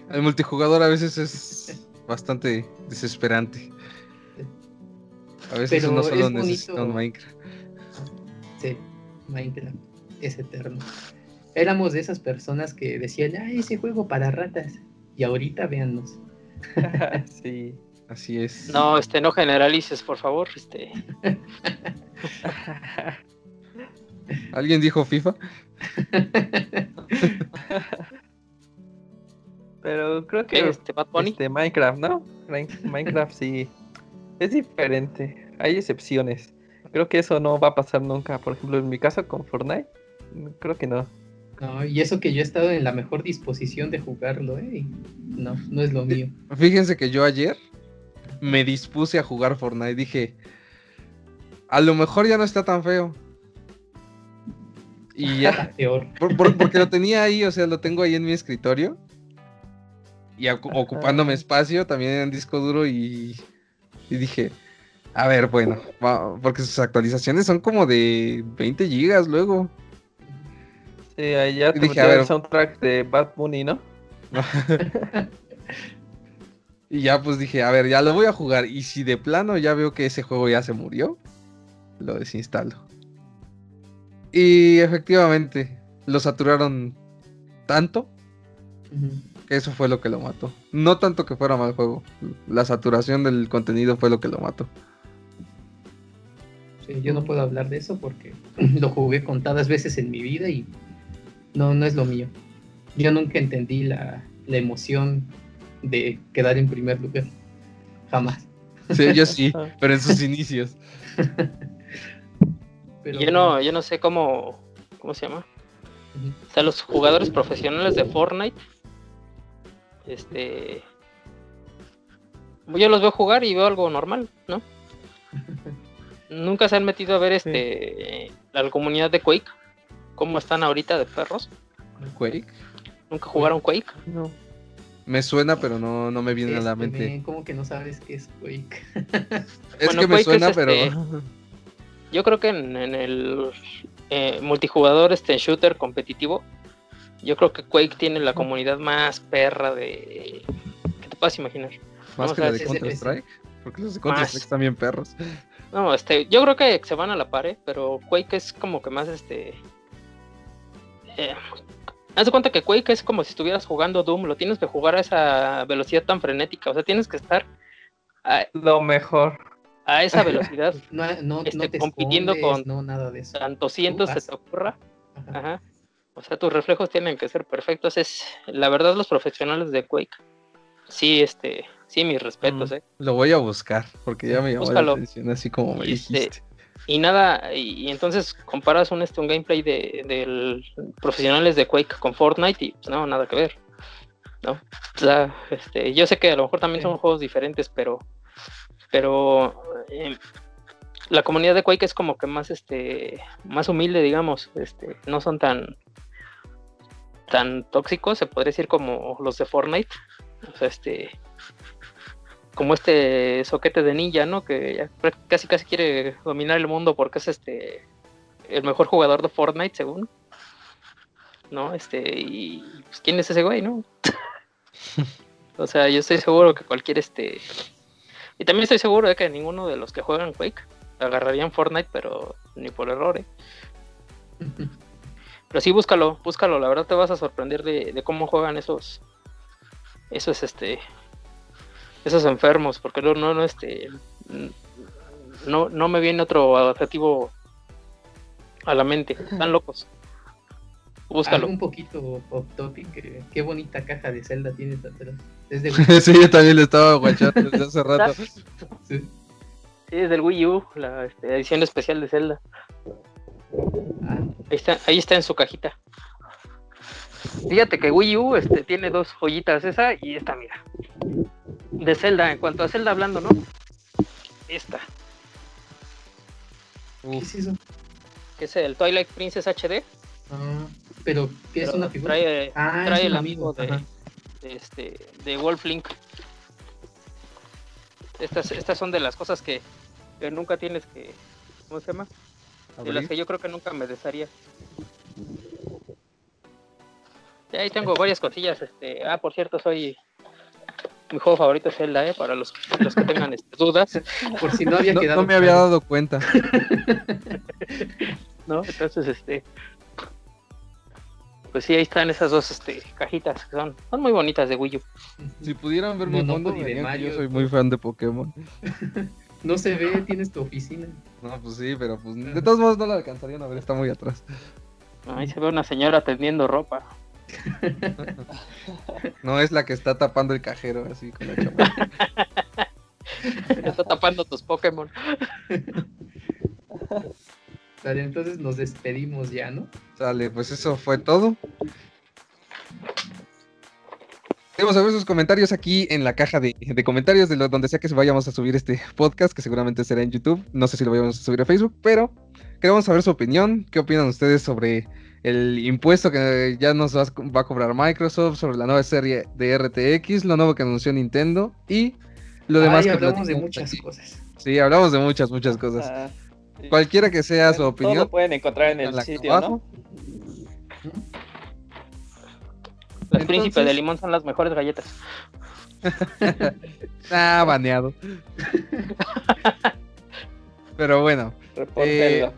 El multijugador a veces es bastante desesperante. A veces uno solo necesita un Minecraft. Sí, Minecraft es eterno. Éramos de esas personas que decían, ah, ese juego para ratas. Y ahorita véannos. [LAUGHS] sí, así es. No, este, no generalices, por favor. Este. ¿Alguien dijo FIFA? Pero creo que este, este, Minecraft, ¿no? Minecraft sí es diferente. Hay excepciones. Creo que eso no va a pasar nunca. Por ejemplo, en mi caso con Fortnite, creo que no. No, y eso que yo he estado en la mejor disposición de jugarlo, ¿eh? No, no es lo mío. Fíjense que yo ayer me dispuse a jugar Fortnite. Dije, a lo mejor ya no está tan feo. Y ya. [LAUGHS] Peor. porque lo tenía ahí, o sea, lo tengo ahí en mi escritorio. Y ocupándome espacio también en disco duro y, y dije, a ver, bueno, porque sus actualizaciones son como de 20 gigas luego. Sí, ahí ya te dije, a ver, el soundtrack de Bad Bunny, ¿no? [LAUGHS] y ya pues dije, a ver, ya lo voy a jugar. Y si de plano ya veo que ese juego ya se murió, lo desinstalo. Y efectivamente, lo saturaron tanto que eso fue lo que lo mató. No tanto que fuera mal juego, la saturación del contenido fue lo que lo mató. Sí, yo no puedo hablar de eso porque [CLEARS THROAT] lo jugué contadas veces en mi vida y no, no es lo mío. Yo nunca entendí la, emoción de quedar en primer lugar. Jamás. Sí, yo sí, [LAUGHS] pero en sus inicios. yo no, yo no sé cómo, ¿cómo se llama? O sea, los jugadores profesionales de Fortnite, este, yo los veo jugar y veo algo normal, ¿no? [LAUGHS] Nunca se han metido a ver este la comunidad de Quake cómo están ahorita de perros. ¿Quake? ¿Nunca jugaron Quake? No. Me suena, pero no, no me viene a la este, mente. ¿Cómo que no sabes qué es Quake? [LAUGHS] es que me suena, pero. Este, yo creo que en, el eh, multijugador este shooter competitivo, yo creo que Quake tiene la comunidad más perra de. ¿Qué te puedas imaginar? Más que la de Counter-Strike. Porque los de Counter-Strike también perros. No, este, yo creo que se van a la par, ¿eh? pero Quake es como que más este eh, haz de cuenta que Quake es como si estuvieras jugando Doom, lo tienes que jugar a esa velocidad tan frenética, o sea, tienes que estar a, lo mejor a esa velocidad, [LAUGHS] no, no, este, compitiendo con nada de eso. tantos cientos se te ocurra. O sea, tus reflejos tienen que ser perfectos. Es la verdad los profesionales de Quake. Sí, este, sí, mis respetos, mm, eh. Lo voy a buscar porque ya me llamó la atención así como me este, dijiste. Y nada, y, entonces comparas un, este, un gameplay de, profesionales de Quake con Fortnite y pues no, nada que ver. ¿no? O sea, este, yo sé que a lo mejor también son juegos diferentes, pero, pero em, la comunidad de Quake es como que más, este, más humilde, digamos, este, no son tan, tan tóxicos, se podría decir como los de Fortnite. O sea, este, como este soquete de ninja, ¿no? Que casi casi quiere dominar el mundo porque es este el mejor jugador de Fortnite, según. ¿No? Este, y pues, quién es ese güey, ¿no? [LAUGHS] o sea, yo estoy seguro que cualquier este y también estoy seguro de que ninguno de los que juegan Quake agarrarían Fortnite, pero ni por error, ¿eh? [LAUGHS] Pero sí, búscalo, búscalo, la verdad te vas a sorprender de, de cómo juegan esos, esos, este, esos enfermos, porque no, no, este, no, no me viene otro adjetivo a la mente, están locos. Búscalo. un poquito off topic, qué bonita caja de Zelda tienes atrás. [LAUGHS] sí, yo también le estaba guachando desde hace rato. sí. es del Wii U, la este, edición especial de Zelda. Ah. Ahí está, ahí está en su cajita. Fíjate que Wii U este, tiene dos joyitas, esa y esta, mira de Zelda, en cuanto a Zelda hablando, ¿no? Esta. ¿Qué es eso? Que es el Twilight Princess HD. Ah, pero ¿qué es una figura? Trae, ah, trae el amigo de, este, de Wolf Link. Estas, estas son de las cosas que, que nunca tienes que, ¿cómo se llama? De las que yo creo que nunca me desharía. Y ahí tengo varias cosillas, este, ah, por cierto, soy mi juego favorito es Zelda, ¿eh? Para los, los que tengan este, dudas. Por si no había quedado. No me había dado cuenta. [LAUGHS] ¿No? Entonces, este. Pues sí, ahí están esas dos este, cajitas que son, son muy bonitas de Wii U. Si pudieran ver mi fondo, de Mario, yo soy muy fan de Pokémon. [LAUGHS] no se ve, tienes tu oficina. No, pues sí, pero pues de todos modos no la alcanzarían a ver, está muy atrás. Ahí se ve una señora tendiendo ropa. [LAUGHS] No es la que está tapando el cajero así con la chamarra. [LAUGHS] Está tapando tus Pokémon. [LAUGHS] Sale, entonces nos despedimos ya, ¿no? Sale, pues eso fue todo. Queremos saber sus comentarios aquí en la caja de, comentarios de donde sea que vayamos a subir este podcast, que seguramente será en YouTube. No sé si lo vayamos a subir a Facebook, pero queremos saber su opinión. ¿Qué opinan ustedes sobre el impuesto que ya nos va, a cobrar Microsoft, sobre la nueva serie de RTX, lo nuevo que anunció Nintendo y lo demás. hablamos de muchas cosas. Sí, hablamos de muchas, muchas cosas. Ah, Cualquiera que sea su opinión. Lo pueden encontrar en el sitio, ¿no? Los príncipes de limón son las mejores galletas. [LAUGHS] ah, baneado. [LAUGHS] Pero bueno. Eh,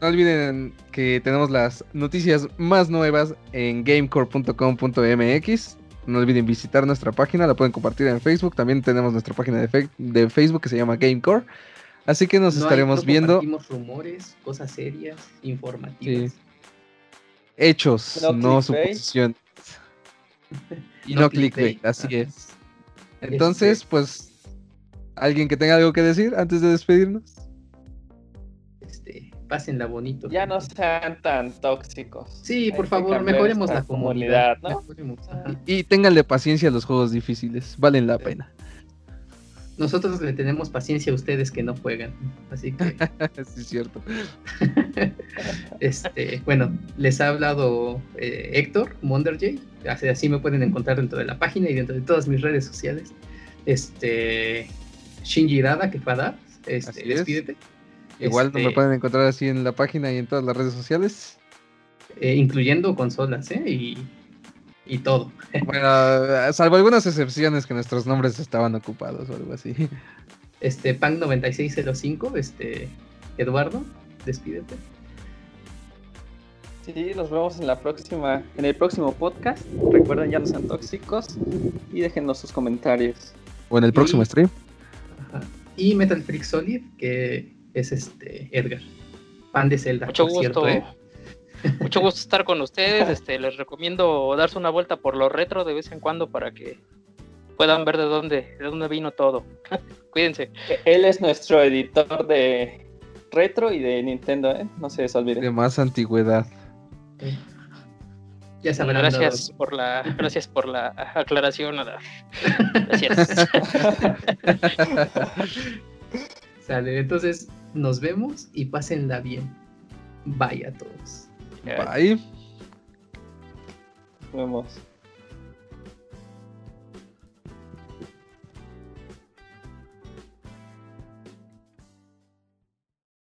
no olviden que tenemos las noticias más nuevas en gamecore.com.mx. No olviden visitar nuestra página, la pueden compartir en Facebook. También tenemos nuestra página de, de Facebook que se llama Gamecore. Así que nos estaremos viendo. rumores, cosas serias, informativas. Hechos, no, suposiciones. [LAUGHS] y no, clickbait, así es. [LAUGHS] Entonces, este pues, ¿alguien que tenga algo que decir antes de despedirnos? Pásenla bonito. Ya no sean tan tóxicos. Sí, por favor, mejoremos la comunidad. ¿no? Y ténganle paciencia a los juegos difíciles, valen la pena. Nosotros le tenemos paciencia a ustedes que no juegan, así que... [LAUGHS] sí, es cierto. [LAUGHS] este, bueno, les ha hablado eh, Héctor Monderjay, así, así me pueden encontrar dentro de la página y dentro de todas mis redes sociales. Este, Shinji Dada, que fue este, despídete. Igual no me este, pueden encontrar así en la página y en todas las redes sociales. Eh, incluyendo consolas, ¿eh? Y, y todo. [LAUGHS] Bueno, salvo algunas excepciones que nuestros nombres estaban ocupados o algo así. Este, Pang9605, este, Eduardo, despídete. Sí, nos vemos en la próxima, en el próximo podcast. Recuerden ya no sean tóxicos y déjenos sus comentarios. O en el próximo stream. Y Metal Freak Solid, que es este Edgar, fan de Zelda. Mucho gusto. ¿eh? [LAUGHS] Mucho gusto estar con ustedes. [LAUGHS] Este, les recomiendo darse una vuelta por lo retro de vez en cuando para que puedan ver de dónde, de dónde vino todo. [LAUGHS] Cuídense. Él es nuestro editor de retro y de Nintendo, ¿eh? No se les olvide. De más antigüedad. Ya sabrán. Gracias por la, gracias por la aclaración. Gracias. Sale, entonces nos vemos y pásenla bien. Bye a todos. Bye. Nos vemos.